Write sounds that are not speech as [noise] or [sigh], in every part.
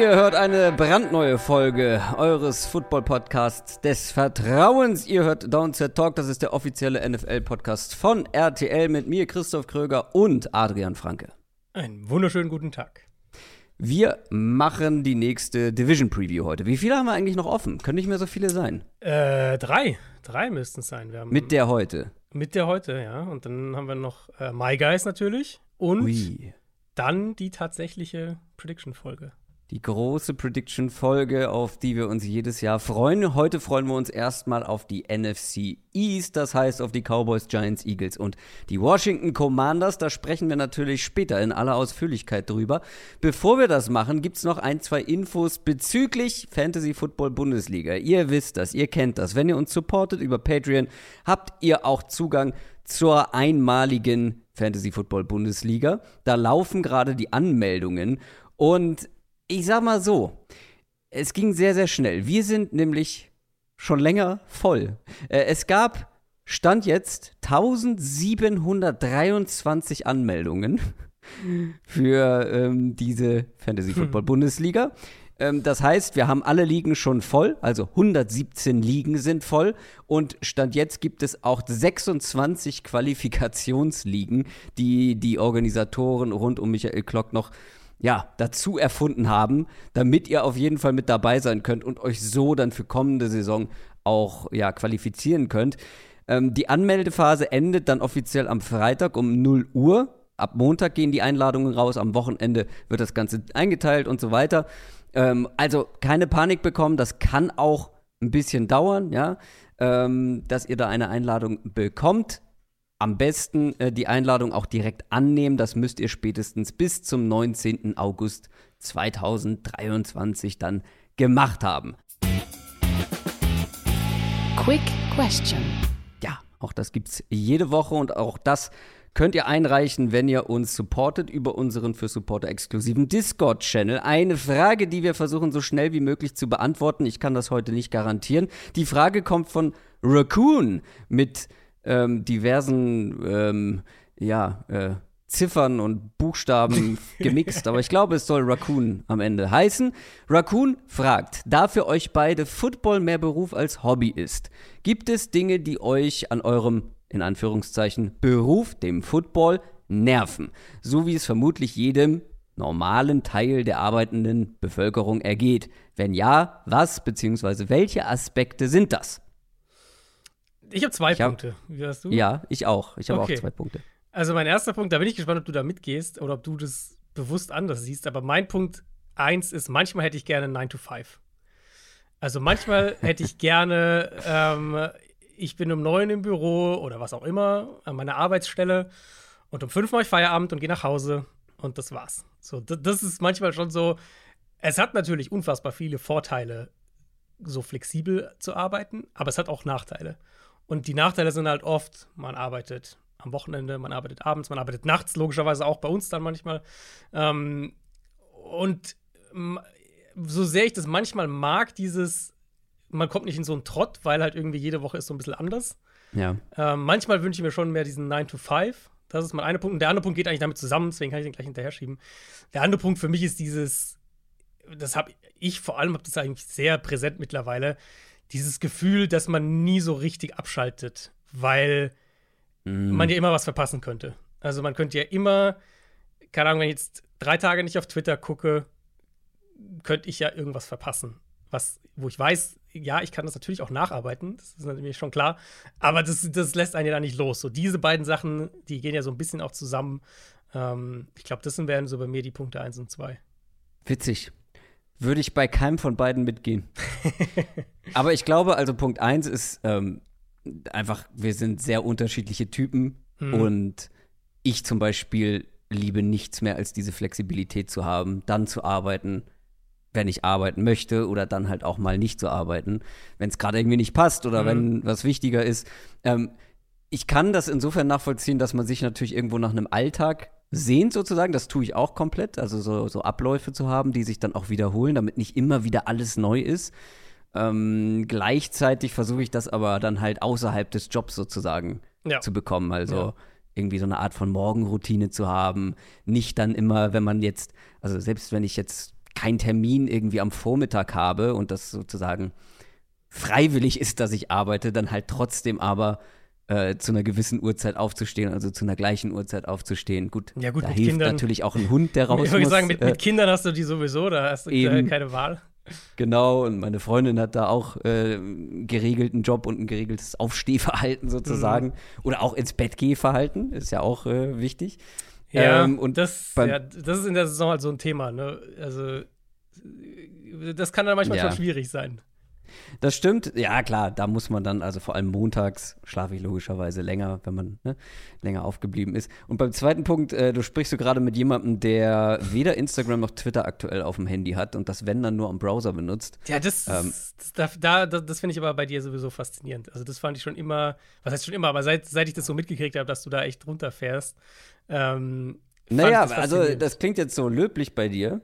Ihr hört eine brandneue Folge eures Football-Podcasts des Vertrauens. Ihr hört Downset Talk, das ist der offizielle NFL-Podcast von RTL mit mir, Christoph Kröger und Adrian Franke. Einen wunderschönen guten Tag. Wir machen die nächste Division Preview heute. Wie viele haben wir eigentlich noch offen? Können nicht mehr so viele sein. Äh, drei. Drei müssten es sein. Wir haben Mit der heute. mit der heute, ja. Und dann haben wir noch äh, My Guys natürlich. Und Ui. dann die tatsächliche Prediction-Folge. Die große Prediction-Folge, auf die wir uns jedes Jahr freuen. Heute freuen wir uns erstmal auf die NFC East, das heißt auf die Cowboys, Giants, Eagles und die Washington Commanders. Da sprechen wir natürlich später in aller Ausführlichkeit drüber. Bevor wir das machen, gibt's noch ein, zwei Infos bezüglich Fantasy Football Bundesliga. Ihr wisst das, ihr kennt das. Wenn ihr uns supportet über Patreon, habt ihr auch Zugang zur einmaligen Fantasy Football Bundesliga. Da laufen gerade die Anmeldungen und ich sag mal so, es ging sehr, sehr schnell. Wir sind nämlich schon länger voll. Äh, es gab, Stand jetzt, 1723 Anmeldungen [laughs] für ähm, diese Fantasy Football Bundesliga. Ähm, das heißt, wir haben alle Ligen schon voll, also 117 Ligen sind voll und Stand jetzt gibt es auch 26 Qualifikationsligen, die die Organisatoren rund um Michael Klock noch ja, dazu erfunden haben, damit ihr auf jeden Fall mit dabei sein könnt und euch so dann für kommende Saison auch ja, qualifizieren könnt. Ähm, die Anmeldephase endet dann offiziell am Freitag um 0 Uhr. Ab Montag gehen die Einladungen raus, am Wochenende wird das Ganze eingeteilt und so weiter. Ähm, also keine Panik bekommen, das kann auch ein bisschen dauern, ja, ähm, dass ihr da eine Einladung bekommt am besten äh, die Einladung auch direkt annehmen. Das müsst ihr spätestens bis zum 19. August 2023 dann gemacht haben. Quick Question. Ja, auch das gibt's jede Woche und auch das könnt ihr einreichen, wenn ihr uns supportet über unseren für Supporter exklusiven Discord-Channel. Eine Frage, die wir versuchen so schnell wie möglich zu beantworten. Ich kann das heute nicht garantieren. Die Frage kommt von Raccoon mit ähm, diversen ähm, ja, äh, Ziffern und Buchstaben [laughs] gemixt, aber ich glaube, es soll Raccoon am Ende heißen. Raccoon fragt, da für euch beide Football mehr Beruf als Hobby ist, gibt es Dinge, die euch an eurem, in Anführungszeichen, Beruf, dem Football, nerven? So wie es vermutlich jedem normalen Teil der arbeitenden Bevölkerung ergeht. Wenn ja, was bzw. welche Aspekte sind das? Ich habe zwei Ich hab- Punkte. Wie hast du? Ja, ich auch. Ich habe Okay. auch zwei Punkte. Also mein erster Punkt, da bin ich gespannt, ob du da mitgehst oder ob du das bewusst anders siehst. Aber mein Punkt eins ist, manchmal hätte ich gerne 9 to 5. Also manchmal [laughs] hätte ich gerne, ähm, ich bin um 9 im Büro oder was auch immer, an meiner Arbeitsstelle und um 5 mache ich Feierabend und gehe nach Hause und das war's. So, das ist manchmal schon so. Es hat natürlich unfassbar viele Vorteile, so flexibel zu arbeiten, aber es hat auch Nachteile. Und die Nachteile sind halt oft, man arbeitet am Wochenende, man arbeitet abends, man arbeitet nachts, logischerweise auch bei uns dann manchmal. Ähm, und so sehr ich das manchmal mag, dieses, man kommt nicht in so einen Trott, weil halt irgendwie jede Woche ist so ein bisschen anders. Ja. Ähm, manchmal wünsche ich mir schon mehr diesen 9 to 5. Das ist mein einer Punkt. Und der andere Punkt geht eigentlich damit zusammen, deswegen kann ich den gleich hinterher schieben. Der andere Punkt für mich ist dieses, das habe ich vor allem, habe das eigentlich sehr präsent mittlerweile, dieses Gefühl, dass man nie so richtig abschaltet, weil Mhm. man ja immer was verpassen könnte. Also man könnte ja immer, keine Ahnung, wenn ich jetzt drei Tage nicht auf Twitter gucke, könnte ich ja irgendwas verpassen. Was, wo ich weiß, ja, ich kann das natürlich auch nacharbeiten, das ist natürlich schon klar, aber das, das lässt einen ja da nicht los. So diese beiden Sachen, die gehen ja so ein bisschen auch zusammen. Ähm, ich glaube, das sind- wären so bei mir die Punkte 1 und 2. Witzig. Würde ich bei keinem von beiden mitgehen. [laughs] Aber ich glaube, also Punkt eins ist ähm, einfach, wir sind sehr unterschiedliche Typen Mhm. und ich zum Beispiel liebe nichts mehr als diese Flexibilität zu haben, dann zu arbeiten, wenn ich arbeiten möchte oder dann halt auch mal nicht zu arbeiten, wenn es gerade irgendwie nicht passt oder Mhm. wenn was wichtiger ist. Ähm, ich kann das insofern nachvollziehen, dass man sich natürlich irgendwo nach einem Alltag sehnt sozusagen, das tue ich auch komplett, also so, so Abläufe zu haben, die sich dann auch wiederholen, damit nicht immer wieder alles neu ist. Ähm, gleichzeitig versuche ich das aber dann halt außerhalb des Jobs sozusagen Ja. zu bekommen. Also Ja. irgendwie so eine Art von Morgenroutine zu haben. Nicht dann immer, wenn man jetzt, also selbst wenn ich jetzt keinen Termin irgendwie am Vormittag habe und das sozusagen freiwillig ist, dass ich arbeite, dann halt trotzdem aber äh, zu einer gewissen Uhrzeit aufzustehen, also zu einer gleichen Uhrzeit aufzustehen. Gut, Ja, gut, da hilft Kindern- natürlich auch ein Hund, der [laughs] raus Ich würde muss. sagen, mit, äh, mit Kindern hast du die sowieso, da hast du Eben. keine Wahl. Genau, und meine Freundin hat da auch äh, einen geregelten Job und ein geregeltes Aufstehverhalten sozusagen. Mhm. Oder auch ins Bett gehverhalten, ist ja auch äh, wichtig. Ja, Ähm, und das, ja, das ist in der Saison halt so ein Thema. Ne? Also, das kann dann manchmal Ja. schon schwierig sein. Das stimmt, ja klar, da muss man dann, also vor allem montags schlafe ich logischerweise länger, wenn man ne, länger aufgeblieben ist. Und beim zweiten Punkt, äh, du sprichst so gerade mit jemandem, der weder Instagram noch Twitter aktuell auf dem Handy hat und das, wenn dann nur am Browser benutzt. Ja, das, Ähm. das, da, da, das finde ich aber bei dir sowieso faszinierend. Also, das fand ich schon immer, was heißt schon immer, aber seit, seit ich das so mitgekriegt habe, dass du da echt runterfährst. Ähm, Naja, das also das klingt jetzt so löblich bei dir.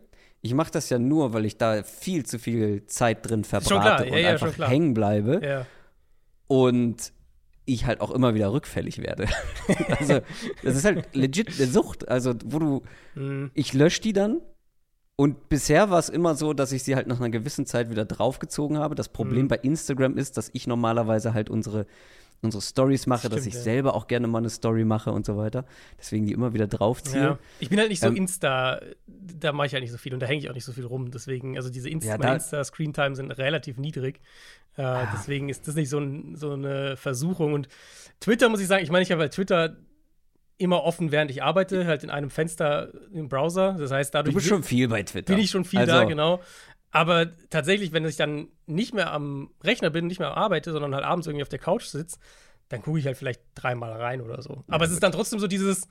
Ich mache das ja nur, weil ich da viel zu viel Zeit drin verbrate ja, und ja, einfach hängen bleibe. Ja. und ich halt auch immer wieder rückfällig werde. [laughs] also, das ist halt legit eine Sucht. Also, wo du, Mhm. ich lösche die dann. Und bisher war es immer so, dass ich sie halt nach einer gewissen Zeit wieder draufgezogen habe. Das Problem Mhm. bei Instagram ist, dass ich normalerweise halt unsere, unsere Stories mache, dass Stimmt, ich ja. selber auch gerne mal eine Story mache und so weiter. Deswegen die immer wieder draufziehe. Ja. Ich bin halt nicht so Ähm, Insta, da mache ich halt nicht so viel und da hänge ich auch nicht so viel rum. Deswegen, also diese Insta, Ja, Insta-Screentime sind relativ niedrig. Äh, Deswegen ist das nicht so, ein, so eine Versuchung. Und Twitter muss ich sagen, ich meine, ich habe bei Twitter immer offen, während ich arbeite, halt in einem Fenster im Browser. Das heißt, Du dadurch bist schon viel bei Twitter. bin ich schon viel also, da, genau. Aber tatsächlich, wenn ich dann nicht mehr am Rechner bin, nicht mehr arbeite, sondern halt abends irgendwie auf der Couch sitze, dann gucke ich halt vielleicht dreimal rein oder so. Aber es ist dann trotzdem so dieses,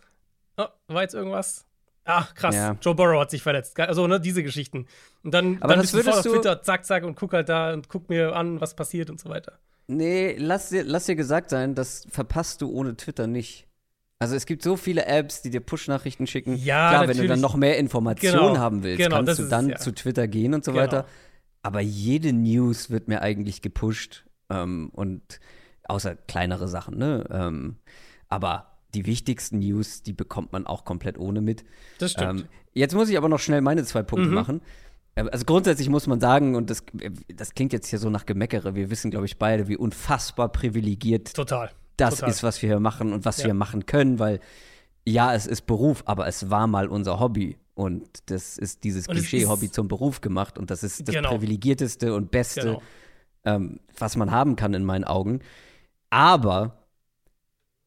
oh, war jetzt irgendwas? Ach, krass, Ja. Joe Burrow hat sich verletzt. Also, ne, diese Geschichten. Und dann, Aber dann bist du sofort auf Twitter, zack, zack, und guck halt da und guck mir an, was passiert und so weiter. Nee, lass dir, lass dir gesagt sein, das verpasst du ohne Twitter nicht. Also es gibt so viele Apps, die dir Push-Nachrichten schicken. Ja, Klar, wenn du natürlich. dann noch mehr Informationen Genau, haben willst, genau, kannst du ist dann es, ja. zu Twitter gehen und so Genau. weiter. Aber jede News wird mir eigentlich gepusht. Ähm, und außer kleinere Sachen, ne? Ähm, aber die wichtigsten News, die bekommt man auch komplett ohne mit. Das stimmt. Ähm, jetzt muss ich aber noch schnell meine zwei Punkte Mhm. machen. Äh, Also grundsätzlich muss man sagen, und das, das klingt jetzt hier so nach Gemeckere, wir wissen, glaube ich, beide, wie unfassbar privilegiert Total. Das total. ist, was wir hier machen und was Ja. wir machen können, weil ja, es ist Beruf, aber es war mal unser Hobby. Und das ist dieses Klischee-Hobby zum Beruf gemacht. Und das ist das Genau. privilegierteste und beste, Genau. ähm, was man haben kann in meinen Augen. Aber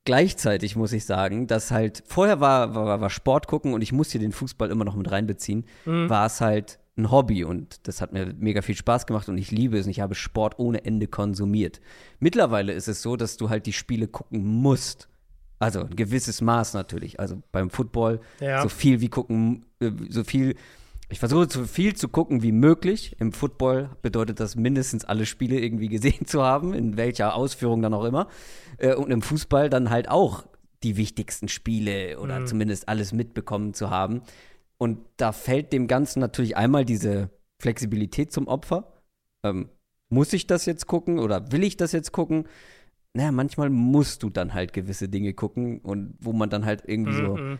gleichzeitig muss ich sagen, dass halt, vorher war, war, war Sport gucken und ich muss hier den Fußball immer noch mit reinbeziehen, Mhm. war es halt ein Hobby und das hat mir mega viel Spaß gemacht und ich liebe es und ich habe Sport ohne Ende konsumiert. Mittlerweile ist es so, dass du halt die Spiele gucken musst. Also ein gewisses Maß natürlich. Also beim Football Ja. so viel wie gucken, äh, so viel. Ich versuche so viel zu gucken wie möglich. Im Football bedeutet das mindestens alle Spiele irgendwie gesehen zu haben, in welcher Ausführung dann auch immer. Äh, Und im Fußball dann halt auch die wichtigsten Spiele oder Mhm. zumindest alles mitbekommen zu haben. Und da fällt dem Ganzen natürlich einmal diese Flexibilität zum Opfer. Ähm, muss ich das jetzt gucken oder will ich das jetzt gucken? Naja, manchmal musst du dann halt gewisse Dinge gucken und wo man dann halt irgendwie so Mhm.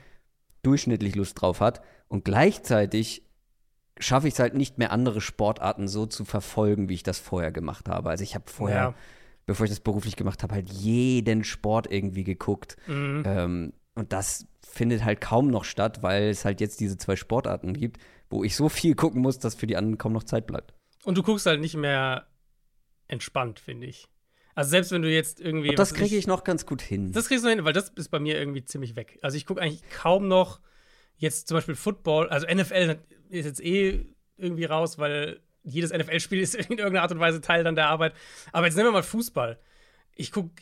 durchschnittlich Lust drauf hat. Und gleichzeitig schaffe ich es halt nicht mehr, andere Sportarten so zu verfolgen, wie ich das vorher gemacht habe. Also ich habe vorher, Ja. bevor ich das beruflich gemacht habe, halt jeden Sport irgendwie geguckt. Mhm. Ähm, und das findet halt kaum noch statt, weil es halt jetzt diese zwei Sportarten gibt, wo ich so viel gucken muss, dass für die anderen kaum noch Zeit bleibt. Und du guckst halt nicht mehr entspannt, finde ich. Also selbst wenn du jetzt irgendwie. Und das kriege ich noch ganz gut hin. Das kriegst du hin, weil das ist bei mir irgendwie ziemlich weg. Also ich gucke eigentlich kaum noch jetzt zum Beispiel Football, also NFL ist jetzt eh irgendwie raus, weil jedes NFL-Spiel [laughs] ist in irgendeiner Art und Weise Teil dann der Arbeit. Aber jetzt nehmen wir mal Fußball. Ich gucke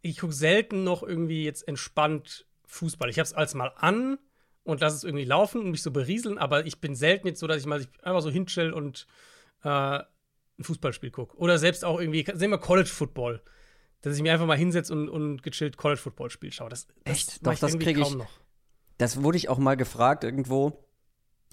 ich guck selten noch irgendwie jetzt entspannt Fußball. Ich habe es als mal an und lasse es irgendwie laufen und mich so berieseln, aber ich bin selten jetzt so, dass ich mal einfach so hinchill und äh, ein Fußballspiel gucke. Oder selbst auch irgendwie, sehen wir College Football dass ich mich einfach mal hinsetze und, und gechillt College Football Spiel schaue. Das, das Echt? Doch, das irgendwie krieg ich- kaum noch. das wurde ich auch mal gefragt irgendwo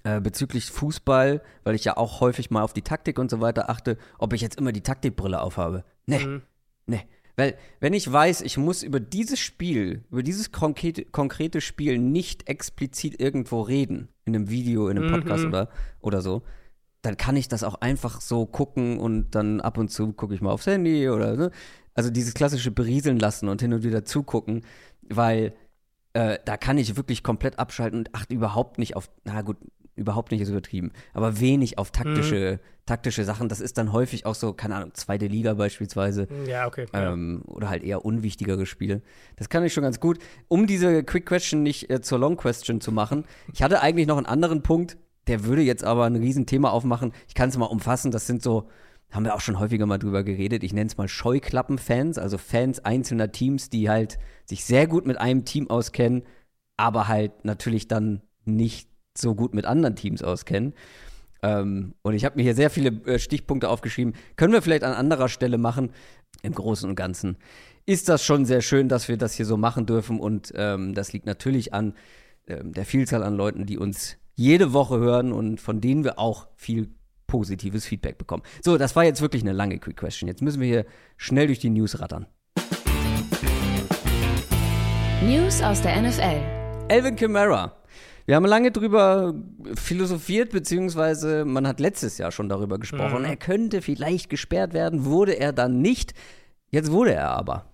äh, bezüglich Fußball, weil ich ja auch häufig mal auf die Taktik und so weiter achte, ob ich jetzt immer die Taktikbrille aufhabe. Nee, mhm. nee. Weil, wenn ich weiß, ich muss über dieses Spiel, über dieses konkrete, konkrete Spiel nicht explizit irgendwo reden, in einem Video, in einem Podcast mhm. oder, oder so, dann kann ich das auch einfach so gucken und dann ab und zu gucke ich mal aufs Handy oder so. Also dieses klassische Berieseln lassen und hin und wieder zugucken, weil äh, da kann ich wirklich komplett abschalten und achte überhaupt nicht auf, na gut, überhaupt nicht ist übertrieben, aber wenig auf taktische, mhm. taktische Sachen. Das ist dann häufig auch so, keine Ahnung, zweite Liga beispielsweise. Ja, okay. Ähm, ja. Oder halt eher unwichtigere Spiele. Das kann ich schon ganz gut. Um diese Quick Question nicht äh, zur Long Question zu machen, ich hatte eigentlich noch einen anderen Punkt, der würde jetzt aber ein Riesenthema aufmachen. Ich kann es mal umfassen, das sind so, haben wir auch schon häufiger mal drüber geredet, ich nenne es mal Scheuklappen-Fans, also Fans einzelner Teams, die halt sich sehr gut mit einem Team auskennen, aber halt natürlich dann nicht so gut mit anderen Teams auskennen. Ähm, und ich habe mir hier sehr viele äh, Stichpunkte aufgeschrieben. Können wir vielleicht an anderer Stelle machen. Im Großen und Ganzen ist das schon sehr schön, dass wir das hier so machen dürfen. Und ähm, das liegt natürlich an ähm, der Vielzahl an Leuten, die uns jede Woche hören und von denen wir auch viel positives Feedback bekommen. So, das war jetzt wirklich eine lange Quick Question. Jetzt müssen wir hier schnell durch die News rattern. News aus der NFL. Elvin Kamara wir haben lange drüber philosophiert, beziehungsweise man hat letztes Jahr schon darüber gesprochen. Mhm. Er könnte vielleicht gesperrt werden, wurde er dann nicht. Jetzt wurde er aber.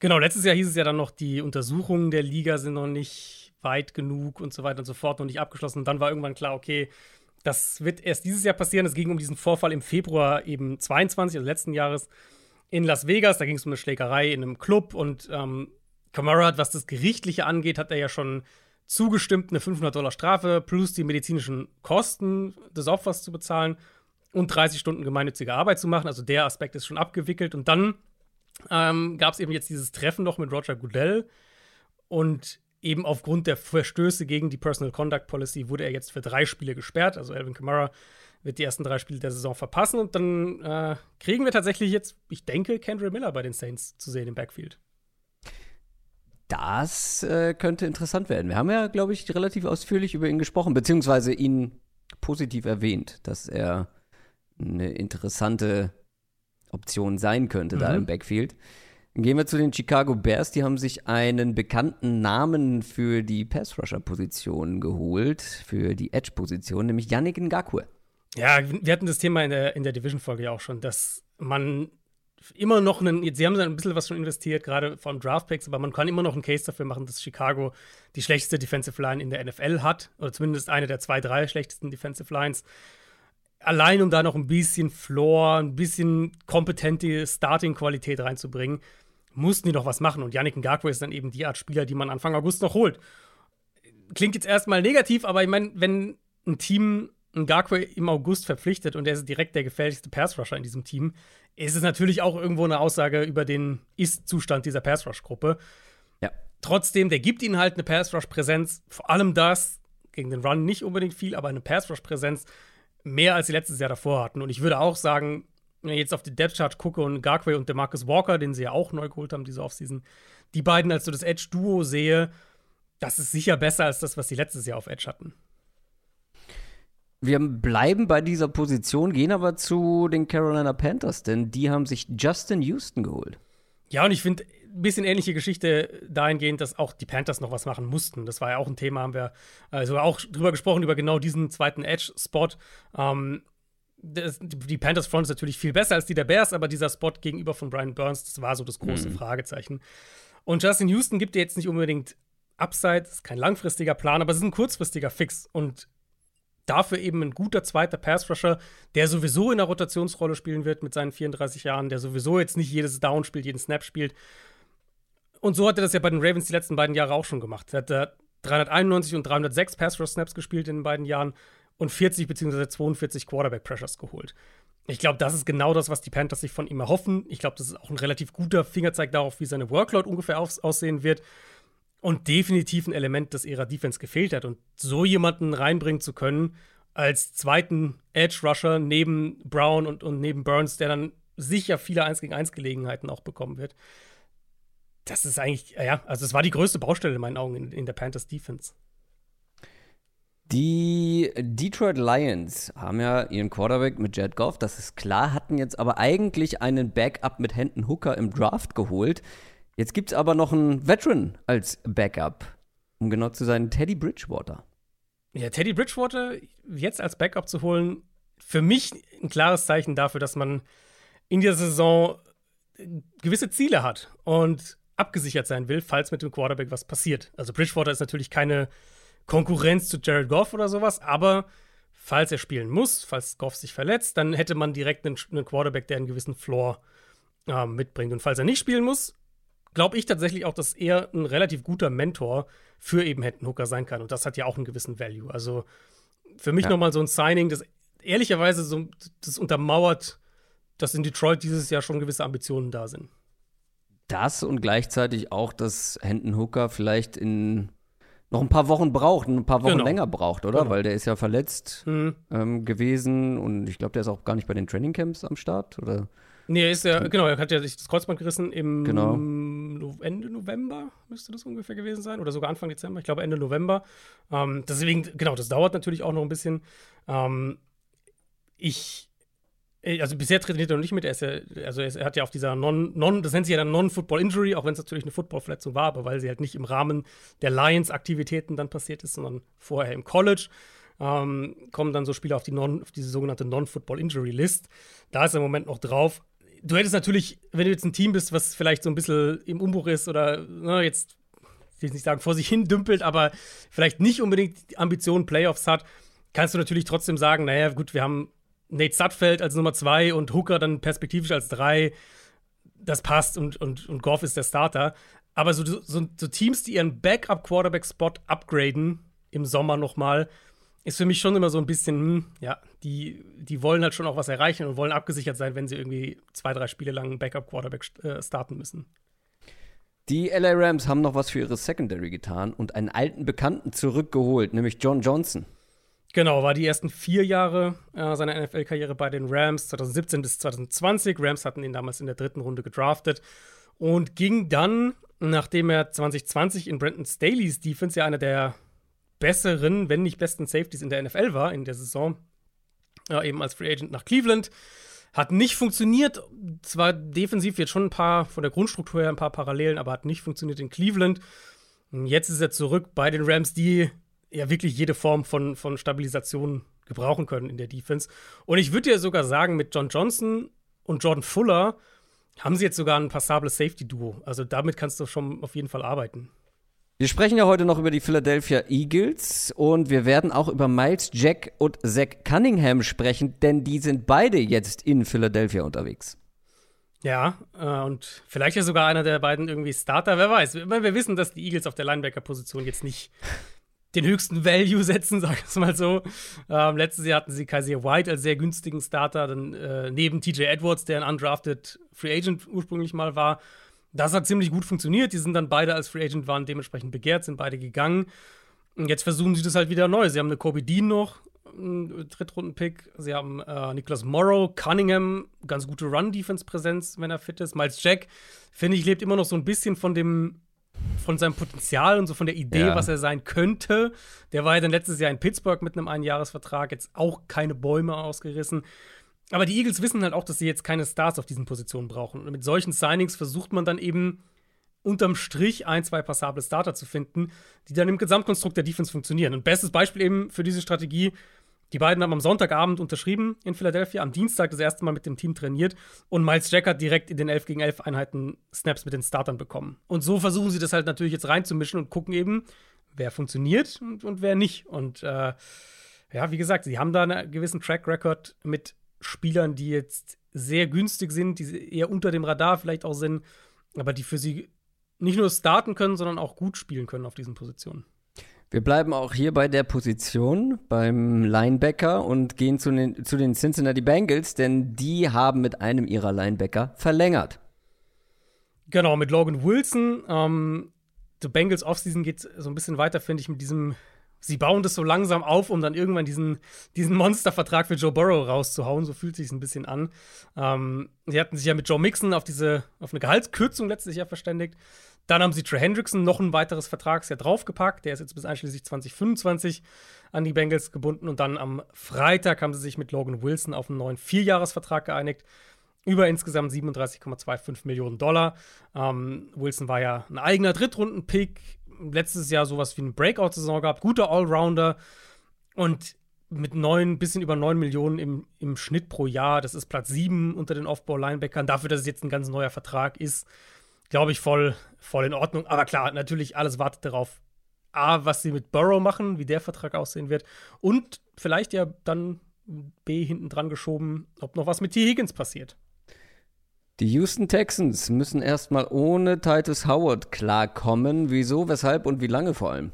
Genau, letztes Jahr hieß es ja dann noch, die Untersuchungen der Liga sind noch nicht weit genug und so weiter und so fort, noch nicht abgeschlossen. Und dann war irgendwann klar, okay, das wird erst dieses Jahr passieren. Es ging um diesen Vorfall im Februar eben 22, also letzten Jahres, in Las Vegas. Da ging es um eine Schlägerei in einem Club und ähm, Camara hat, was das Gerichtliche angeht, hat er ja schon zugestimmt, eine 500 Dollar Strafe plus die medizinischen Kosten des Opfers zu bezahlen und 30 Stunden gemeinnützige Arbeit zu machen. Also der Aspekt ist schon abgewickelt. Und dann ähm, gab es eben jetzt dieses Treffen noch mit Roger Goodell. Und eben aufgrund der Verstöße gegen die Personal Conduct Policy wurde er jetzt für drei Spiele gesperrt. Also Alvin Kamara wird die ersten drei Spiele der Saison verpassen. Und dann äh, kriegen wir tatsächlich jetzt, ich denke, Kendra Miller bei den Saints zu sehen im Backfield. Das äh, könnte interessant werden. Wir haben ja, glaube ich, relativ ausführlich über ihn gesprochen, beziehungsweise ihn positiv erwähnt, dass er eine interessante Option sein könnte mhm. da im Backfield. Dann gehen wir zu den Chicago Bears. Die haben sich einen bekannten Namen für die Pass-Rusher-Position geholt, für die Edge-Position, nämlich Yannick Ngakwe. Ja, wir hatten das Thema in der, in der Division-Folge ja auch schon, dass man immer noch einen, sie haben ein bisschen was schon investiert, gerade von Draftpicks, aber man kann immer noch einen Case dafür machen, dass Chicago die schlechteste Defensive Line in der NFL hat, oder zumindest eine der zwei, drei schlechtesten Defensive Lines. Allein um da noch ein bisschen Floor, ein bisschen kompetente Starting-Qualität reinzubringen, mussten die noch was machen. Und Yannick Ngakwe ist dann eben die Art Spieler, die man Anfang August noch holt. Klingt jetzt erstmal negativ, aber ich meine, wenn ein Team Ngakwe im August verpflichtet und er ist direkt der gefährlichste Pass-Rusher in diesem Team, ist es natürlich auch irgendwo eine Aussage über den Ist-Zustand dieser Pass-Rush-Gruppe. Ja. Trotzdem, der gibt ihnen halt eine Pass-Rush-Präsenz, vor allem das, gegen den Run nicht unbedingt viel, aber eine Pass-Rush-Präsenz mehr als sie letztes Jahr davor hatten. Und ich würde auch sagen, wenn ich jetzt auf die Depth-Chart gucke und Garquay und DeMarcus Walker, den sie ja auch neu geholt haben diese Offseason, die beiden als so das Edge-Duo sehe, das ist sicher besser als das, was sie letztes Jahr auf Edge hatten. Wir bleiben bei dieser Position, gehen aber zu den Carolina Panthers, denn die haben sich Justin Houston geholt. Ja, und ich finde ein bisschen ähnliche Geschichte dahingehend, dass auch die Panthers noch was machen mussten. Das war ja auch ein Thema, haben wir also auch drüber gesprochen, über genau diesen zweiten Edge-Spot. Ähm, das, die Panthers Front ist natürlich viel besser als die der Bears, aber dieser Spot gegenüber von Brian Burns, das war so das große mhm. Fragezeichen. Und Justin Houston gibt dir jetzt nicht unbedingt Upside, das ist kein langfristiger Plan, aber es ist ein kurzfristiger Fix. Und dafür eben ein guter zweiter Pass-Rusher, der sowieso in der Rotationsrolle spielen wird mit seinen 34 Jahren, der sowieso jetzt nicht jedes Down spielt, jeden Snap spielt. Und so hat er das ja bei den Ravens die letzten beiden Jahre auch schon gemacht. Er hat da 391 und 306 Pass-Rush-Snaps gespielt in den beiden Jahren und 40 bzw. 42 Quarterback-Pressures geholt. Ich glaube, das ist genau das, was die Panthers sich von ihm erhoffen. Ich glaube, das ist auch ein relativ guter Fingerzeig darauf, wie seine Workload ungefähr aussehen wird und definitiv ein Element, das ihrer Defense gefehlt hat. Und so jemanden reinbringen zu können, als zweiten Edge-Rusher neben Brown und, und neben Burns, der dann sicher viele 1 gegen 1 Gelegenheiten auch bekommen wird. Das ist eigentlich, ja, also es war die größte Baustelle in meinen Augen in, in der Panthers Defense. Die Detroit Lions haben ja ihren Quarterback mit Jared Goff, das ist klar, hatten jetzt aber eigentlich einen Backup mit Hendon Hooker im Draft geholt. Jetzt gibt es aber noch einen Veteran als Backup, um genau zu sein, Teddy Bridgewater. Ja, Teddy Bridgewater jetzt als Backup zu holen, für mich ein klares Zeichen dafür, dass man in dieser Saison gewisse Ziele hat und abgesichert sein will, falls mit dem Quarterback was passiert. Also Bridgewater ist natürlich keine Konkurrenz zu Jared Goff oder sowas, aber falls er spielen muss, falls Goff sich verletzt, dann hätte man direkt einen, einen Quarterback, der einen gewissen Floor äh, mitbringt. Und falls er nicht spielen muss, glaube ich tatsächlich auch, dass er ein relativ guter Mentor für eben Hendon Hooker sein kann. Und das hat ja auch einen gewissen Value. Also für mich ja. nochmal so ein Signing, das ehrlicherweise so, das untermauert, dass in Detroit dieses Jahr schon gewisse Ambitionen da sind. Das und gleichzeitig auch, dass Hendon Hooker vielleicht in noch ein paar Wochen braucht, ein paar Wochen genau. länger braucht, oder? Genau. Weil der ist ja verletzt mhm. ähm, gewesen und ich glaube, der ist auch gar nicht bei den Trainingcamps am Start, oder? Nee, er ist ja, genau, er hat ja sich das Kreuzband gerissen im genau. Ende November, müsste das ungefähr gewesen sein, oder sogar Anfang Dezember, ich glaube Ende November. Ähm, deswegen, genau, das dauert natürlich auch noch ein bisschen. Ähm, ich äh, also bisher trainiert er noch nicht mit. Er, ist ja, also er hat ja auf dieser Non, non das nennt sich ja dann Non-Football-Injury, auch wenn es natürlich eine Football-Verletzung war, aber weil sie halt nicht im Rahmen der Lions-Aktivitäten dann passiert ist, sondern vorher im College. Ähm, kommen dann so Spieler auf, die non, auf diese sogenannte Non-Football-Injury-List. Da ist er im Moment noch drauf. Du hättest natürlich, wenn du jetzt ein Team bist, was vielleicht so ein bisschen im Umbruch ist oder na, ne, jetzt, ich will nicht sagen, vor sich hin dümpelt, aber vielleicht nicht unbedingt die Ambitionen Playoffs hat, kannst du natürlich trotzdem sagen, naja, gut, wir haben Nate Sudfeld als Nummer zwei und Hooker dann perspektivisch als drei, das passt und, und, und Goff ist der Starter. Aber so, so, so Teams, die ihren Backup-Quarterback-Spot upgraden im Sommer nochmal, ist für mich schon immer so ein bisschen, hm, ja, die, die wollen halt schon auch was erreichen und wollen abgesichert sein, wenn sie irgendwie zwei, drei Spiele lang einen Backup-Quarterback äh, starten müssen. Die LA Rams haben noch was für ihre Secondary getan und einen alten Bekannten zurückgeholt, nämlich John Johnson. Genau, war die ersten vier Jahre äh, seiner NFL-Karriere bei den Rams, 2017 bis 2020. Rams hatten ihn damals in der dritten Runde gedraftet und ging dann, nachdem er 2020 in Brandon Staley's Defense ja einer der besseren, wenn nicht besten Safeties in der NFL war in der Saison, äh, eben als Free Agent nach Cleveland. Hat nicht funktioniert, zwar defensiv jetzt schon ein paar, von der Grundstruktur her ein paar Parallelen, aber hat nicht funktioniert in Cleveland. Jetzt ist er zurück bei den Rams, die ja wirklich jede Form von, von Stabilisation gebrauchen können in der Defense. Und ich würde dir sogar sagen, mit John Johnson und Jordan Fuller haben sie jetzt sogar ein passables Safety-Duo. Also damit kannst du schon auf jeden Fall arbeiten. Wir sprechen ja heute noch über die Philadelphia Eagles und wir werden auch über Miles Jack und Zach Cunningham sprechen, denn die sind beide jetzt in Philadelphia unterwegs. Ja, äh, und vielleicht ja sogar einer der beiden irgendwie Starter, wer weiß. Wir wissen, dass die Eagles auf der Linebacker-Position jetzt nicht den höchsten Value setzen, [laughs] sag ich mal so. Ähm, letztes Jahr hatten sie Kaiser White als sehr günstigen Starter, dann äh, neben TJ Edwards, der ein undrafted Free Agent ursprünglich mal war. Das hat ziemlich gut funktioniert. Die sind dann beide als Free Agent waren dementsprechend begehrt, sind beide gegangen. Und jetzt versuchen sie das halt wieder neu. Sie haben eine Kobe Dean noch, einen Drittrunden-Pick. Sie haben äh, Nicholas Morrow, Cunningham, ganz gute Run-Defense-Präsenz, wenn er fit ist. Miles Jack, finde ich, lebt immer noch so ein bisschen von dem von seinem Potenzial und so von der Idee, ja. was er sein könnte. Der war ja dann letztes Jahr in Pittsburgh mit einem Einjahresvertrag, jetzt auch keine Bäume ausgerissen. Aber die Eagles wissen halt auch, dass sie jetzt keine Stars auf diesen Positionen brauchen. Und mit solchen Signings versucht man dann eben unterm Strich ein, zwei passable Starter zu finden, die dann im Gesamtkonstrukt der Defense funktionieren. Und bestes Beispiel eben für diese Strategie die beiden haben am Sonntagabend unterschrieben in Philadelphia, am Dienstag das erste Mal mit dem Team trainiert und Miles Jack hat direkt in den 11 gegen 11 Einheiten Snaps mit den Startern bekommen. Und so versuchen sie das halt natürlich jetzt reinzumischen und gucken eben, wer funktioniert und, und wer nicht. Und äh, ja, wie gesagt, sie haben da einen gewissen Track Record mit Spielern, die jetzt sehr günstig sind, die eher unter dem Radar vielleicht auch sind, aber die für sie nicht nur starten können, sondern auch gut spielen können auf diesen Positionen. Wir bleiben auch hier bei der Position beim Linebacker und gehen zu den, zu den Cincinnati Bengals, denn die haben mit einem ihrer Linebacker verlängert. Genau, mit Logan Wilson. Ähm, die Bengals Offseason geht so ein bisschen weiter, finde ich, mit diesem sie bauen das so langsam auf, um dann irgendwann diesen, diesen Monstervertrag für Joe Burrow rauszuhauen. So fühlt sich ein bisschen an. Ähm, sie hatten sich ja mit Joe Mixon auf diese, auf eine Gehaltskürzung letztes Jahr verständigt. Dann haben sie Trey Hendrickson noch ein weiteres Vertragsjahr draufgepackt. Der ist jetzt bis einschließlich 2025 an die Bengals gebunden. Und dann am Freitag haben sie sich mit Logan Wilson auf einen neuen Vierjahresvertrag geeinigt. Über insgesamt 37,25 Millionen Dollar. Ähm, Wilson war ja ein eigener Drittrunden-Pick, letztes Jahr sowas wie eine Breakout-Saison gehabt, guter Allrounder und mit neun, bisschen über neun Millionen im, im Schnitt pro Jahr. Das ist Platz sieben unter den Off-Ball-Linebackern. Dafür, dass es jetzt ein ganz neuer Vertrag ist, glaube ich, voll, voll in Ordnung. Aber klar, natürlich, alles wartet darauf. A, was sie mit Burrow machen, wie der Vertrag aussehen wird. Und vielleicht ja dann B hinten dran geschoben, ob noch was mit T. Higgins passiert. Die Houston Texans müssen erstmal ohne Titus Howard klarkommen. Wieso, weshalb und wie lange vor allem?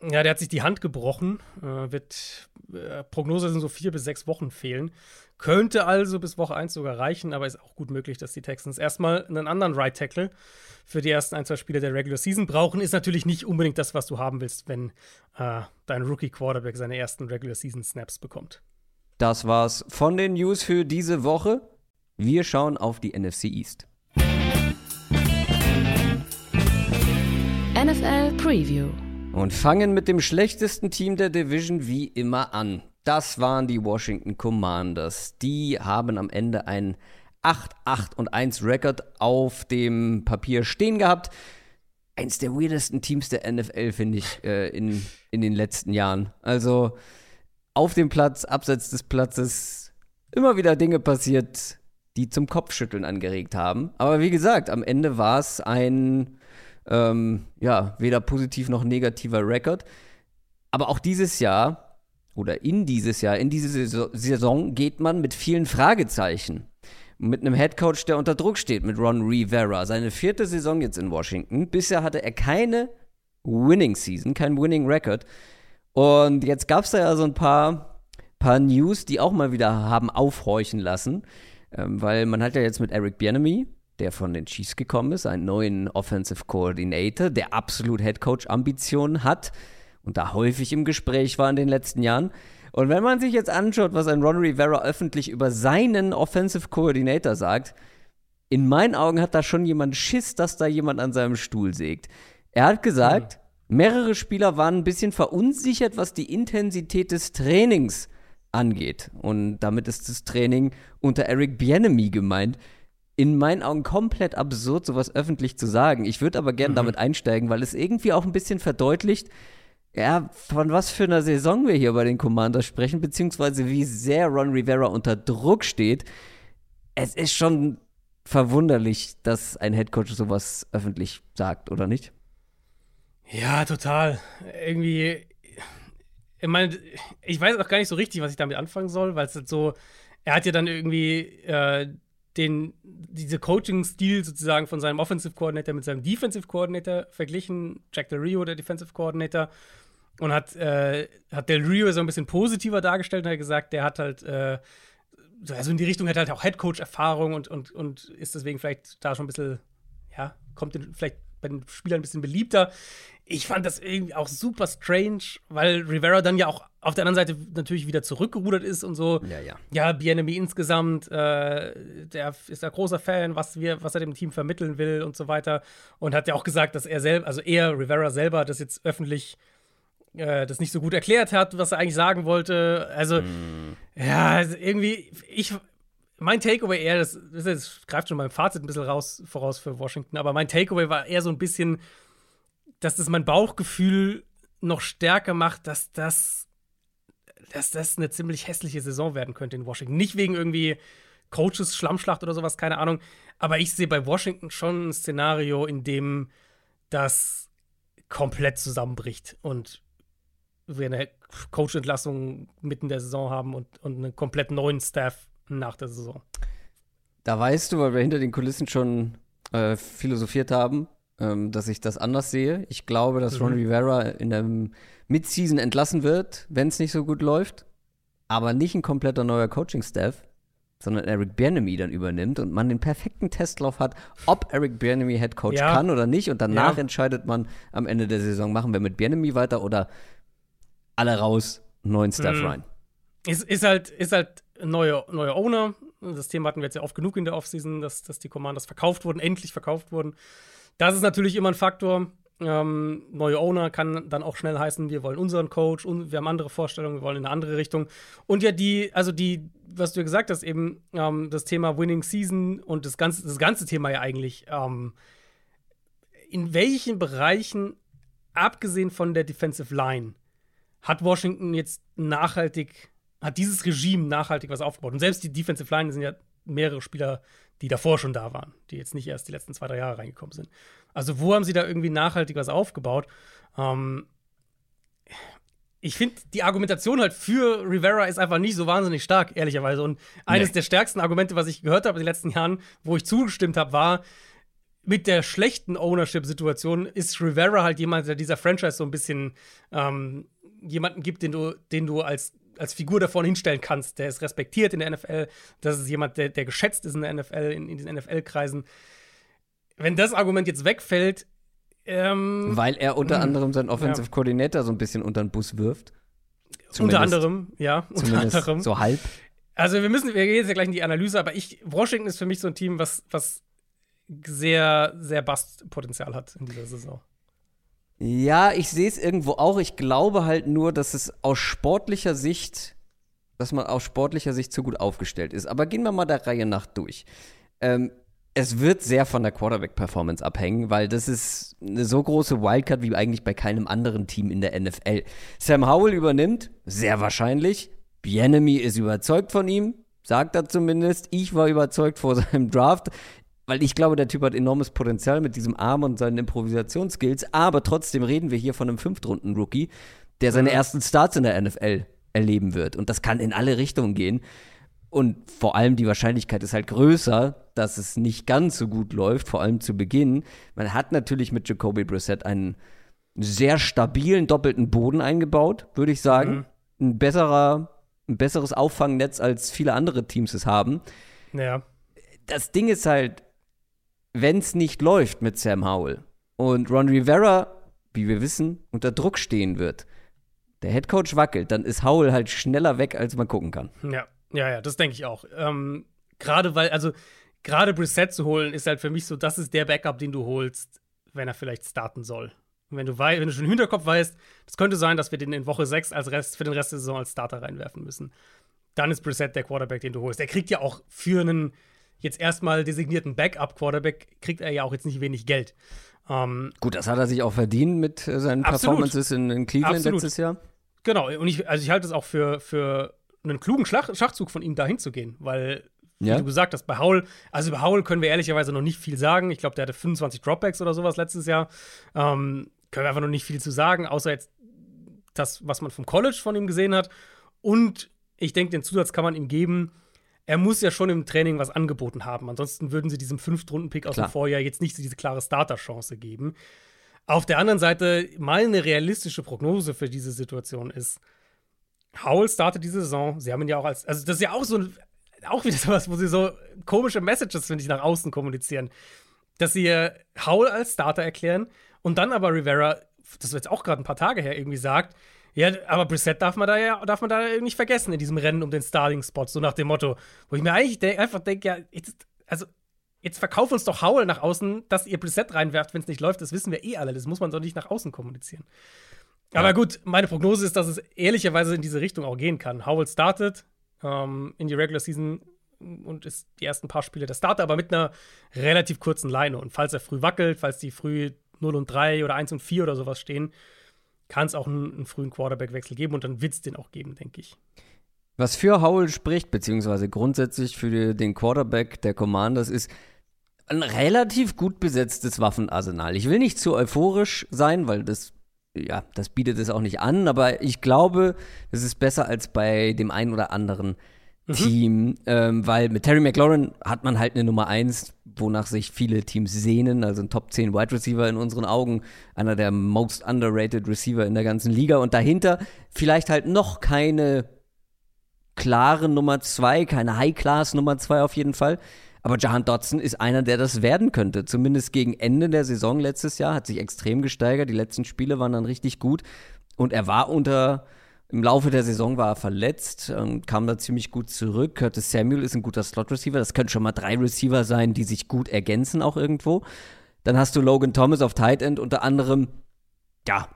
Ja, der hat sich die Hand gebrochen. Äh, wird, äh, Prognose sind so vier bis sechs Wochen fehlen. Könnte also bis Woche 1 sogar reichen, aber ist auch gut möglich, dass die Texans erstmal einen anderen Right Tackle für die ersten ein, zwei Spiele der Regular Season brauchen. Ist natürlich nicht unbedingt das, was du haben willst, wenn äh, dein Rookie Quarterback seine ersten Regular Season Snaps bekommt. Das war's von den News für diese Woche. Wir schauen auf die NFC East. NFL Preview. Und fangen mit dem schlechtesten Team der Division wie immer an. Das waren die Washington Commanders. Die haben am Ende einen 8-8 und 1 Rekord auf dem Papier stehen gehabt. Eins der weirdesten Teams der NFL, finde ich, äh, in, in den letzten Jahren. Also auf dem Platz, abseits des Platzes, immer wieder Dinge passiert, die zum Kopfschütteln angeregt haben. Aber wie gesagt, am Ende war es ein, ähm, ja, weder positiv noch negativer Rekord. Aber auch dieses Jahr oder in dieses Jahr, in diese Saison geht man mit vielen Fragezeichen. Mit einem Headcoach, der unter Druck steht, mit Ron Rivera. Seine vierte Saison jetzt in Washington. Bisher hatte er keine Winning Season, kein Winning Record. Und jetzt gab es da ja so ein paar, paar News, die auch mal wieder haben aufhorchen lassen. Ähm, weil man hat ja jetzt mit Eric Bienemy, der von den Chiefs gekommen ist, einen neuen Offensive Coordinator, der absolut Head Coach Ambitionen hat und da häufig im Gespräch war in den letzten Jahren. Und wenn man sich jetzt anschaut, was ein Ron Rivera öffentlich über seinen Offensive Coordinator sagt, in meinen Augen hat da schon jemand Schiss, dass da jemand an seinem Stuhl sägt. Er hat gesagt, mhm. mehrere Spieler waren ein bisschen verunsichert, was die Intensität des Trainings angeht. Und damit ist das Training unter Eric Bienemy gemeint. In meinen Augen komplett absurd, sowas öffentlich zu sagen. Ich würde aber gerne mhm. damit einsteigen, weil es irgendwie auch ein bisschen verdeutlicht, ja, von was für einer Saison wir hier bei den Commanders sprechen, beziehungsweise wie sehr Ron Rivera unter Druck steht. Es ist schon verwunderlich, dass ein Headcoach sowas öffentlich sagt, oder nicht? Ja, total. Irgendwie, ich meine, ich weiß auch gar nicht so richtig, was ich damit anfangen soll, weil es halt so, er hat ja dann irgendwie äh, den, diese Coaching-Stil sozusagen von seinem Offensive Coordinator mit seinem Defensive Coordinator verglichen, Jack Del Rio, der Defensive Coordinator, und hat, äh, hat Del Rio so ein bisschen positiver dargestellt und hat gesagt, der hat halt, äh, also in die Richtung hat halt auch Headcoach-Erfahrung und, und, und ist deswegen vielleicht da schon ein bisschen, ja, kommt in, vielleicht bei den Spielern ein bisschen beliebter ich fand das irgendwie auch super strange, weil Rivera dann ja auch auf der anderen Seite natürlich wieder zurückgerudert ist und so. Ja, ja. Ja, Bienemy insgesamt, äh, der ist ein großer Fan, was, wir, was er dem Team vermitteln will und so weiter. Und hat ja auch gesagt, dass er selber, also er, Rivera selber, das jetzt öffentlich äh, das nicht so gut erklärt hat, was er eigentlich sagen wollte. Also, mm. ja, also irgendwie, ich, mein Takeaway eher, das, das, greift schon beim Fazit ein bisschen raus, voraus für Washington, aber mein Takeaway war eher so ein bisschen, dass das mein Bauchgefühl noch stärker macht, dass das, dass das eine ziemlich hässliche Saison werden könnte in Washington. Nicht wegen irgendwie Coaches, Schlammschlacht oder sowas, keine Ahnung. Aber ich sehe bei Washington schon ein Szenario, in dem das komplett zusammenbricht und wir eine Coach-Entlassung mitten der Saison haben und, und einen komplett neuen Staff nach der Saison. Da weißt du, weil wir hinter den Kulissen schon äh, philosophiert haben, ähm, dass ich das anders sehe. Ich glaube, dass mhm. Ron Rivera in der Midseason entlassen wird, wenn es nicht so gut läuft. Aber nicht ein kompletter neuer Coaching-Staff, sondern Eric Bienemy dann übernimmt und man den perfekten Testlauf hat, ob Eric Bienemy Head Coach ja. kann oder nicht. Und danach ja. entscheidet man am Ende der Saison, machen wir mit Bienemy weiter oder alle raus, neuen Staff Mhm. rein. Ist, ist halt, ist halt neue, neue Owner. Das Thema hatten wir jetzt ja oft genug in der Offseason, dass, dass die Commanders verkauft wurden, endlich verkauft wurden. Das ist natürlich immer ein Faktor. Ähm, neue Owner kann dann auch schnell heißen, wir wollen unseren Coach und wir haben andere Vorstellungen, wir wollen in eine andere Richtung. Und ja, die, also die, was du ja gesagt hast, eben ähm, das Thema Winning Season und das ganze, das ganze Thema ja eigentlich, ähm, in welchen Bereichen, abgesehen von der Defensive Line, hat Washington jetzt nachhaltig, hat dieses Regime nachhaltig was aufgebaut. Und selbst die Defensive Line sind ja mehrere Spieler, die davor schon da waren, die jetzt nicht erst die letzten zwei, drei Jahre reingekommen sind. Also, wo haben sie da irgendwie nachhaltig was aufgebaut? Ähm, ich finde, die Argumentation halt für Rivera ist einfach nicht so wahnsinnig stark, ehrlicherweise. Und eines Nee. der stärksten Argumente, was ich gehört habe in den letzten Jahren, wo ich zugestimmt habe, war, mit der schlechten Ownership-Situation ist Rivera halt jemand, der dieser Franchise so ein bisschen ähm, jemanden gibt, den du, den du als, als Figur da vorne hinstellen kannst. Der ist respektiert in der NFL. Das ist jemand, der, der geschätzt ist in der NFL, in, in diesen NFL-Kreisen. Wenn das Argument jetzt wegfällt, ähm, Weil er unter Mhm. anderem seinen Offensive Ja. Coordinator so ein bisschen unter den Bus wirft. unter Zumindest- anderem, ja, unter anderem. so halb. Also wir müssen, wir gehen jetzt ja gleich in die Analyse, aber ich, Washington ist für mich so ein Team, was, was sehr, sehr Bastpotenzial hat in dieser Saison. Ja, ich sehe es irgendwo auch. Ich glaube halt nur, dass es aus sportlicher Sicht, dass man aus sportlicher Sicht zu gut aufgestellt ist. Aber gehen wir mal der Reihe nach durch. Ähm, es wird sehr von der Quarterback-Performance abhängen, weil das ist eine so große Wildcard wie eigentlich bei keinem anderen Team in der NFL. Sam Howell übernimmt, sehr wahrscheinlich. Bienemy ist überzeugt von ihm, sagt er zumindest. Ich war überzeugt vor seinem Draft, weil ich glaube, der Typ hat enormes Potenzial mit diesem Arm und seinen Improvisationsskills. Aber trotzdem reden wir hier von einem Fünftrunden-Rookie, der seine ersten Starts in der NFL erleben wird. Und das kann in alle Richtungen gehen. Und vor allem die Wahrscheinlichkeit ist halt größer, dass es nicht ganz so gut läuft, vor allem zu Beginn. Man hat natürlich mit Jacoby Brissett einen sehr stabilen doppelten Boden eingebaut, würde ich sagen. Ein besserer, ein besseres Auffangnetz als viele andere Teams es haben. Ja. Das Ding ist halt, wenn es nicht läuft mit Sam Howell und Ron Rivera, wie wir wissen, unter Druck stehen wird, der Headcoach wackelt, dann ist Howell halt schneller weg, als man gucken kann. Ja, ja, ja, das denke ich auch. Ähm, gerade weil, also, gerade Brissett zu holen, ist halt für mich so, das ist der Backup, den du holst, wenn er vielleicht starten soll. Und wenn du, wei wenn du schon im Hinterkopf weißt, es könnte sein, dass wir den in Woche 6 als Rest, für den Rest der Saison als Starter reinwerfen müssen, dann ist Brissett der Quarterback, den du holst. Der kriegt ja auch für einen jetzt erstmal designierten Backup-Quarterback, kriegt er ja auch jetzt nicht wenig Geld. Ähm, Gut, das hat er sich auch verdient mit äh, seinen Absolut. Performances in, in Cleveland Absolut. letztes Jahr. Genau, und ich, also ich halte es auch für, für einen klugen Schlag, Schachzug von ihm, da hinzugehen, weil, wie Ja. du gesagt hast, bei Howell, also über Howell können wir ehrlicherweise noch nicht viel sagen. Ich glaube, der hatte 25 Dropbacks oder sowas letztes Jahr. Ähm, können wir einfach noch nicht viel zu sagen, außer jetzt das, was man vom College von ihm gesehen hat. Und ich denke, den Zusatz kann man ihm geben. Er muss ja schon im Training was angeboten haben. Ansonsten würden sie diesem Fünftrunden-Pick aus Klar. dem Vorjahr jetzt nicht so diese klare Starter-Chance geben. Auf der anderen Seite, meine realistische Prognose für diese Situation ist, Howell startet diese Saison. Sie haben ihn ja auch als, also das ist ja auch so auch wieder [laughs] sowas, wo sie so komische Messages, finde ich, nach außen kommunizieren. Dass sie Howell als Starter erklären und dann aber Rivera, das wird jetzt auch gerade ein paar Tage her, irgendwie sagt, ja, aber Brissett darf man da ja, darf man da nicht vergessen in diesem Rennen um den Starting-Spot, so nach dem Motto, wo ich mir eigentlich denk, einfach denke, ja, jetzt, also jetzt verkauf uns doch Howell nach außen, dass ihr Brissett reinwerft, wenn es nicht läuft, das wissen wir eh alle, das muss man doch nicht nach außen kommunizieren. Aber gut, meine Prognose ist, dass es ehrlicherweise in diese Richtung auch gehen kann. Howell startet ähm, in die Regular Season und ist die ersten paar Spiele der Starter, aber mit einer relativ kurzen Leine. Und falls er früh wackelt, falls die früh 0 und 3 oder 1 und 4 oder sowas stehen, kann es auch einen, einen frühen Quarterback-Wechsel geben und dann wird es den auch geben, denke ich. Was für Howell spricht, beziehungsweise grundsätzlich für den Quarterback der Commanders, ist ein relativ gut besetztes Waffenarsenal. Ich will nicht zu euphorisch sein, weil das, ja, das bietet es auch nicht an, aber ich glaube, es ist besser als bei dem einen oder anderen Team, ähm, weil mit Terry McLaurin hat man halt eine Nummer 1, wonach sich viele Teams sehnen, also ein Top 10 Wide Receiver in unseren Augen, einer der most underrated Receiver in der ganzen Liga und dahinter vielleicht halt noch keine klare Nummer 2, keine High-Class Nummer 2 auf jeden Fall. Aber Jahan Dotson ist einer, der das werden könnte. Zumindest gegen Ende der Saison letztes Jahr hat sich extrem gesteigert. Die letzten Spiele waren dann richtig gut. Und er war unter Im Laufe der Saison war er verletzt, ähm, kam da ziemlich gut zurück. Curtis Samuel ist ein guter Slot-Receiver. Das können schon mal drei Receiver sein, die sich gut ergänzen auch irgendwo. Dann hast du Logan Thomas auf Tight End, unter anderem, ja,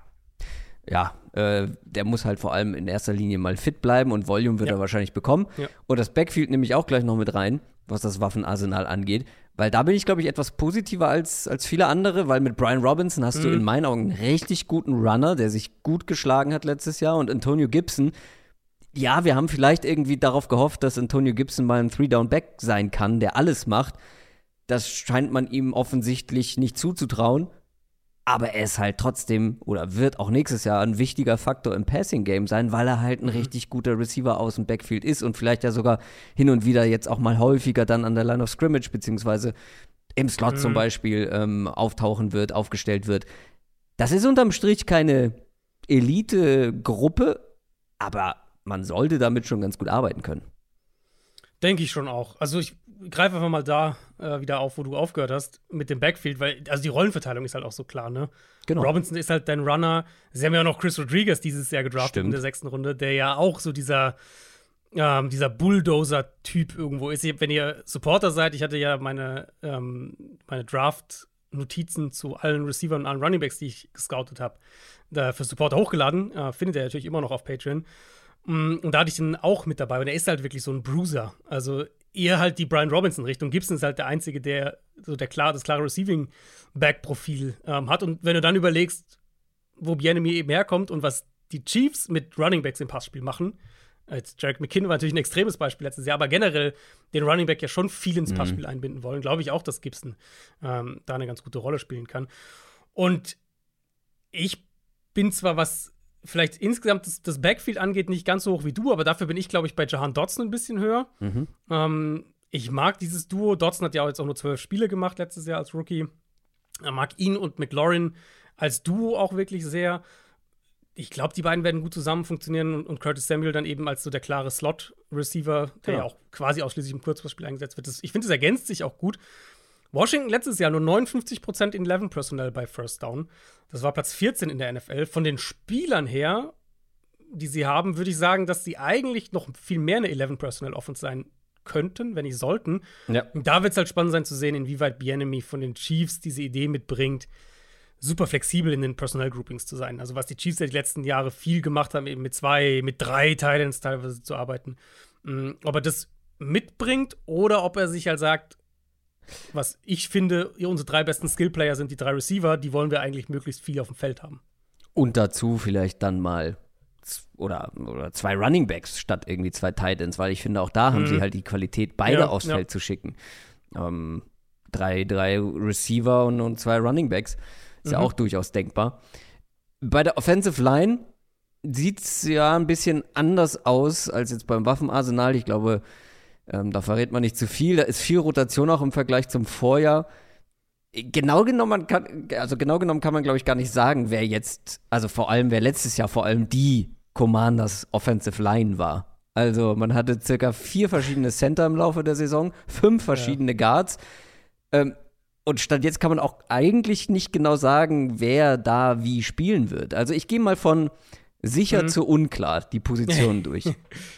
ja, äh, der muss halt vor allem in erster Linie mal fit bleiben und Volume wird Ja. er wahrscheinlich bekommen. Ja. Und das Backfield nehme ich auch gleich noch mit rein, was das Waffenarsenal angeht. Weil da bin ich, glaube ich, etwas positiver als, als viele andere, weil mit Brian Robinson hast du Mhm. in meinen Augen einen richtig guten Runner, der sich gut geschlagen hat letztes Jahr. Und Antonio Gibson, ja, wir haben vielleicht irgendwie darauf gehofft, dass Antonio Gibson mal ein Three-Down-Back sein kann, der alles macht. Das scheint man ihm offensichtlich nicht zuzutrauen. Aber er ist halt trotzdem oder wird auch nächstes Jahr ein wichtiger Faktor im Passing-Game sein, weil er halt ein richtig guter Receiver aus dem Backfield ist und vielleicht ja sogar hin und wieder jetzt auch mal häufiger dann an der Line of Scrimmage beziehungsweise im Slot zum Mhm. Beispiel ähm, auftauchen wird, aufgestellt wird. Das ist unterm Strich keine Elite-Gruppe, aber man sollte damit schon ganz gut arbeiten können. Denke ich schon auch. Also ich greife einfach mal da äh, wieder auf, wo du aufgehört hast, mit dem Backfield, weil also die Rollenverteilung ist halt auch so klar, ne? Genau. Robinson ist halt dein Runner. Sie haben ja auch noch Chris Rodriguez dieses Jahr gedraftet Stimmt. in der sechsten Runde, der ja auch so dieser, ähm, dieser Bulldozer-Typ irgendwo ist. Wenn ihr Supporter seid, ich hatte ja meine, ähm, meine Draft-Notizen zu allen Receivern und allen Runningbacks, die ich gescoutet habe, da für Supporter hochgeladen. Äh, findet ihr natürlich immer noch auf Patreon. Mm, Und da hatte ich ihn auch mit dabei. Und er ist halt wirklich so ein Bruiser. Also eher halt die Brian Robinson-Richtung. Gibson ist halt der Einzige, der so der klar, das klare Receiving-Back-Profil ähm, hat. Und wenn du dann überlegst, wo Bienemy eben herkommt und was die Chiefs mit Runningbacks im Passspiel machen, Jetzt Jarek McKinnon war natürlich ein extremes Beispiel letztes Jahr, aber generell den Running Back ja schon viel ins Passspiel einbinden wollen, glaube ich auch, dass Gibson ähm, da eine ganz gute Rolle spielen kann. Und ich bin zwar, was vielleicht insgesamt das, das Backfield angeht, nicht ganz so hoch wie du, aber dafür bin ich, glaube ich, bei Jahan Dodson ein bisschen höher. Ähm, ich mag dieses Duo. Dodson hat ja auch jetzt auch nur zwölf Spiele gemacht letztes Jahr als Rookie. Er mag ihn und McLaurin als Duo auch wirklich sehr. Ich glaube, die beiden werden gut zusammen funktionieren und, und Curtis Samuel dann eben als so der klare Slot-Receiver, der Ja. ja auch quasi ausschließlich im Kurzpassspiel eingesetzt wird. Das, ich finde, es ergänzt sich auch gut. Washington letztes Jahr nur 59% in 11 Personnel bei First Down. Das war Platz 14 in der NFL. Von den Spielern her, die sie haben, würde ich sagen, dass sie eigentlich noch viel mehr eine 11 Personnel Offense sein könnten, wenn nicht sollten. Ja. Und da wird es halt spannend sein zu sehen, inwieweit Bienemy von den Chiefs diese Idee mitbringt, super flexibel in den Personal Groupings zu sein. Also was die Chiefs ja die letzten Jahre viel gemacht haben, eben mit zwei, mit drei Titans teilweise zu arbeiten. Mm, Ob er das mitbringt oder ob er sich halt sagt, was ich finde, unsere drei besten Skillplayer sind die drei Receiver, die wollen wir eigentlich möglichst viel auf dem Feld haben. Und dazu vielleicht dann mal oder, oder zwei Running Backs statt irgendwie zwei Titans, weil ich finde, auch da haben Mhm. sie halt die Qualität, beide Ja, aufs ja. Feld zu schicken. Ähm, drei, drei Receiver und, und zwei Running Backs ist ja Mhm. auch durchaus denkbar. Bei der Offensive Line sieht es ja ein bisschen anders aus als jetzt beim Waffenarsenal. Ich glaube, ähm, da verrät man nicht zu viel. Da ist viel Rotation auch im Vergleich zum Vorjahr. Genau genommen, kann, also genau genommen kann man, glaube ich, gar nicht sagen, wer jetzt, also vor allem, wer letztes Jahr vor allem die Commanders Offensive Line war. Also man hatte circa vier verschiedene Center im Laufe der Saison, fünf verschiedene Guards. Ähm, und statt jetzt kann man auch eigentlich nicht genau sagen, wer da wie spielen wird. Also ich gehe mal von sicher Mhm. zu unklar die Positionen [laughs] durch.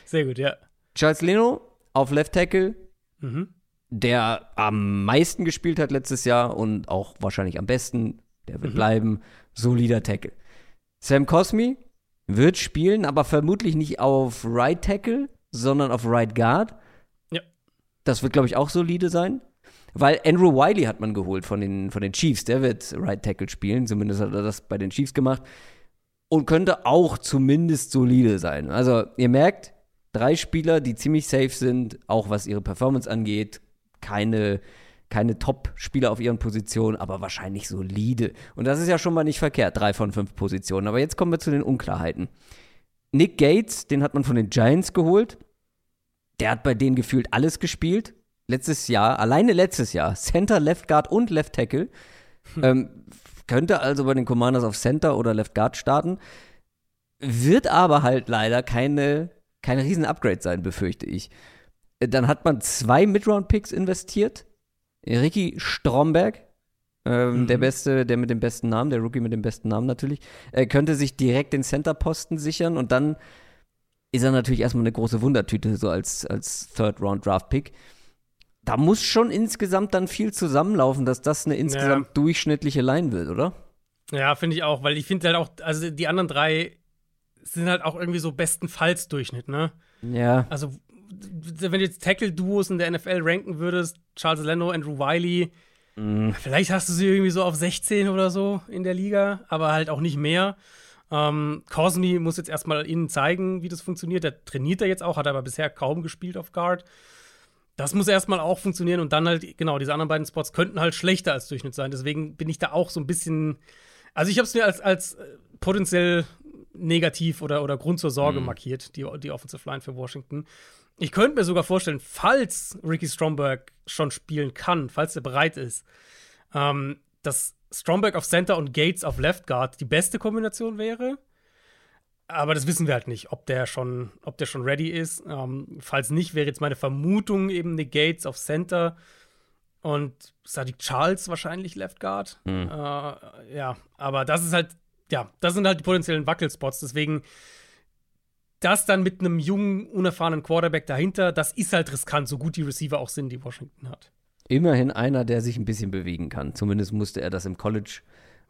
Sehr gut, ja. Charles Leno auf Left Tackle, Mhm. der am meisten gespielt hat letztes Jahr und auch wahrscheinlich am besten, der wird Mhm. bleiben, solider Tackle. Sam Cosmi wird spielen, aber vermutlich nicht auf Right Tackle, sondern auf Right Guard. Ja. Das wird, glaube ich, auch solide sein. Weil Andrew Wiley hat man geholt von den, von den Chiefs. Der wird Right Tackle spielen. Zumindest hat er das bei den Chiefs gemacht. Und könnte auch zumindest solide sein. Also, ihr merkt, drei Spieler, die ziemlich safe sind, auch was ihre Performance angeht. Keine, keine Top-Spieler auf ihren Positionen, aber wahrscheinlich solide. Und das ist ja schon mal nicht verkehrt, drei von fünf Positionen. Aber jetzt kommen wir zu den Unklarheiten. Nick Gates, den hat man von den Giants geholt. Der hat bei denen gefühlt alles gespielt. Letztes Jahr, alleine letztes Jahr, Center, Left Guard und Left Tackle. [laughs] Ähm, könnte also bei den Commanders auf Center oder Left Guard starten. Wird aber halt leider keine, kein Riesen-Upgrade sein, befürchte ich. Äh, Dann hat man zwei Midround-Picks investiert. Ricky Stromberg, ähm, Mhm. der Beste, der mit dem besten Namen, der Rookie mit dem besten Namen natürlich, äh, könnte sich direkt den Center-Posten sichern und dann ist er natürlich erstmal eine große Wundertüte, so als, als Third-Round-Draft-Pick. Da muss schon insgesamt dann viel zusammenlaufen, dass das eine insgesamt ja. durchschnittliche Line wird, oder? Ja, finde ich auch, weil ich finde halt auch, also die anderen drei sind halt auch irgendwie so bestenfalls Durchschnitt, ne? Ja. Also, wenn du jetzt Tackle-Duos in der NFL ranken würdest, Charles Leno, Andrew Wiley, mhm. vielleicht hast du sie irgendwie so auf 16 oder so in der Liga, aber halt auch nicht mehr. Ähm, Cosmi muss jetzt erstmal ihnen zeigen, wie das funktioniert. Der trainiert er jetzt auch, hat aber bisher kaum gespielt auf Guard. Das muss erstmal auch funktionieren und dann halt, genau, diese anderen beiden Spots könnten halt schlechter als Durchschnitt sein. Deswegen bin ich da auch so ein bisschen. Also, ich habe es mir als, als äh, potenziell negativ oder, oder Grund zur Sorge mhm. markiert, die, die Offensive Line für Washington. Ich könnte mir sogar vorstellen, falls Ricky Stromberg schon spielen kann, falls er bereit ist, ähm, dass Stromberg auf Center und Gates auf Left Guard die beste Kombination wäre. Aber das wissen wir halt nicht, ob der schon, ob der schon ready ist. Ähm, falls nicht, wäre jetzt meine Vermutung eben Nick Gates auf Center und Sadiq Charles wahrscheinlich Left Guard. Mhm. Äh, ja, aber das ist halt, ja, das sind halt die potenziellen Wackelspots. Deswegen das dann mit einem jungen, unerfahrenen Quarterback dahinter, das ist halt riskant, so gut die Receiver auch sind, die Washington hat immerhin einer, der sich ein bisschen bewegen kann. Zumindest musste er das im College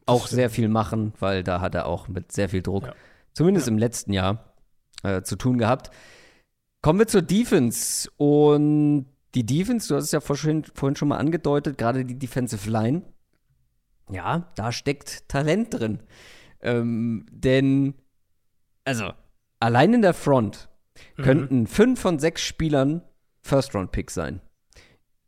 auch sehr viel machen, weil da hat er auch mit sehr viel Druck, ja. zumindest ja. im letzten Jahr, äh, zu tun gehabt. Kommen wir zur Defense. Und die Defense, du hast es ja vorhin, vorhin schon mal angedeutet, gerade die Defensive Line. Ja, da steckt Talent drin. Ähm, denn, also, allein in der Front mhm. könnten fünf von sechs Spielern First-Round-Picks sein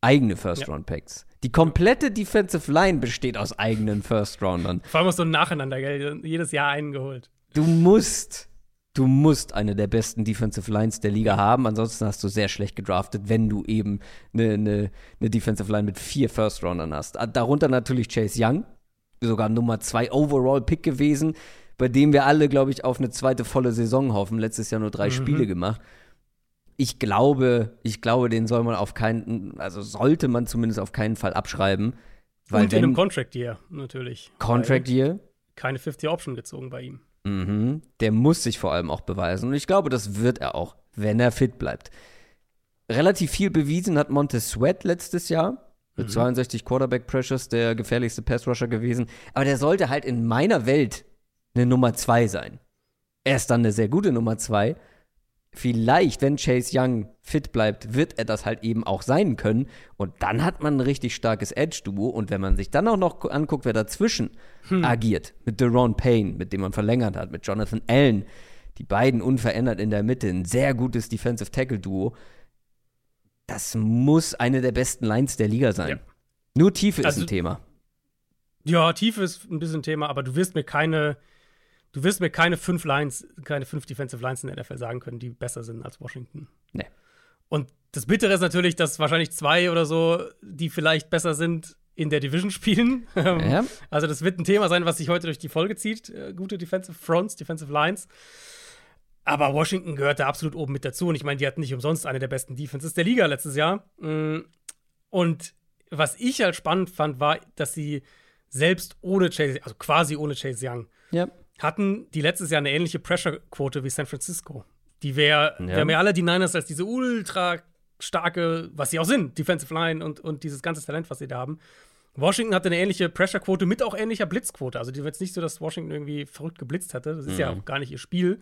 eigene First-Round-Picks. Die komplette Defensive Line besteht aus eigenen First-Roundern. Vor allem so nacheinander, gell? Jedes Jahr einen geholt. Du musst, du musst eine der besten Defensive Lines der Liga haben. Ansonsten hast du sehr schlecht gedraftet, wenn du eben eine, eine, eine Defensive Line mit vier First-Roundern hast. Darunter natürlich Chase Young, sogar Nummer zwei Overall-Pick gewesen, bei dem wir alle, glaube ich, auf eine zweite volle Saison hoffen. Letztes Jahr nur drei mhm. Spiele gemacht ich glaube, ich glaube, den soll man auf keinen, also sollte man zumindest auf keinen Fall abschreiben. Weil Und in einem Contract Year natürlich. Contract Year. Keine 50 Option gezogen bei ihm. Mhm. Der muss sich vor allem auch beweisen. Und ich glaube, das wird er auch, wenn er fit bleibt. Relativ viel bewiesen hat Montez Sweat letztes Jahr. Mit mhm. 62 Quarterback Pressures der gefährlichste Pass Rusher gewesen. Aber der sollte halt in meiner Welt eine Nummer 2 sein. Er ist dann eine sehr gute Nummer 2 vielleicht, wenn Chase Young fit bleibt, wird er das halt eben auch sein können. Und dann hat man ein richtig starkes Edge-Duo. Und wenn man sich dann auch noch anguckt, wer dazwischen hm. agiert, mit Deron Payne, mit dem man verlängert hat, mit Jonathan Allen, die beiden unverändert in der Mitte, ein sehr gutes Defensive Tackle-Duo. Das muss eine der besten Lines der Liga sein. Ja. Nur Tiefe also, ist ein Thema. Ja, Tiefe ist ein bisschen ein Thema, aber du wirst mir keine Du wirst mir keine fünf Lines, keine fünf Defensive Lines in der NFL sagen können, die besser sind als Washington. Nee. Und das Bittere ist natürlich, dass wahrscheinlich zwei oder so, die vielleicht besser sind, in der Division spielen. [laughs] Ja. Also, das wird ein Thema sein, was sich heute durch die Folge zieht. Äh, gute Defensive Fronts, Defensive Lines. Aber Washington gehört da absolut oben mit dazu. Und ich meine, die hatten nicht umsonst eine der besten Defenses der Liga letztes Jahr. Mm. Und was ich halt spannend fand, war, dass sie selbst ohne Chase, also quasi ohne Chase Young, ja hatten die letztes Jahr eine ähnliche Pressure-Quote wie San Francisco. Die wäre, ja. wir haben ja alle die Niners als diese ultra starke, was sie auch sind, Defensive Line und, und dieses ganze Talent, was sie da haben. Washington hatte eine ähnliche Pressure-Quote mit auch ähnlicher Blitzquote. Also die war jetzt nicht so, dass Washington irgendwie verrückt geblitzt hatte. Das ist mhm. ja auch gar nicht ihr Spiel.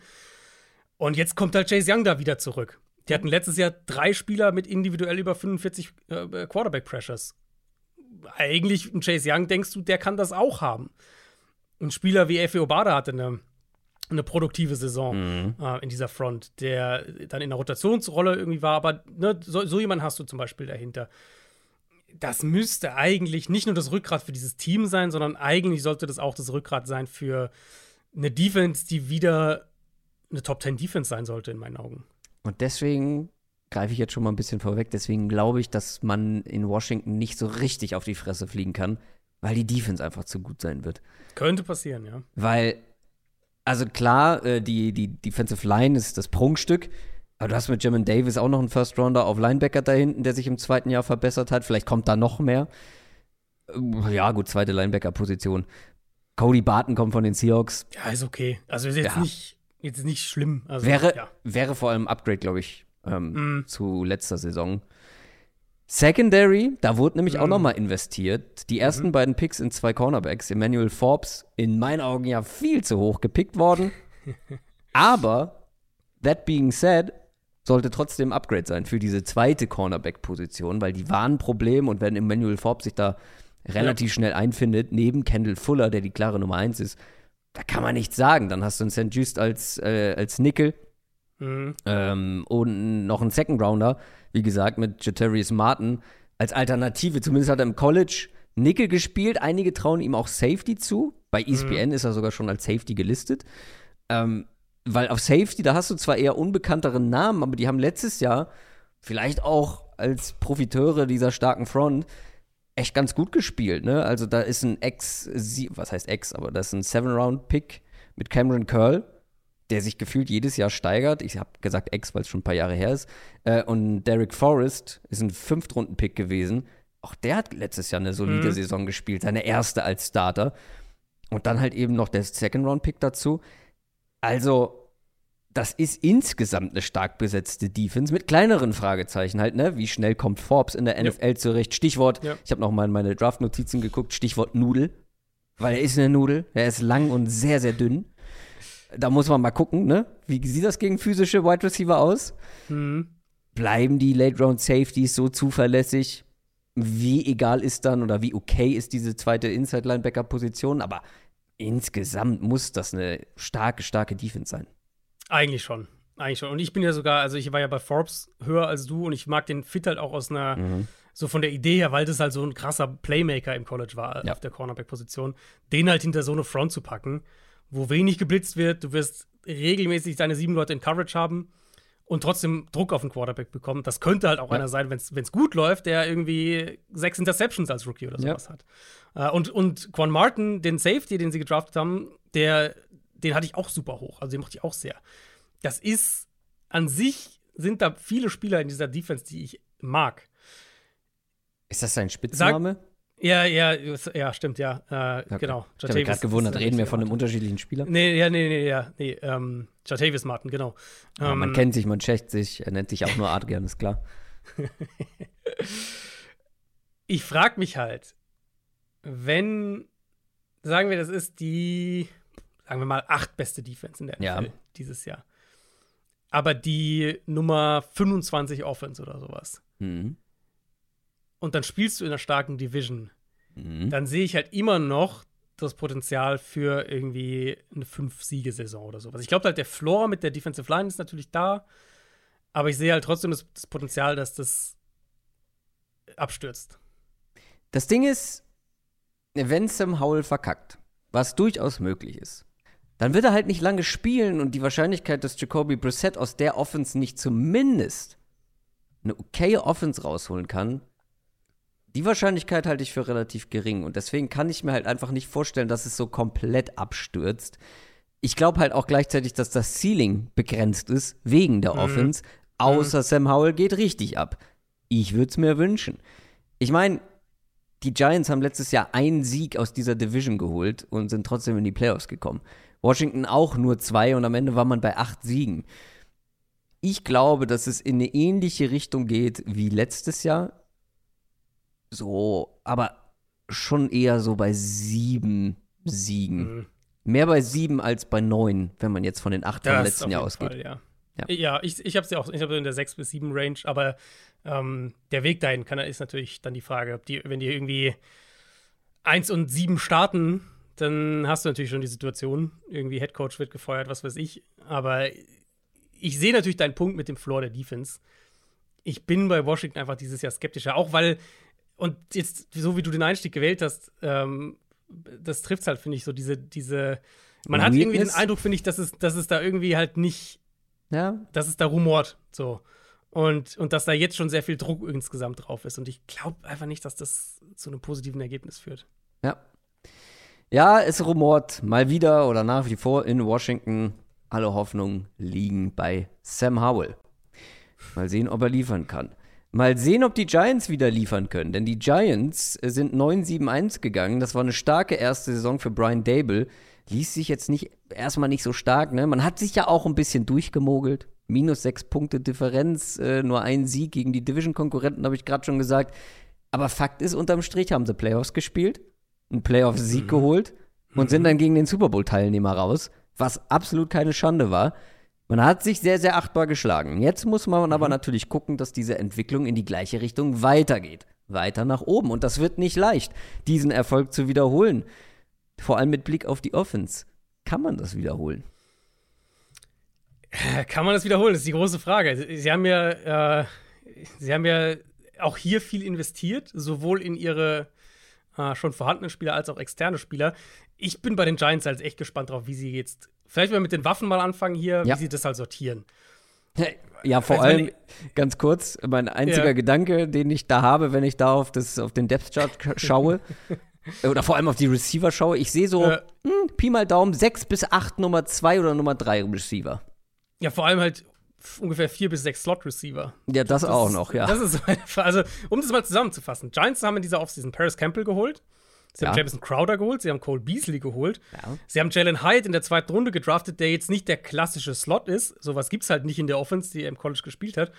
Und jetzt kommt halt Chase Young da wieder zurück. Die hatten letztes Jahr drei Spieler mit individuell über 45 äh, Quarterback-Pressures. Eigentlich, ein Chase Young, denkst du, der kann das auch haben ein Spieler wie Efe Obada hatte eine, eine produktive Saison mhm. äh, in dieser Front, der dann in der Rotationsrolle irgendwie war, aber ne, so, so jemanden hast du zum Beispiel dahinter. Das müsste eigentlich nicht nur das Rückgrat für dieses Team sein, sondern eigentlich sollte das auch das Rückgrat sein für eine Defense, die wieder eine Top 10 Defense sein sollte, in meinen Augen. Und deswegen greife ich jetzt schon mal ein bisschen vorweg. Deswegen glaube ich, dass man in Washington nicht so richtig auf die Fresse fliegen kann, weil die Defense einfach zu gut sein wird. Könnte passieren, ja. Weil, also klar, äh, die, die Defensive Line ist das Prunkstück, aber du hast mit Jermaine Davis auch noch einen First Rounder auf Linebacker da hinten, der sich im zweiten Jahr verbessert hat. Vielleicht kommt da noch mehr. Äh, ja, gut, zweite Linebacker-Position. Cody Barton kommt von den Seahawks. Ja, ist okay. Also ist jetzt ja. nicht jetzt nicht schlimm. Also, wäre, ja. wäre vor allem ein Upgrade, glaube ich, ähm, Mm. zu letzter Saison. Secondary, da wurde nämlich auch Mm. nochmal investiert. Die ersten Mhm. beiden Picks in zwei Cornerbacks, Emmanuel Forbes, in meinen Augen ja viel zu hoch gepickt worden. [laughs] Aber, that being said, sollte trotzdem ein Upgrade sein für diese zweite Cornerback-Position, weil die waren ein Problem und wenn Emmanuel Forbes sich da relativ schnell einfindet, neben Kendall Fuller, der die klare Nummer 1 ist, da kann man nichts sagen. Dann hast du einen St. Just als, äh, als Nickel Mhm. ähm, und noch einen Second Rounder, wie gesagt, mit Jatarius Martin als Alternative. Zumindest hat er im College Nickel gespielt. Einige trauen ihm auch Safety zu. Bei E ESPN ist er sogar schon als Safety gelistet. Ähm, weil auf Safety, da hast du zwar eher unbekanntere Namen, aber die haben letztes Jahr vielleicht auch als Profiteure dieser starken Front echt ganz gut gespielt, ne? Also da ist ein Ex, sie- was heißt Ex, aber das ist ein Seven-Round-Pick mit Cameron Curl, der sich gefühlt jedes Jahr steigert. Ich habe gesagt Ex, weil es schon ein paar Jahre her ist. Äh, und Derek Forrest ist ein Fünftrunden-Pick gewesen. Auch der hat letztes Jahr eine solide Mhm. Saison gespielt, seine erste als Starter. Und dann halt eben noch der Second-Round-Pick dazu. Also, das ist insgesamt eine stark besetzte Defense mit kleineren Fragezeichen halt, ne? Wie schnell kommt Forbes in der NFL zurecht? Stichwort, Ja. ich habe noch mal in meine Draft-Notizen geguckt, Stichwort Nudel. Weil er ist eine Nudel, er ist lang und sehr, sehr dünn. Da muss man mal gucken, ne? Wie sieht das gegen physische Wide Receiver aus? Mhm. Bleiben die Late Round Safeties so zuverlässig? Wie egal ist dann oder wie okay ist diese zweite Inside Linebacker Position? Aber insgesamt muss das eine starke, starke Defense sein. Eigentlich schon. Eigentlich schon. Und ich bin ja sogar, also ich war ja bei Forbes höher als du und ich mag den Fit halt auch aus einer, Mhm. so von der Idee her, weil das halt so ein krasser Playmaker im College war Ja. auf der Cornerback-Position, den halt hinter so eine Front zu packen, wo wenig geblitzt wird, du wirst regelmäßig deine sieben Leute in Coverage haben und trotzdem Druck auf den Quarterback bekommen. Das könnte halt auch Ja. einer sein, wenn es gut läuft, der irgendwie sechs Interceptions als Rookie oder Ja. sowas hat. Äh, und, und Quan Martin, den Safety, den sie gedraftet haben, der, den hatte ich auch super hoch. Also den mochte ich auch sehr. Das ist an sich sind da viele Spieler in dieser Defense, die ich mag. Ist das sein Spitzname? Ja, ja, ja, stimmt, ja. Äh, Okay. Genau. Ich habe mich gerade gewundert, der reden wir von einem unterschiedlichen Spieler? Nee, ja, nee, nee, ja, nee, ähm, Jatavius Martin, genau. Ja, man Ähm, kennt sich, man schächt sich, er nennt sich auch nur Adrian, ist klar. [laughs] ich frage mich halt, wenn, sagen wir, das ist die, sagen wir mal, acht beste Defense in der Ja. NFL dieses Jahr. Aber die Nummer 25 Offense oder sowas. Mhm. Und dann spielst du in einer starken Division. Mhm. Dann sehe ich halt immer noch das Potenzial für irgendwie eine Fünf-Siege-Saison oder sowas. Ich glaube halt, der Floor mit der Defensive Line ist natürlich da. Aber ich sehe halt trotzdem das, das Potenzial, dass das abstürzt. Das Ding ist, wenn Sam Howell verkackt, was durchaus möglich ist, dann wird er halt nicht lange spielen und die Wahrscheinlichkeit, dass Jacoby Brissett aus der Offense nicht zumindest eine okaye Offense rausholen kann, die Wahrscheinlichkeit halte ich für relativ gering. Und deswegen kann ich mir halt einfach nicht vorstellen, dass es so komplett abstürzt. Ich glaube halt auch gleichzeitig, dass das Ceiling begrenzt ist, wegen der Offense. Außer Sam Howell geht richtig ab. Ich würde es mir wünschen. Ich meine, die Giants haben letztes Jahr einen Sieg aus dieser Division geholt und sind trotzdem in die Playoffs gekommen. Washington auch nur zwei und am Ende war man bei acht Siegen. Ich glaube, dass es in eine ähnliche Richtung geht wie letztes Jahr. So, aber schon eher so bei sieben Siegen. Mhm. Mehr bei sieben als bei neun, wenn man jetzt von den acht vom letzten Jahr ausgeht. Fall, ja. Ja. Ja, ich, ich habe sie auch, ich habe in der 6 bis 7 Range, aber ähm, der Weg dahin kann, ist natürlich dann die Frage, ob die, wenn die irgendwie 1 und 7 starten, dann hast du natürlich schon die Situation, irgendwie Headcoach wird gefeuert, was weiß ich. Aber ich sehe natürlich deinen Punkt mit dem Floor der Defense. Ich bin bei Washington einfach dieses Jahr skeptischer, auch weil, und jetzt, so wie du den Einstieg gewählt hast, ähm, das trifft halt, finde ich, so diese, diese, man hat irgendwie den? Eindruck, finde ich, dass es, dass es da irgendwie halt nicht Ja, dass es da rumort. So. Und, und dass da jetzt schon sehr viel Druck insgesamt drauf ist. Und ich glaube einfach nicht, dass das zu einem positiven Ergebnis führt. Ja. Ja, es rumort mal wieder oder nach wie vor in Washington. Alle Hoffnungen liegen bei Sam Howell. Mal sehen, ob er liefern kann. Mal sehen, ob die Giants wieder liefern können. Denn die Giants sind 9-7-1 gegangen. Das war eine starke erste Saison für Brian Dable. Ließ sich jetzt nicht erstmal nicht so stark. Ne? Man hat sich ja auch ein bisschen durchgemogelt. Minus sechs Punkte Differenz, äh, nur ein Sieg gegen die Division-Konkurrenten, habe ich gerade schon gesagt. Aber Fakt ist, unterm Strich haben sie Playoffs gespielt, einen Playoff-Sieg mhm. geholt und mhm. sind dann gegen den Super Bowl-Teilnehmer raus, was absolut keine Schande war. Man hat sich sehr, sehr achtbar geschlagen. Jetzt muss man mhm. aber natürlich gucken, dass diese Entwicklung in die gleiche Richtung weitergeht. Weiter nach oben. Und das wird nicht leicht, diesen Erfolg zu wiederholen. Vor allem mit Blick auf die Offense. Kann man das wiederholen? Kann man das wiederholen? Das ist die große Frage. Sie haben ja, äh, Sie haben ja auch hier viel investiert, sowohl in ihre äh, schon vorhandenen Spieler als auch externe Spieler. Ich bin bei den Giants halt echt gespannt drauf, wie sie jetzt Vielleicht mal mit den Waffen mal anfangen hier, ja. wie sie das halt sortieren. Ja, vor also, allem, ganz kurz, mein einziger ja. Gedanke, den ich da habe, wenn ich da auf, das, auf den Depth Chart schaue, [laughs] oder vor allem auf die Receiver schaue, ich sehe so, ja. mh, hm, Pi mal Daumen, 6 bis 8 Nummer 2 oder Nummer 3 Receiver. Ja, vor allem halt ungefähr 4 bis 6 Slot-Receiver. Ja, das, das auch noch, ja. Das ist, [laughs] also, um das mal zusammenzufassen, Giants haben in dieser Offseason Paris Campbell geholt, Sie haben Jameson Crowder geholt, sie haben Cole Beasley geholt. Ja. Sie haben Jalen Hyatt in der zweiten Runde gedraftet, der jetzt nicht der klassische Slot ist. Sowas gibt es halt nicht in der Offense, die er im College gespielt hat.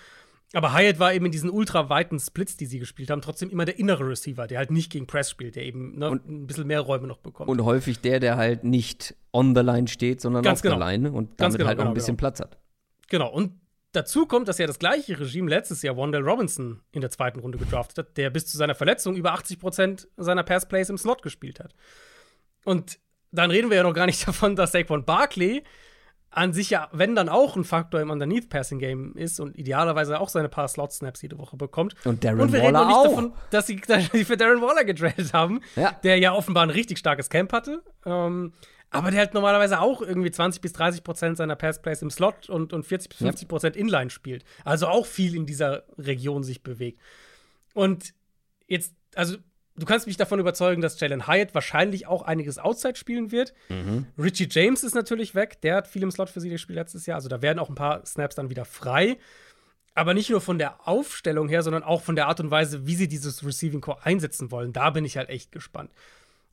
Aber Hyatt war eben in diesen ultra weiten Splits, die sie gespielt haben, trotzdem immer der innere Receiver, der halt nicht gegen Press spielt, der eben ne, und, ein bisschen mehr Räume noch bekommt. Und häufig der, der halt nicht on the line steht, sondern Ganz auf genau. der Line und damit genau, halt auch ein genau, bisschen genau. Platz hat. Genau, und Dazu kommt, dass ja das gleiche Regime letztes Jahr Wandell Robinson in der zweiten Runde gedraftet hat, der bis zu seiner Verletzung über 80 Prozent seiner Passplays im Slot gespielt hat. Und dann reden wir ja noch gar nicht [laughs] davon, dass Saquon Barkley an sich ja, wenn dann auch ein Faktor im Underneath-Passing-Game ist und idealerweise auch seine paar Slot-Snaps jede Woche bekommt. Und Darren und wir Waller reden nicht auch. davon, dass sie, [laughs] dass sie für Darren Waller getradet haben, ja. der ja offenbar ein richtig starkes Camp hatte. Ähm, aber der halt normalerweise auch irgendwie 20 bis 30 Prozent seiner Passplays im Slot und, und 40 bis 50 Prozent Inline spielt. Also auch viel in dieser Region sich bewegt. Und jetzt, also du kannst mich davon überzeugen, dass Jalen Hyatt wahrscheinlich auch einiges Outside spielen wird. Mhm. Richie James ist natürlich weg. Der hat viel im Slot für sie gespielt letztes Jahr. Also da werden auch ein paar Snaps dann wieder frei. Aber nicht nur von der Aufstellung her, sondern auch von der Art und Weise, wie sie dieses Receiving Core einsetzen wollen. Da bin ich halt echt gespannt.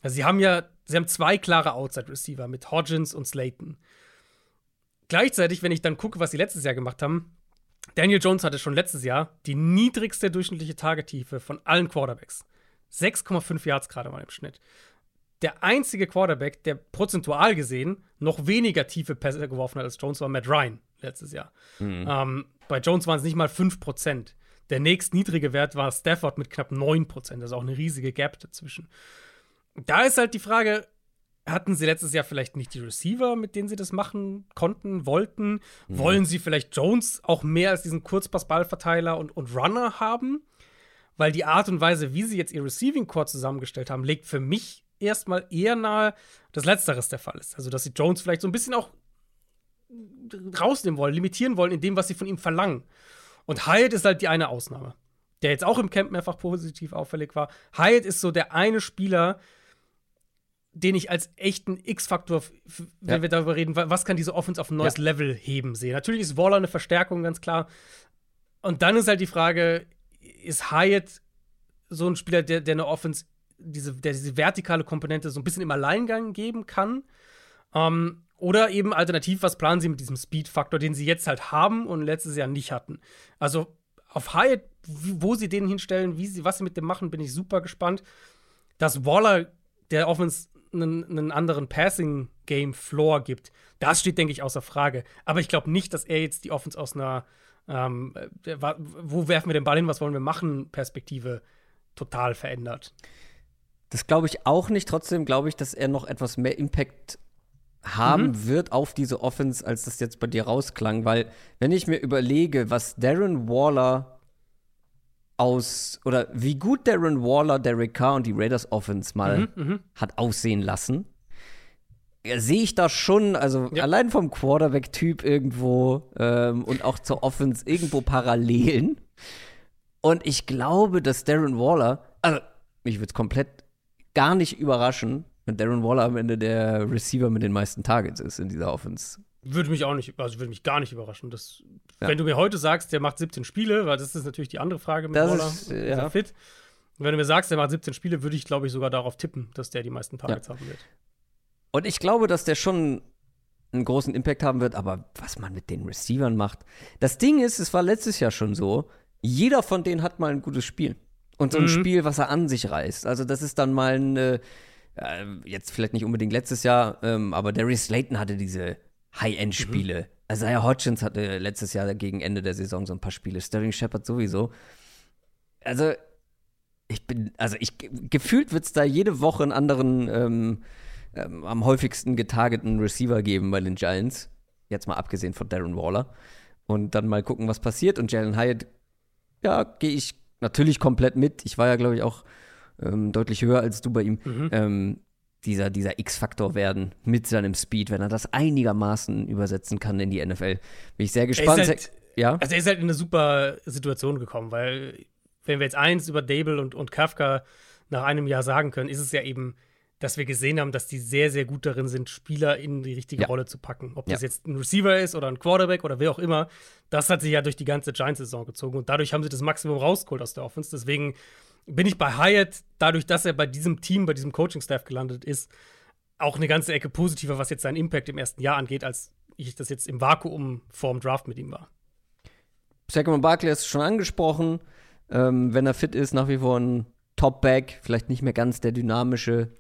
Also sie haben ja, sie haben zwei klare Outside-Receiver mit Hodgins und Slayton. Gleichzeitig, wenn ich dann gucke, was sie letztes Jahr gemacht haben, Daniel Jones hatte schon letztes Jahr die niedrigste durchschnittliche Tagetiefe von allen Quarterbacks. 6,5 Yards gerade mal im Schnitt. Der einzige Quarterback, der prozentual gesehen noch weniger tiefe Pässe geworfen hat als Jones, war Matt Ryan letztes Jahr. Mhm. Ähm, bei Jones waren es nicht mal 5%. Der nächst niedrige Wert war Stafford mit knapp 9%. Also auch eine riesige Gap dazwischen da ist halt die Frage, hatten sie letztes Jahr vielleicht nicht die Receiver, mit denen sie das machen konnten, wollten? Mhm. Wollen sie vielleicht Jones auch mehr als diesen Kurzpassballverteiler und, und Runner haben? Weil die Art und Weise, wie sie jetzt ihr Receiving Core zusammengestellt haben, legt für mich erstmal eher nahe, dass Letzteres der Fall ist. Also, dass sie Jones vielleicht so ein bisschen auch rausnehmen wollen, limitieren wollen in dem, was sie von ihm verlangen. Und Hyatt ist halt die eine Ausnahme, der jetzt auch im Camp mehrfach positiv auffällig war. Hyatt ist so der eine Spieler, den ich als echten X-Faktor, wenn ja. wir darüber reden, was kann diese Offense auf ein neues ja. Level heben, sehe. Natürlich ist Waller eine Verstärkung, ganz klar. Und dann ist halt die Frage, ist Hyatt so ein Spieler, der, der eine Offense, diese, der diese vertikale Komponente so ein bisschen im Alleingang geben kann? Ähm, oder eben alternativ, was planen sie mit diesem Speed-Faktor, den sie jetzt halt haben und letztes Jahr nicht hatten? Also auf Hyatt, wo sie den hinstellen, wie sie, was sie mit dem machen, bin ich super gespannt. Dass Waller der Offense einen, einen anderen Passing-Game-Floor gibt. Das steht, denke ich, außer Frage. Aber ich glaube nicht, dass er jetzt die Offense aus einer ähm, wo werfen wir den Ball hin, was wollen wir machen, Perspektive total verändert. Das glaube ich auch nicht. Trotzdem glaube ich, dass er noch etwas mehr Impact haben mhm. wird auf diese Offense, als das jetzt bei dir rausklang. Weil, wenn ich mir überlege, was Darren Waller aus oder wie gut Darren Waller, Derek Carr und die Raiders Offense mal mhm, mhm. hat aussehen lassen, ja, sehe ich da schon, also ja. allein vom Quarterback-Typ irgendwo ähm, und auch zur Offense irgendwo Parallelen. Und ich glaube, dass Darren Waller, also mich würde es komplett gar nicht überraschen, wenn Darren Waller am Ende der Receiver mit den meisten Targets ist in dieser Offense. Würde mich auch nicht, also würde mich gar nicht überraschen. Das, ja. Wenn du mir heute sagst, der macht 17 Spiele, weil das ist natürlich die andere Frage mit das Waller, ist, ja. ist fit? Und wenn du mir sagst, der macht 17 Spiele, würde ich, glaube ich, sogar darauf tippen, dass der die meisten Targets ja. haben wird. Und ich glaube, dass der schon einen großen Impact haben wird, aber was man mit den Receivern macht. Das Ding ist, es war letztes Jahr schon so, jeder von denen hat mal ein gutes Spiel. Und so ein mhm. Spiel, was er an sich reißt. Also, das ist dann mal ein, äh, jetzt vielleicht nicht unbedingt letztes Jahr, ähm, aber Darius Slayton hatte diese High-End-Spiele. Mhm. Isaiah Hodgins hatte letztes Jahr gegen Ende der Saison so ein paar Spiele. Sterling Shepard sowieso. Also, ich bin, also ich, gefühlt wird es da jede Woche einen anderen ähm, ähm, am häufigsten getargeten Receiver geben bei den Giants. Jetzt mal abgesehen von Darren Waller. Und dann mal gucken, was passiert. Und Jalen Hyatt, ja, gehe ich natürlich komplett mit. Ich war ja, glaube ich, auch ähm, deutlich höher als du bei ihm. Mhm. Dieser, dieser X-Faktor werden mit seinem Speed, wenn er das einigermaßen übersetzen kann in die NFL. Bin ich sehr gespannt. Halt, ja? Also er ist halt in eine super Situation gekommen, weil wenn wir jetzt eins über Dable und, und Kafka nach einem Jahr sagen können, ist es ja eben, dass wir gesehen haben, dass die sehr, sehr gut darin sind, Spieler in die richtige ja. Rolle zu packen. Ob ja. das jetzt ein Receiver ist oder ein Quarterback oder wer auch immer, das hat sich ja durch die ganze Giants-Saison gezogen und dadurch haben sie das Maximum rausgeholt aus der Offense. Deswegen bin ich bei Hyatt, dadurch, dass er bei diesem Team, bei diesem Coaching-Staff gelandet ist, auch eine ganze Ecke positiver, was jetzt seinen Impact im ersten Jahr angeht, als ich das jetzt im Vakuum vorm Draft mit ihm war. Saquon Barkley hast du schon angesprochen ähm, wenn er fit ist, nach wie vor ein Top-Back, vielleicht nicht mehr ganz der dynamische,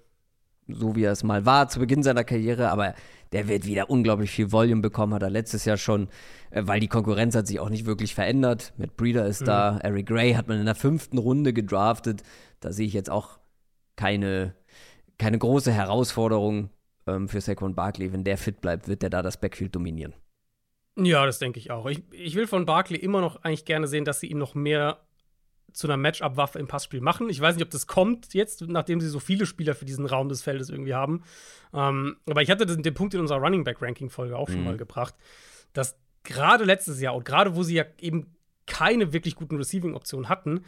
so wie er es mal war zu Beginn seiner Karriere, aber der wird wieder unglaublich viel Volume bekommen, hat er letztes Jahr schon, äh, weil die Konkurrenz hat sich auch nicht wirklich verändert. Mit Breeder ist mhm. da, Eric Gray hat man in der fünften Runde gedraftet. Da sehe ich jetzt auch keine, keine große Herausforderung ähm, für Saquon Barkley. Wenn der fit bleibt, wird der da das Backfield dominieren. Ja, das denke ich auch. Ich, ich will von Barkley immer noch eigentlich gerne sehen, dass sie ihn noch mehr zu einer Matchup-Waffe im Passspiel machen. Ich weiß nicht, ob das kommt jetzt, nachdem sie so viele Spieler für diesen Raum des Feldes irgendwie haben. Ähm, aber ich hatte den, den Punkt in unserer Running Back-Ranking-Folge auch schon mhm. mal gebracht, dass gerade letztes Jahr und gerade wo sie ja eben keine wirklich guten Receiving-Optionen hatten,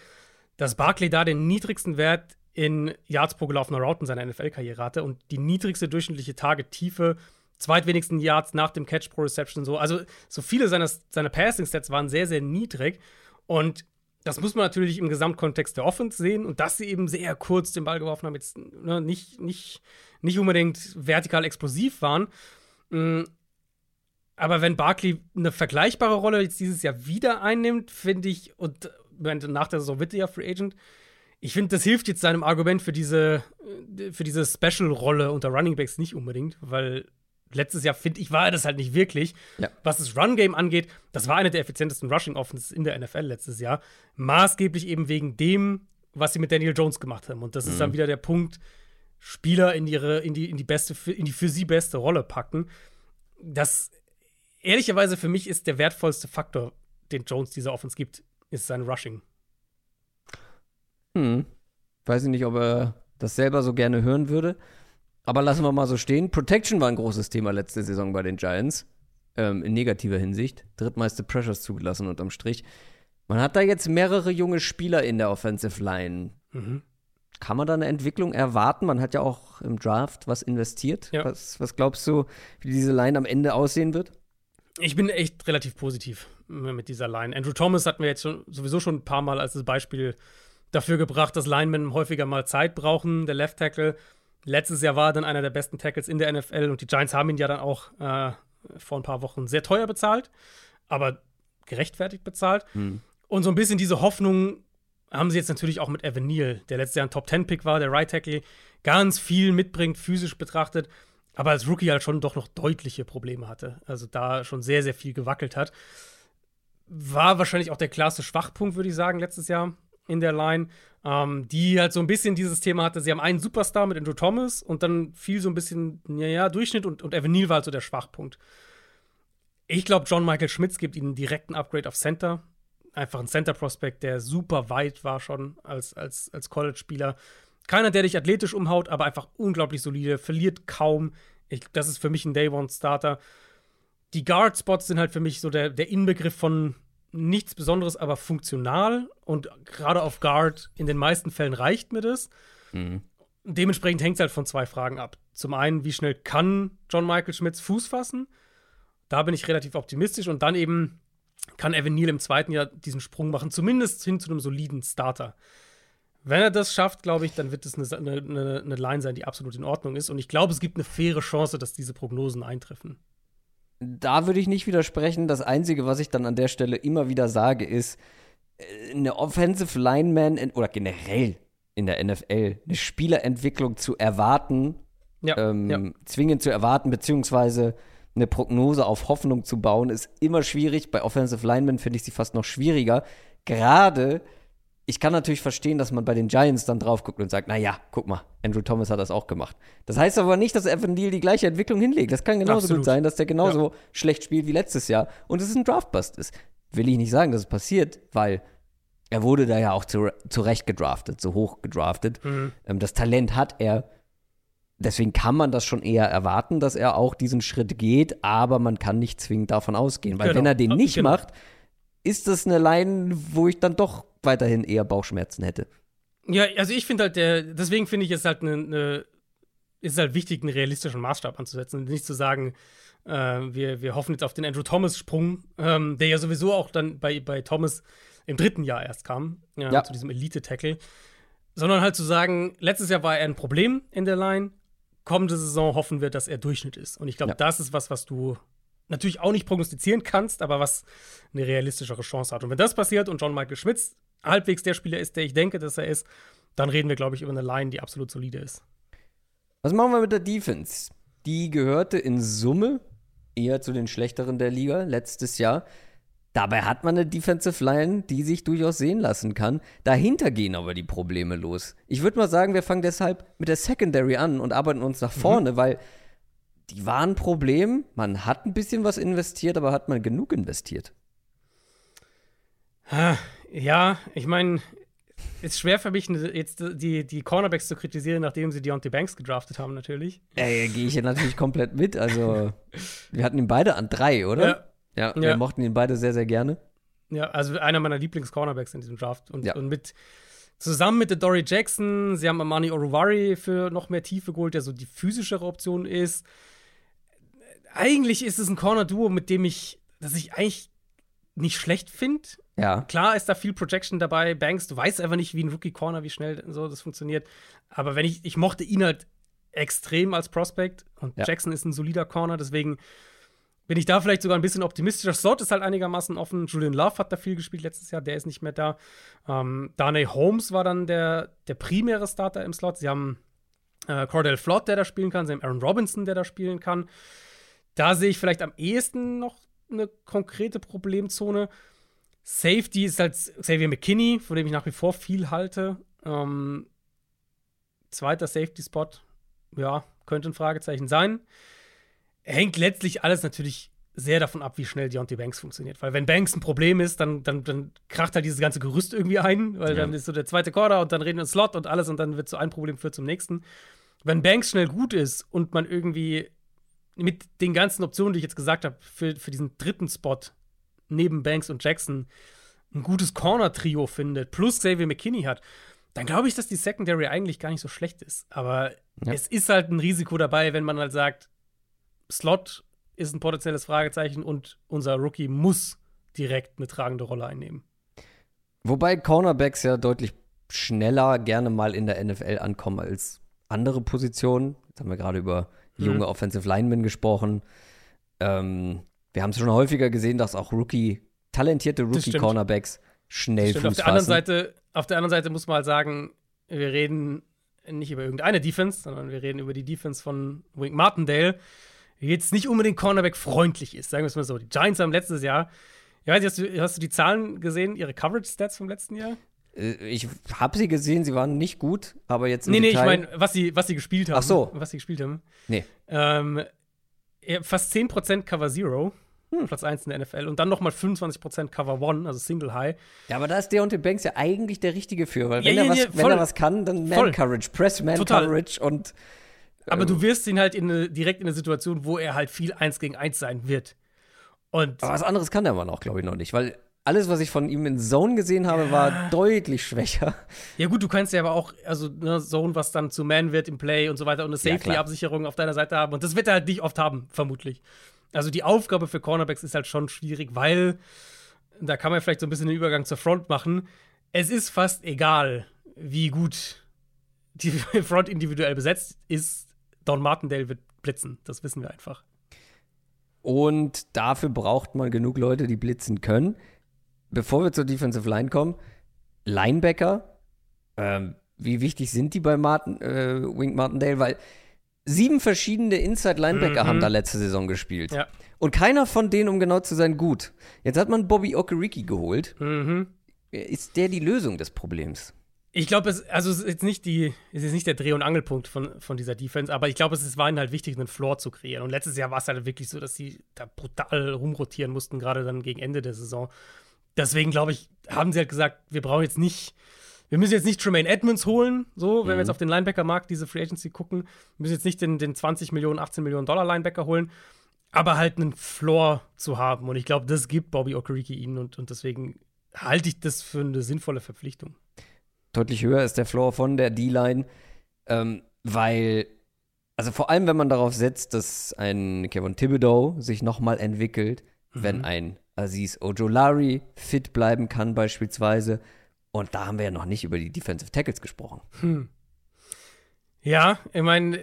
dass Barkley da den niedrigsten Wert in Yards pro gelaufener Route in seiner NFL-Karriere hatte und die niedrigste durchschnittliche Target-Tiefe, zweitwenigsten Yards nach dem Catch pro Reception so. Also so viele seiner, seiner Passing-Stats waren sehr, sehr niedrig und das muss man natürlich im Gesamtkontext der Offense sehen und dass sie eben sehr kurz den Ball geworfen haben, jetzt ne, nicht, nicht, nicht unbedingt vertikal explosiv waren. Mhm. Aber wenn Barkley eine vergleichbare Rolle jetzt dieses Jahr wieder einnimmt, finde ich, und nach der Saison wird er ja Free Agent, ich finde, das hilft jetzt seinem Argument für diese, für diese Special-Rolle unter Running Backs nicht unbedingt, weil letztes Jahr, finde ich, war er das halt nicht wirklich. Ja. Was das Run-Game angeht, das war eine der effizientesten Rushing-Offenses in der NFL letztes Jahr. Maßgeblich eben wegen dem, was sie mit Daniel Jones gemacht haben. Und das mhm. ist dann mhm. wieder der Punkt, Spieler in ihre, in die, in die beste, in die für sie beste Rolle packen. Das ehrlicherweise für mich ist der wertvollste Faktor, den Jones dieser Offense gibt, ist sein Rushing. Hm. Weiß ich nicht, ob er das selber so gerne hören würde. Aber lassen wir mal so stehen. Protection war ein großes Thema letzte Saison bei den Giants. Ähm, in negativer Hinsicht. Drittmeiste Pressures zugelassen unterm Strich. Man hat da jetzt mehrere junge Spieler in der Offensive Line. Mhm. Kann man da eine Entwicklung erwarten? Man hat ja auch im Draft was investiert. Ja. Was, was glaubst du, wie diese Line am Ende aussehen wird? Ich bin echt relativ positiv mit dieser Line. Andrew Thomas hatten wir jetzt schon, sowieso schon ein paar Mal als Beispiel dafür gebracht, dass Linemen häufiger mal Zeit brauchen. Der Left Tackle Letztes Jahr war er dann einer der besten Tackles in der NFL und die Giants haben ihn ja dann auch äh, vor ein paar Wochen sehr teuer bezahlt, aber gerechtfertigt bezahlt. Hm. Und so ein bisschen diese Hoffnung haben sie jetzt natürlich auch mit Evan Neal, der letztes Jahr ein Top-10-Pick war, der Right Tackle, ganz viel mitbringt, physisch betrachtet, aber als Rookie halt schon doch noch deutliche Probleme hatte. Also da schon sehr, sehr viel gewackelt hat. War wahrscheinlich auch der klarste Schwachpunkt, würde ich sagen, letztes Jahr in der Line, ähm, die halt so ein bisschen dieses Thema hatte. Sie haben einen Superstar mit Andrew Thomas und dann fiel so ein bisschen, ja, ja, Durchschnitt und, und Evan Neal war halt so der Schwachpunkt. Ich glaube, John Michael Schmitz gibt ihnen direkten Upgrade auf Center. Einfach ein Center-Prospect, der super weit war schon als, als, als College-Spieler. Keiner, der dich athletisch umhaut, aber einfach unglaublich solide, verliert kaum. Ich, das ist für mich ein Day-One-Starter. Die Guard-Spots sind halt für mich so der, der Inbegriff von nichts Besonderes, aber funktional und gerade auf Guard in den meisten Fällen reicht mir das. Mhm. Dementsprechend hängt es halt von zwei Fragen ab. Zum einen, wie schnell kann John Michael Schmitz Fuß fassen? Da bin ich relativ optimistisch und dann eben kann Evan Neal im zweiten Jahr diesen Sprung machen, zumindest hin zu einem soliden Starter. Wenn er das schafft, glaube ich, dann wird es eine, eine, eine Line sein, die absolut in Ordnung ist. Und ich glaube, es gibt eine faire Chance, dass diese Prognosen eintreffen. Da würde ich nicht widersprechen. Das Einzige, was ich dann an der Stelle immer wieder sage, ist, äh, eine Offensive Lineman in, oder generell in der NFL eine Spielerentwicklung zu erwarten, Ja, ähm, ja. zwingend zu erwarten, beziehungsweise eine Prognose auf Hoffnung zu bauen, ist immer schwierig. Bei Offensive Linemen finde ich sie fast noch schwieriger. Gerade, ich kann natürlich verstehen, dass man bei den Giants dann drauf guckt und sagt, naja, guck mal, Andrew Thomas hat das auch gemacht. Das heißt aber nicht, dass Evan Neal die gleiche Entwicklung hinlegt. Das kann genauso Absolut. gut sein, dass der genauso schlecht spielt wie letztes Jahr und es ein Draftbust ist. Will ich nicht sagen, dass es passiert, weil er wurde da ja auch zu, zu Recht gedraftet, so hoch gedraftet. Mhm. Ähm, das Talent hat er. Deswegen kann man das schon eher erwarten, dass er auch diesen Schritt geht, aber man kann nicht zwingend davon ausgehen. Weil Genau. wenn er den Äh, nicht genau. macht, ist das eine Line, wo ich dann doch weiterhin eher Bauchschmerzen hätte. Ja, also ich finde halt, der, deswegen finde ich es halt eine, eine, ist halt wichtig, einen realistischen Maßstab anzusetzen und nicht zu sagen, äh, wir, wir hoffen jetzt auf den Andrew Thomas-Sprung, ähm, der ja sowieso auch dann bei, bei Thomas im dritten Jahr erst kam, ja, Ja. zu diesem Elite-Tackle, sondern halt zu sagen, letztes Jahr war er ein Problem in der Line, kommende Saison hoffen wir, dass er Durchschnitt ist. Und ich glaube, Ja. das ist was, was du natürlich auch nicht prognostizieren kannst, aber was eine realistischere Chance hat. Und wenn das passiert und John Michael Schmitz halbwegs der Spieler ist, der ich denke, dass er ist, dann reden wir, glaube ich, über eine Line, die absolut solide ist. Was machen wir mit der Defense? Die gehörte in Summe eher zu den schlechteren der Liga letztes Jahr. Dabei hat man eine Defensive Line, die sich durchaus sehen lassen kann. Dahinter gehen aber die Probleme los. Ich würde mal sagen, wir fangen deshalb mit der Secondary an und arbeiten uns nach vorne, weil die waren ein Problem. Man hat ein bisschen was investiert, aber hat man genug investiert? Ja, ich meine, ist schwer für mich, jetzt die, die Cornerbacks zu kritisieren, nachdem sie Deontay Banks gedraftet haben, natürlich. Äh, Gehe ich hier natürlich komplett mit. Also, wir hatten ihn beide an drei, oder? Ja, wir Ja. mochten ihn beide sehr, sehr gerne. Ja, also einer meiner Lieblings-Cornerbacks in diesem Draft. Und, Ja. und mit zusammen mit der Dory Jackson, sie haben Amani Oruwari für noch mehr Tiefe geholt, der so die physischere Option ist. Eigentlich ist es ein Corner-Duo, mit dem ich, das ich eigentlich nicht schlecht finde. Ja. Klar ist da viel Projection dabei. Banks, du weißt einfach nicht, wie ein Rookie-Corner, wie schnell so das funktioniert. Aber wenn ich, ich mochte ihn halt extrem als Prospect und Ja. Jackson ist ein solider Corner, deswegen bin ich da vielleicht sogar ein bisschen optimistischer. Slot ist halt einigermaßen offen. Julian Love hat da viel gespielt letztes Jahr, der ist nicht mehr da. Ähm, Darnay Holmes war dann der, der primäre Starter im Slot. Sie haben äh, Cordell Flott, der da spielen kann. Sie haben Aaron Robinson, der da spielen kann. Da sehe ich vielleicht am ehesten noch eine konkrete Problemzone. Safety ist halt Xavier McKinney, von dem ich nach wie vor viel halte. Ähm, zweiter Safety-Spot, ja, könnte ein Fragezeichen sein. Hängt letztlich alles natürlich sehr davon ab, wie schnell Deontay Banks funktioniert. Weil wenn Banks ein Problem ist, dann, dann, dann kracht halt dieses ganze Gerüst irgendwie ein, weil Ja. dann ist so der zweite Quarter und dann reden wir Slot und alles und dann wird so ein Problem führt zum nächsten. Wenn Banks schnell gut ist und man irgendwie mit den ganzen Optionen, die ich jetzt gesagt habe, für, für diesen dritten Spot neben Banks und Jackson ein gutes Corner-Trio findet, plus Xavier McKinney hat, dann glaube ich, dass die Secondary eigentlich gar nicht so schlecht ist. Aber Ja. es ist halt ein Risiko dabei, wenn man halt sagt, Slot ist ein potenzielles Fragezeichen und unser Rookie muss direkt eine tragende Rolle einnehmen. Wobei Cornerbacks ja deutlich schneller gerne mal in der NFL ankommen als andere Positionen. Jetzt haben wir gerade über junge Mhm. Offensive Linemen gesprochen. Ähm, wir haben es schon häufiger gesehen, dass auch Rookie, talentierte. Rookie-Cornerbacks schnell Fuß auf der anderen. Seite, auf der anderen Seite muss man halt sagen, wir reden nicht über irgendeine Defense, sondern wir reden über die Defense von Wink Martindale, die jetzt nicht unbedingt Cornerback freundlich ist, sagen wir es mal so. Die Giants haben letztes Jahr, ich weiß nicht, hast du, hast du die Zahlen gesehen, ihre Coverage-Stats vom letzten Jahr? Äh, Ich habe sie gesehen, sie waren nicht gut, aber jetzt im Nee, nee, ich Detail- meine, was sie, was sie gespielt haben. Ach so. Was sie gespielt haben. Nee. Ähm, fast 10% Cover Zero, Hm. Platz 1 in der NFL, und dann nochmal 25% Cover One, also Single High. Ja, aber da ist Deontay Banks ja eigentlich der Richtige für, weil wenn, ja, er, was, ja, wenn er was kann, dann Voll. Man-Coverage, Total. Press-Man-Coverage und Aber Ähm. du wirst ihn halt in eine, direkt in eine Situation, wo er halt viel 1 gegen 1 sein wird. Und Aber was anderes kann der Mann auch, glaube ich, noch nicht, weil alles, was ich von ihm in Zone gesehen habe, war deutlich schwächer. ja, gut, du kannst ja aber auch, also ne, Zone, was dann zu Man wird im Play und so weiter und eine Ja. Safety-Absicherung auf deiner Seite haben. Und das wird er halt nicht oft haben, vermutlich. Also die Aufgabe für Cornerbacks ist halt schon schwierig, weil da kann man vielleicht so ein bisschen den Übergang zur Front machen. Es ist fast egal, wie gut die [laughs] Front individuell besetzt ist. Don Martindale wird blitzen. Das wissen wir einfach. Und dafür braucht man genug Leute, die blitzen können. Bevor wir zur Defensive Line kommen, Linebacker, ähm, wie wichtig sind die bei Martin, äh, Wink Martindale? Weil sieben verschiedene Inside-Linebacker Mhm. haben da letzte Saison gespielt. Ja. Und keiner von denen, um genau zu sein, gut. Jetzt hat man Bobby Okereke geholt. Mhm. Ist der die Lösung des Problems? Ich glaube, es, also es ist jetzt nicht die, es ist nicht der Dreh- und Angelpunkt von, von dieser Defense, aber ich glaube, es ist- war ihnen halt wichtig, einen Floor zu kreieren. Und letztes Jahr war es halt wirklich so, dass sie da brutal rumrotieren mussten, gerade dann gegen Ende der Saison. Deswegen glaube ich, haben sie halt gesagt, wir brauchen jetzt nicht, wir müssen jetzt nicht Tremaine Edmonds holen, so, wenn wir jetzt auf den Linebacker-Markt diese Free Agency gucken, wir müssen jetzt nicht den, den 20 Millionen, 18 Millionen Dollar Linebacker holen, aber halt einen Floor zu haben. Und ich glaube, das gibt Bobby Okereke ihnen und, und deswegen halte ich das für eine sinnvolle Verpflichtung. Deutlich höher ist der Floor von der D-Line, ähm, weil, also vor allem, wenn man darauf setzt, dass ein Kevin Thibodeau sich nochmal entwickelt, wenn ein Aziz Ojolari fit bleiben kann beispielsweise. Und da haben wir ja noch nicht über die Defensive Tackles gesprochen. Ja, ich meine,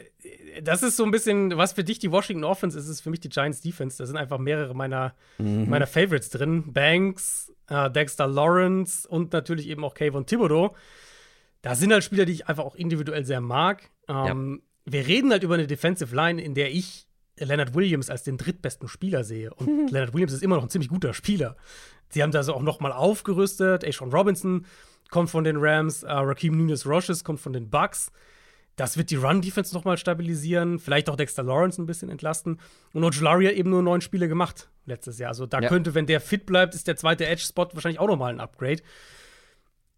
das ist so ein bisschen, was für dich die Washington Offense ist, ist für mich die Giants Defense. Da sind einfach mehrere meiner, meiner Favorites drin. Banks, äh, Dexter Lawrence und natürlich eben auch Kayvon Thibodeau. Da sind halt Spieler, die ich einfach auch individuell sehr mag. Ähm, Wir reden halt über eine Defensive Line, in der ich Leonard Williams als den drittbesten Spieler sehe. Und Leonard Williams ist immer noch ein ziemlich guter Spieler. Sie haben da so auch noch mal aufgerüstet. Ashawn Robinson kommt von den Rams, äh, Raheem Nunes Roches kommt von den Bucks. Das wird die Run-Defense nochmal stabilisieren, vielleicht auch Dexter Lawrence ein bisschen entlasten. Und Ojulari hat eben nur neun Spiele gemacht letztes Jahr. Also da Ja. könnte, wenn der fit bleibt, ist der zweite Edge-Spot wahrscheinlich auch nochmal ein Upgrade.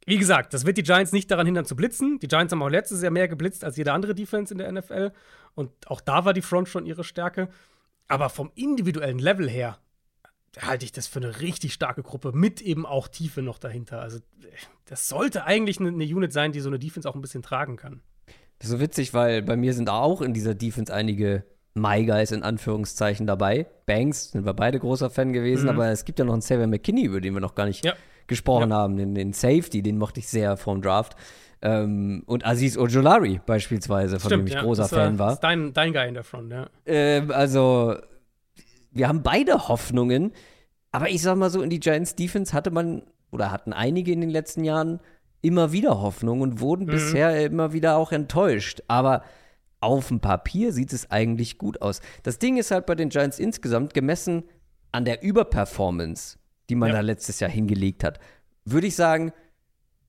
Wie gesagt, das wird die Giants nicht daran hindern zu blitzen. Die Giants haben auch letztes Jahr mehr geblitzt als jede andere Defense in der NFL. Und auch da war die Front schon ihre Stärke. Aber vom individuellen Level her halte ich das für eine richtig starke Gruppe mit eben auch Tiefe noch dahinter. Also das sollte eigentlich eine, eine Unit sein, die so eine Defense auch ein bisschen tragen kann. Das ist so witzig, weil bei mir sind auch in dieser Defense einige My Guys in Anführungszeichen dabei. Banks sind wir beide großer Fan gewesen, aber es gibt ja noch einen Xavier McKinney, über den wir noch gar nicht Ja. Gesprochen Ja. haben, den, den Safety, den mochte ich sehr vom Draft. Ähm, und Aziz Ojolari beispielsweise, von dem ich großer das Fan war. Das ist dein, dein Guy in der Front, ja. Ähm, also, wir haben beide Hoffnungen, aber ich sag mal so, in die Giants Defense hatte man oder hatten einige in den letzten Jahren immer wieder Hoffnung und wurden bisher immer wieder auch enttäuscht. Aber auf dem Papier sieht es eigentlich gut aus. Das Ding ist halt bei den Giants insgesamt gemessen an der Überperformance, die man Ja. da letztes Jahr hingelegt hat, würde ich sagen,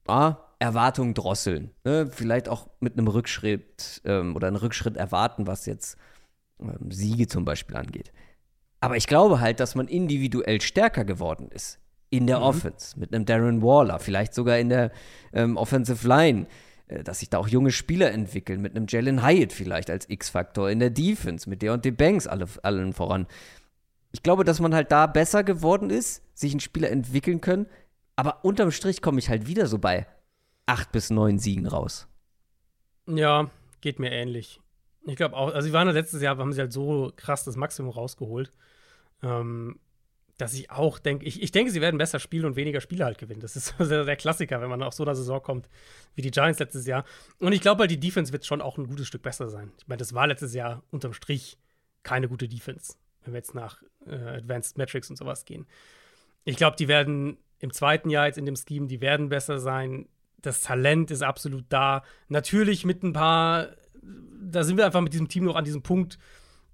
ah, Erwartungen drosseln. Ne? Vielleicht auch mit einem Rückschritt ähm, oder einen Rückschritt erwarten, was jetzt ähm, Siege zum Beispiel angeht. Aber ich glaube halt, dass man individuell stärker geworden ist. In der Offense, mit einem Darren Waller, vielleicht sogar in der ähm, Offensive Line, äh, dass sich da auch junge Spieler entwickeln, mit einem Jalen Hyatt vielleicht als X-Faktor in der Defense, mit der und den Banks alle, allen voran. Ich glaube, dass man halt da besser geworden ist, sich ein Spieler entwickeln können, aber unterm Strich komme ich halt wieder so bei acht bis neun Siegen raus. Ja, geht mir ähnlich. Ich glaube auch, also sie waren letztes Jahr, haben sie halt so krass das Maximum rausgeholt, ähm, dass ich auch denke, ich, ich denke, sie werden besser spielen und weniger Spiele halt gewinnen. Das ist [laughs] der, Klassiker, wenn man auf so einer Saison kommt wie die Giants letztes Jahr. Und ich glaube halt, die Defense wird schon auch ein gutes Stück besser sein. Ich meine, das war letztes Jahr unterm Strich keine gute Defense, wenn wir jetzt nach äh, Advanced Metrics und sowas gehen. Ich glaube, die werden im zweiten Jahr jetzt in dem Scheme, die werden besser sein. Das Talent ist absolut da. Natürlich mit ein paar, da sind wir einfach mit diesem Team noch an diesem Punkt,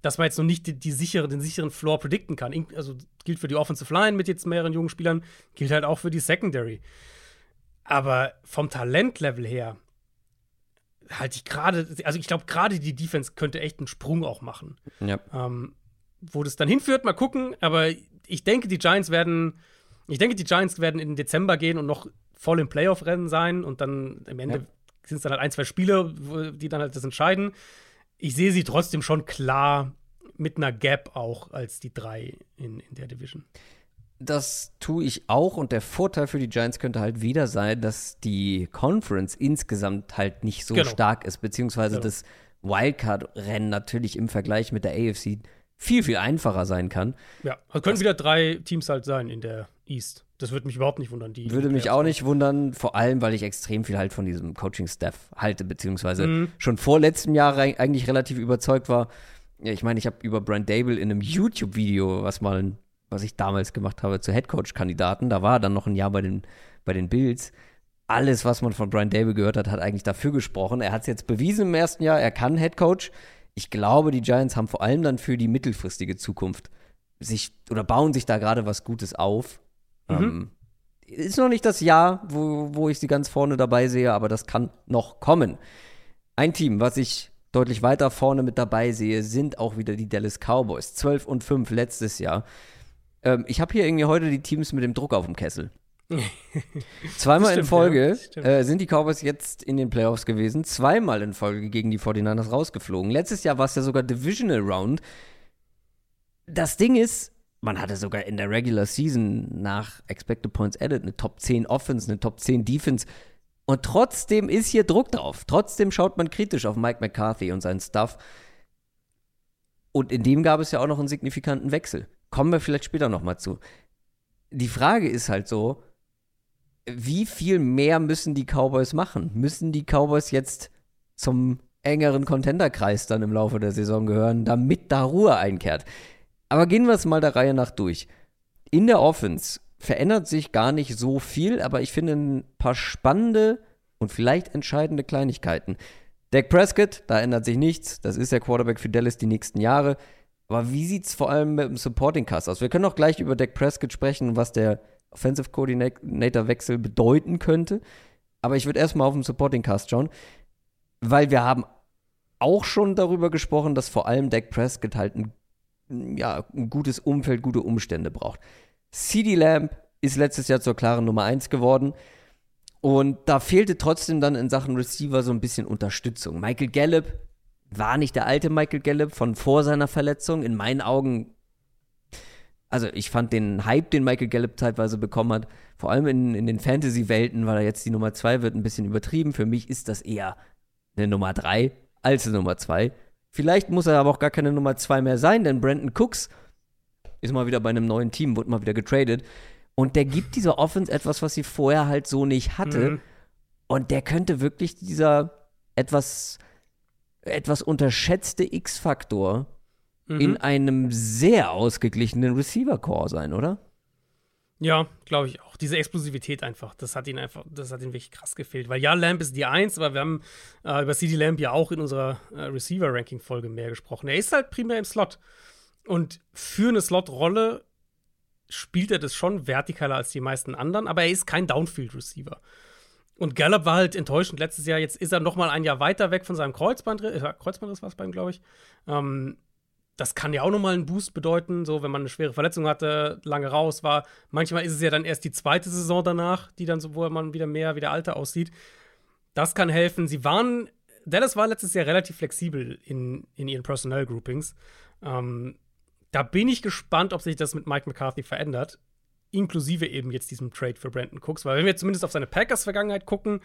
dass man jetzt noch nicht die, die sichere, den sicheren Floor predikten kann. Also gilt für die Offensive Line mit jetzt mehreren jungen Spielern, gilt halt auch für die Secondary. Aber vom Talentlevel her halte ich gerade, also ich glaube, gerade die Defense könnte echt einen Sprung auch machen. Ja. Ähm, wo das dann hinführt, mal gucken. Aber ich denke, die Giants werden, ich denke, die Giants werden in den Dezember gehen und noch voll im Playoff-Rennen sein und dann am Ende Ja. sind es dann halt ein, zwei Spiele, die dann halt das entscheiden. Ich sehe sie trotzdem schon klar mit einer Gap auch als die drei in, in der Division. Das tue ich auch und der Vorteil für die Giants könnte halt wieder sein, dass die Conference insgesamt halt nicht so Genau. stark ist, beziehungsweise Genau. das Wildcard-Rennen natürlich im Vergleich mit der AFC viel, viel einfacher sein kann. Ja, also können wieder drei Teams halt sein in der East. Das würde mich überhaupt nicht wundern. Die Würde mich auch nicht wundern, vor allem, weil ich extrem viel halt von diesem Coaching-Staff halte, beziehungsweise Mhm. schon vor letztem Jahr eigentlich relativ überzeugt war. ja, ich meine, ich habe über Brent Dable in einem YouTube-Video, was mal, was ich damals gemacht habe, zu Headcoach-Kandidaten, da war er dann noch ein Jahr bei den, bei den Bills. Alles, was man von Brian Dable gehört hat, hat eigentlich dafür gesprochen. Er hat es jetzt bewiesen im ersten Jahr, er kann Headcoach. Ich glaube, die Giants haben vor allem dann für die mittelfristige Zukunft sich oder bauen sich da gerade was Gutes auf. Mhm. Ähm, ist noch nicht das Jahr, wo, wo ich sie ganz vorne dabei sehe, aber das kann noch kommen. Ein Team, was ich deutlich weiter vorne mit dabei sehe, sind auch wieder die Dallas Cowboys. 12 und 5 letztes Jahr. Ähm, ich habe hier irgendwie heute die Teams mit dem Druck auf dem Kessel. [laughs] Zweimal stimmt, in Folge ja, äh, sind die Cowboys jetzt in den Playoffs gewesen. Zweimal in Folge gegen die 49ers rausgeflogen. Letztes Jahr war es ja sogar Divisional Round. Das Ding ist, man hatte sogar in der Regular Season nach Expected Points Added eine Top 10 Offense, eine Top 10 Defense. Und trotzdem ist hier Druck drauf. Trotzdem schaut man kritisch auf Mike McCarthy und seinen Stuff. Und in dem gab es ja auch noch einen signifikanten Wechsel. Kommen wir vielleicht später nochmal zu. Die Frage ist halt so, wie viel mehr müssen die Cowboys machen? Müssen die Cowboys jetzt zum engeren Contenderkreis dann im Laufe der Saison gehören, damit da Ruhe einkehrt? Aber gehen wir es mal der Reihe nach durch. In der Offense verändert sich gar nicht so viel, aber ich finde ein paar spannende und vielleicht entscheidende Kleinigkeiten. Dak Prescott, da ändert sich nichts. Das ist der Quarterback für Dallas die nächsten Jahre. Aber wie sieht es vor allem mit dem Supporting Cast aus? Wir können auch gleich über Dak Prescott sprechen, was der Offensive Coordinator Wechsel bedeuten könnte. Aber ich würde erstmal auf den Supporting Cast schauen, weil wir haben auch schon darüber gesprochen, dass vor allem Dak Prescott halt ein, ja, ein gutes Umfeld, gute Umstände braucht. CD Lamb ist letztes Jahr zur klaren Nummer 1 geworden. Und da fehlte trotzdem dann in Sachen Receiver so ein bisschen Unterstützung. Michael Gallup war nicht der alte Michael Gallup von vor seiner Verletzung. In meinen Augen also ich fand den Hype, den Michael Gallup zeitweise bekommen hat, vor allem in, in den Fantasy-Welten, weil er jetzt die Nummer 2 wird, ein bisschen übertrieben. Für mich ist das eher eine Nummer 3 als eine Nummer 2. Vielleicht muss er aber auch gar keine Nummer 2 mehr sein, denn Brandon Cooks ist mal wieder bei einem neuen Team, wurde mal wieder getradet. Und der gibt dieser Offense etwas, was sie vorher halt so nicht hatte. Mhm. Und der könnte wirklich dieser etwas, etwas unterschätzte X-Faktor mhm. in einem sehr ausgeglichenen Receiver-Core sein, oder? Ja, glaube ich auch. Diese Explosivität einfach, das hat ihn einfach, das hat ihn wirklich krass gefehlt. Weil ja, Lamp ist die Eins, aber wir haben äh, über CD Lamp ja auch in unserer äh, Receiver-Ranking-Folge mehr gesprochen. Er ist halt primär im Slot. Und für eine Slot-Rolle spielt er das schon vertikaler als die meisten anderen, aber er ist kein Downfield-Receiver. Und Gallup war halt enttäuschend letztes Jahr. Jetzt ist er noch mal ein Jahr weiter weg von seinem Kreuzbandriss. Äh, Kreuzbandriss war es bei ihm, glaube ich. Ähm, das kann ja auch nochmal einen Boost bedeuten, so wenn man eine schwere Verletzung hatte, lange raus war. Manchmal ist es ja dann erst die zweite Saison danach, die dann so, wo man wieder mehr wie der Alte aussieht. Das kann helfen. Sie waren, Dallas war letztes Jahr relativ flexibel in, in ihren Personnel Groupings. Ähm, da bin ich gespannt, ob sich das mit Mike McCarthy verändert. Inklusive eben jetzt diesem Trade für Brandon Cooks. Weil wenn wir zumindest auf seine Packers-Vergangenheit gucken,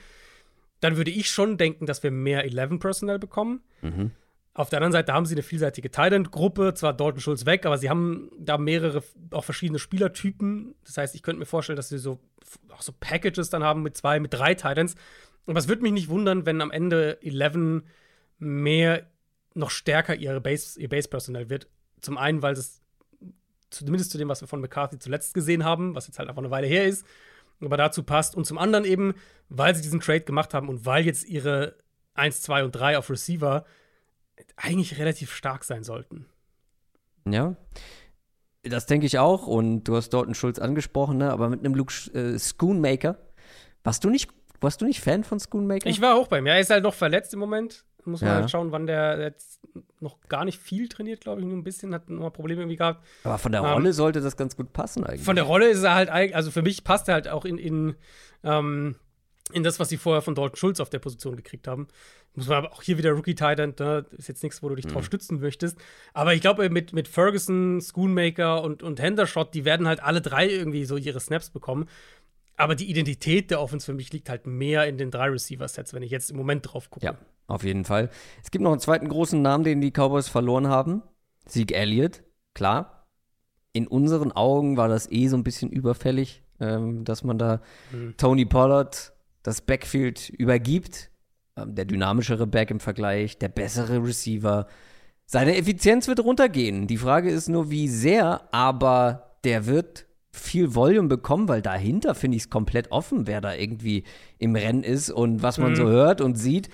dann würde ich schon denken, dass wir mehr 11 Personnel bekommen. Mhm. Auf der anderen Seite haben sie eine vielseitige Thailand-Gruppe, zwar Dalton Schulz weg, aber sie haben da mehrere, auch verschiedene Spielertypen. Das heißt, ich könnte mir vorstellen, dass sie so auch so Packages dann haben mit zwei, mit drei Titans. Aber es würde mich nicht wundern, wenn am Ende 11 mehr, noch stärker ihre Base, ihr Base-Personal wird. Zum einen, weil es zumindest zu dem, was wir von McCarthy zuletzt gesehen haben, was jetzt halt einfach eine Weile her ist, aber dazu passt. Und zum anderen eben, weil sie diesen Trade gemacht haben und weil jetzt ihre 1, 2 und 3 auf Receiver eigentlich relativ stark sein sollten. Ja. Das denke ich auch. Und du hast Dalton Schulz angesprochen, ne? aber mit einem Luke äh, Schoonmaker. Warst du nicht, warst du nicht Fan von Schoonmaker? Ich war auch bei ihm. Er ist halt noch verletzt im Moment. Muss man ja. halt schauen, wann der jetzt noch gar nicht viel trainiert, glaube ich, nur ein bisschen, hat noch mal Probleme irgendwie gehabt. Aber von der ähm, Rolle sollte das ganz gut passen eigentlich. Von der Rolle ist er halt, also für mich passt er halt auch in, in, ähm, in das, was sie vorher von Dalton Schulz auf der Position gekriegt haben. Muss man aber auch hier wieder Rookie Titan, ne? ist jetzt nichts, wo du dich drauf mhm. stützen möchtest. Aber ich glaube, mit, mit Ferguson, Schoonmaker und, und Hendershot, die werden halt alle drei irgendwie so ihre Snaps bekommen. Aber die Identität der Offense für mich liegt halt mehr in den drei Receiver-Sets, wenn ich jetzt im Moment drauf gucke. Ja, auf jeden Fall. Es gibt noch einen zweiten großen Namen, den die Cowboys verloren haben. Sieg Elliott, klar. In unseren Augen war das eh so ein bisschen überfällig, ähm, dass man da mhm. Tony Pollard das Backfield übergibt ähm, der dynamischere Back im Vergleich, der bessere Receiver. Seine Effizienz wird runtergehen. Die Frage ist nur, wie sehr, aber der wird viel Volume bekommen, weil dahinter finde ich es komplett offen, wer da irgendwie im Rennen ist und was man mhm. so hört und sieht.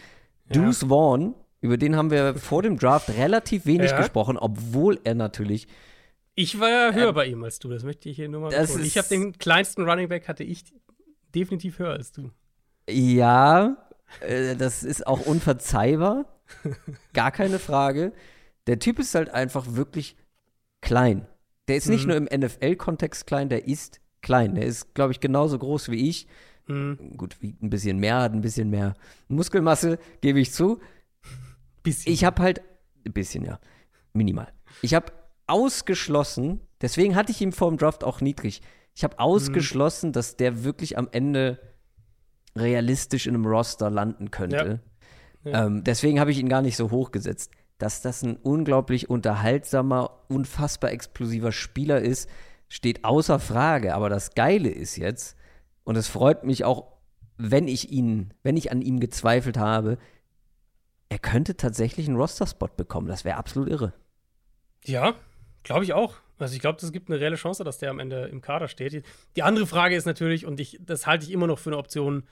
Ja. Deuce Vaughn, über den haben wir [laughs] vor dem Draft relativ wenig ja. gesprochen, obwohl er natürlich ich war ja höher äh, bei ihm als du, das möchte ich hier nur mal betonen. Ich habe den kleinsten Running Back, hatte ich definitiv höher als du. Ja, äh, das ist auch unverzeihbar. [laughs] Gar keine Frage. Der Typ ist halt einfach wirklich klein. Der ist nicht mhm. nur im NFL-Kontext klein, der ist klein. Der ist, glaube ich, genauso groß wie ich. Mhm. Gut, wiegt ein bisschen mehr, hat ein bisschen mehr Muskelmasse, gebe ich zu. Bisschen. Ich habe halt, ein bisschen, ja, minimal. Ich habe ausgeschlossen, deswegen hatte ich ihn vor dem Draft auch niedrig. Ich habe ausgeschlossen, mhm. dass der wirklich am Ende realistisch in einem Roster landen könnte. Ja. Ja. Ähm, deswegen habe ich ihn gar nicht so hoch gesetzt. Dass das ein unglaublich unterhaltsamer, unfassbar explosiver Spieler ist, steht außer Frage. Aber das Geile ist jetzt, und es freut mich auch, wenn ich ihn, wenn ich an ihm gezweifelt habe, er könnte tatsächlich einen Roster-Spot bekommen. Das wäre absolut irre. Ja, glaube ich auch. Also ich glaube, es gibt eine reelle Chance, dass der am Ende im Kader steht. Die andere Frage ist natürlich, und ich, das halte ich immer noch für eine Option,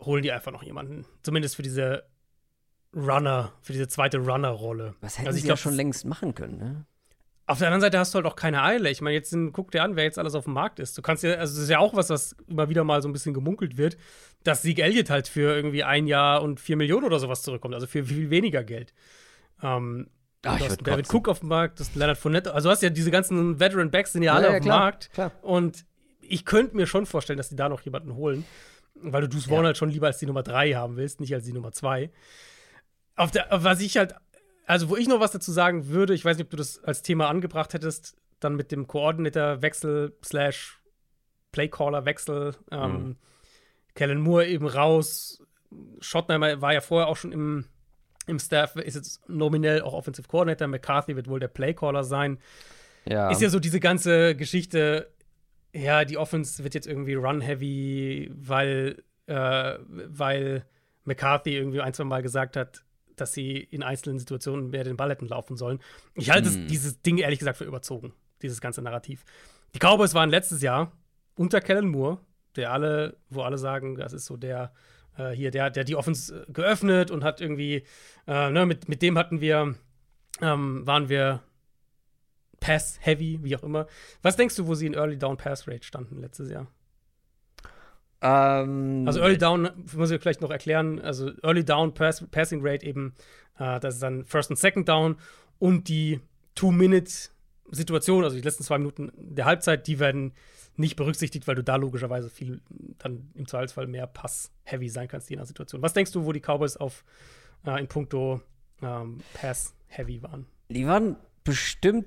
holen die einfach noch jemanden. Zumindest für diese Runner, für diese zweite Runner-Rolle. Was hätten also ich sie glaub, ja schon längst machen können, ne? Auf der anderen Seite hast du halt auch keine Eile. Ich meine, jetzt guck dir an, wer jetzt alles auf dem Markt ist. Du kannst ja, also das ist ja auch was, was immer wieder mal so ein bisschen gemunkelt wird, dass Sieg Elliott halt für irgendwie ein Jahr und vier Millionen oder sowas zurückkommt, also für viel weniger Geld. Ähm, Ach, du hast David Cook auf dem Markt, das Leonard Fournette. Also du hast ja diese ganzen Veteran Backs sind ja alle ja, auf dem Markt. Klar. Und ich könnte mir schon vorstellen, dass die da noch jemanden holen. Weil du Deuce ja. halt schon lieber als die Nummer 3 haben willst, nicht als die Nummer 2. Auf der, was ich halt, also wo ich noch was dazu sagen würde, ich weiß nicht, ob du das als Thema angebracht hättest, dann mit dem Coordinator-Wechsel slash Playcaller-Wechsel, ähm, mhm. Kellen Moore eben raus. Schottenheimer war ja vorher auch schon im im Staff ist jetzt nominell auch Offensive Coordinator. McCarthy wird wohl der Playcaller sein. Ja. Ist ja so diese ganze Geschichte, ja, die Offense wird jetzt irgendwie run-heavy, weil, äh, weil McCarthy irgendwie ein, zwei Mal gesagt hat, dass sie in einzelnen Situationen mehr den Ball hätten laufen sollen. Ich halte hm. dieses Ding ehrlich gesagt für überzogen, dieses ganze Narrativ. Die Cowboys waren letztes Jahr unter Kellen Moore, der alle, wo alle sagen, das ist so der äh, hier, der, der die Offense äh, geöffnet und hat irgendwie, äh, ne, mit, mit dem hatten wir, ähm, waren wir Pass-heavy, wie auch immer. Was denkst du, wo sie in Early Down Pass Rate standen letztes Jahr? Ähm, also Early Down, muss ich vielleicht noch erklären, also Early Down Pass, Passing Rate eben, äh, das ist dann First und Second Down und die Two-Minute-Situation, also die letzten zwei Minuten der Halbzeit, die werden nicht berücksichtigt, weil du da logischerweise viel dann im Zweifelsfall mehr Pass-heavy sein kannst, je nach Situation. Was denkst du, wo die Cowboys auf äh, in puncto ähm, Pass-heavy waren? Die waren bestimmt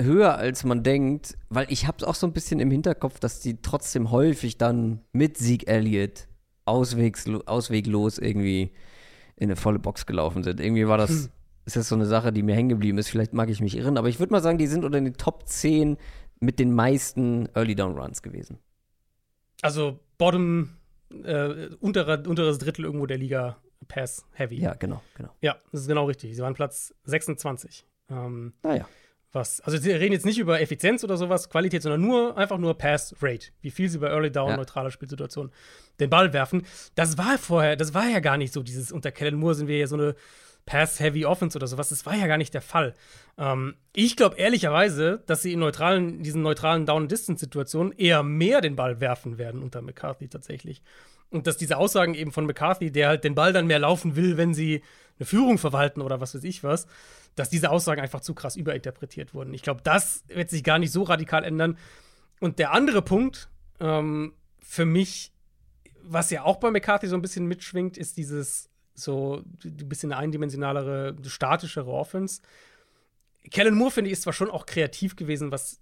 höher, als man denkt, weil ich habe es auch so ein bisschen im Hinterkopf, dass die trotzdem häufig dann mit Sieg Elliott ausweglos irgendwie in eine volle Box gelaufen sind. Irgendwie war das, hm. ist das so eine Sache, die mir hängen geblieben ist. Vielleicht mag ich mich irren, aber ich würde mal sagen, die sind unter den Top 10 mit den meisten Early Down Runs gewesen. Also Bottom, äh, unterer, unteres Drittel irgendwo der Liga Pass Heavy. Ja, genau, genau. Ja, das ist genau richtig. Sie waren Platz 26. Ähm, naja. Was, also sie reden jetzt nicht über Effizienz oder sowas, Qualität, sondern nur einfach nur Pass Rate, wie viel sie bei Early Down ja. neutraler Spielsituation den Ball werfen. Das war vorher, das war ja gar nicht so dieses unter Kellen Moore sind wir ja so eine Pass-Heavy Offense oder sowas. Das war ja gar nicht der Fall. Ähm, ich glaube ehrlicherweise, dass sie in neutralen, diesen neutralen Down-Distance-Situationen eher mehr den Ball werfen werden unter McCarthy tatsächlich. Und dass diese Aussagen eben von McCarthy, der halt den Ball dann mehr laufen will, wenn sie eine Führung verwalten oder was weiß ich was, dass diese Aussagen einfach zu krass überinterpretiert wurden. Ich glaube, das wird sich gar nicht so radikal ändern. Und der andere Punkt, ähm, für mich, was ja auch bei McCarthy so ein bisschen mitschwingt, ist dieses so ein bisschen eindimensionalere, statischere Offense. Kellen Moore, finde ich, ist zwar schon auch kreativ gewesen, was,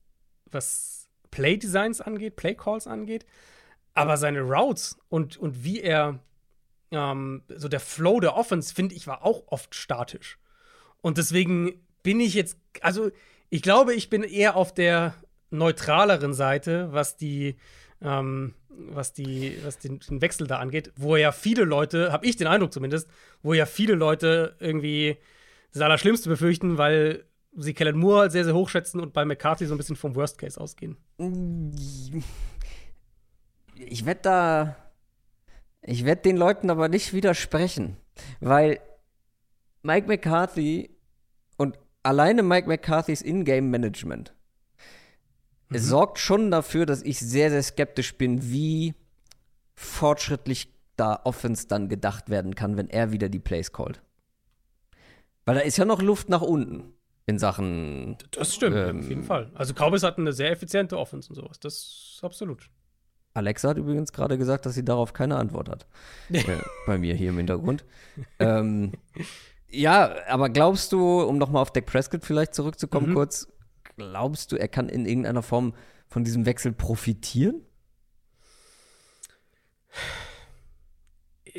was Play-Designs angeht, Play-Calls angeht, aber seine Routes und, und wie er, ähm, so der Flow der Offense, finde ich, war auch oft statisch. Und deswegen bin ich jetzt, also ich glaube, ich bin eher auf der neutraleren Seite, was die, ähm, was, die, was den, den, Wechsel da angeht, wo ja viele Leute, habe ich den Eindruck zumindest, wo ja viele Leute irgendwie das Allerschlimmste befürchten, weil sie Kellen Moore halt sehr, sehr hoch schätzen und bei McCarthy so ein bisschen vom Worst Case ausgehen. Ich werde da. Ich werde den Leuten aber nicht widersprechen, weil Mike McCarthy und alleine Mike McCarthys Ingame-Management mhm. es sorgt schon dafür, dass ich sehr, sehr skeptisch bin, wie fortschrittlich da Offense dann gedacht werden kann, wenn er wieder die Plays callt. Weil da ist ja noch Luft nach unten in Sachen. Das stimmt, ähm, auf jeden Fall. Also Cowboys hatten eine sehr effiziente Offense und sowas. Das ist absolut. Alexa hat übrigens gerade gesagt, dass sie darauf keine Antwort hat. [laughs] äh, bei mir hier im Hintergrund. ähm, ja, aber glaubst du, um nochmal auf Dak Prescott vielleicht zurückzukommen, mhm. kurz, glaubst du, er kann in irgendeiner Form von diesem Wechsel profitieren?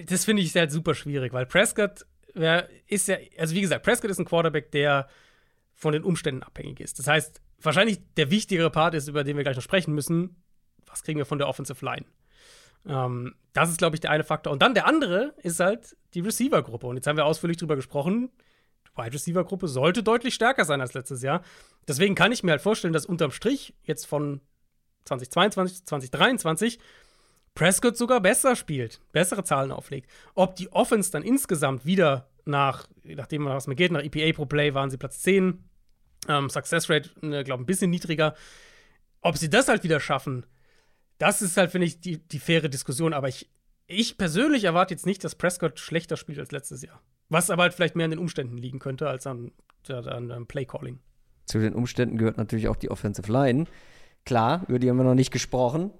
Das finde ich halt super schwierig, weil Prescott wer ist ja, also wie gesagt, Prescott ist ein Quarterback, der von den Umständen abhängig ist. Das heißt, wahrscheinlich der wichtigere Part ist, über den wir gleich noch sprechen müssen, was kriegen wir von der Offensive Line? Ähm, das ist, glaube ich, der eine Faktor. Und dann der andere ist halt die Receiver-Gruppe. Und jetzt haben wir ausführlich drüber gesprochen. Wide Receiver-Gruppe sollte deutlich stärker sein als letztes Jahr. Deswegen kann ich mir halt vorstellen, dass unterm Strich jetzt von 2022 zu 2023 Prescott sogar besser spielt, bessere Zahlen auflegt. Ob die Offense dann insgesamt wieder nach, nachdem was mir geht, nach EPA pro Play waren sie Platz 10, ähm, Success Rate, ne, glaube ein bisschen niedriger. Ob sie das halt wieder schaffen, das ist halt, finde ich, die, die faire Diskussion. Aber ich, ich persönlich erwarte jetzt nicht, dass Prescott schlechter spielt als letztes Jahr. Was aber halt vielleicht mehr an den Umständen liegen könnte als an, an, an Play Calling. Zu den Umständen gehört natürlich auch die Offensive Line. Klar, über die haben wir noch nicht gesprochen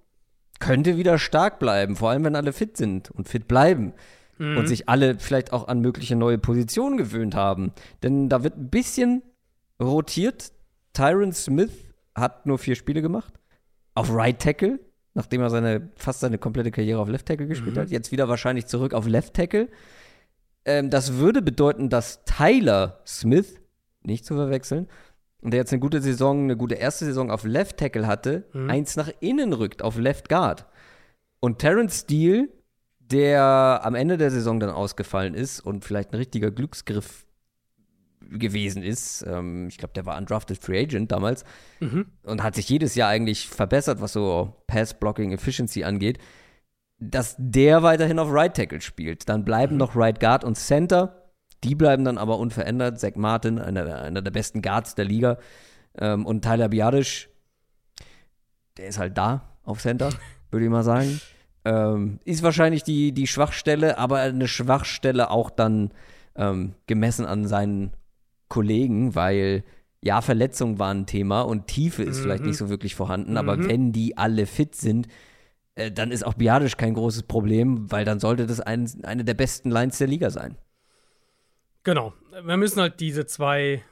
könnte wieder stark bleiben, vor allem wenn alle fit sind und fit bleiben. Mhm. Und sich alle vielleicht auch an mögliche neue Positionen gewöhnt haben. Denn da wird ein bisschen rotiert. Tyron Smith hat nur vier Spiele gemacht. Auf Right Tackle, nachdem er seine, fast seine komplette Karriere auf Left Tackle gespielt mhm. hat. Jetzt wieder wahrscheinlich zurück auf Left Tackle. Ähm, das würde bedeuten, dass Tyler Smith, nicht zu verwechseln, und der jetzt eine gute Saison, eine gute erste Saison auf Left Tackle hatte, mhm. eins nach innen rückt, auf Left Guard. Und Terrence Steele, der am Ende der Saison dann ausgefallen ist und vielleicht ein richtiger Glücksgriff gewesen ist. Ähm, ich glaube, der war undrafted Free Agent damals mhm. und hat sich jedes Jahr eigentlich verbessert, was so Pass-Blocking Efficiency angeht. Dass der weiterhin auf Right Tackle spielt. Dann bleiben mhm. noch Right Guard und Center. Die bleiben dann aber unverändert. Zach Martin, einer, einer der besten Guards der Liga. Ähm, und Tyler Biadisch, der ist halt da auf Center, [laughs] würde ich mal sagen. Ähm, ist wahrscheinlich die, die Schwachstelle, aber eine Schwachstelle auch dann ähm, gemessen an seinen Kollegen, weil ja, Verletzungen waren ein Thema und Tiefe ist mhm. vielleicht nicht so wirklich vorhanden, mhm. aber wenn die alle fit sind, äh, dann ist auch Biadisch kein großes Problem, weil dann sollte das ein, eine der besten Lines der Liga sein. Genau. Wir müssen halt diese zwei,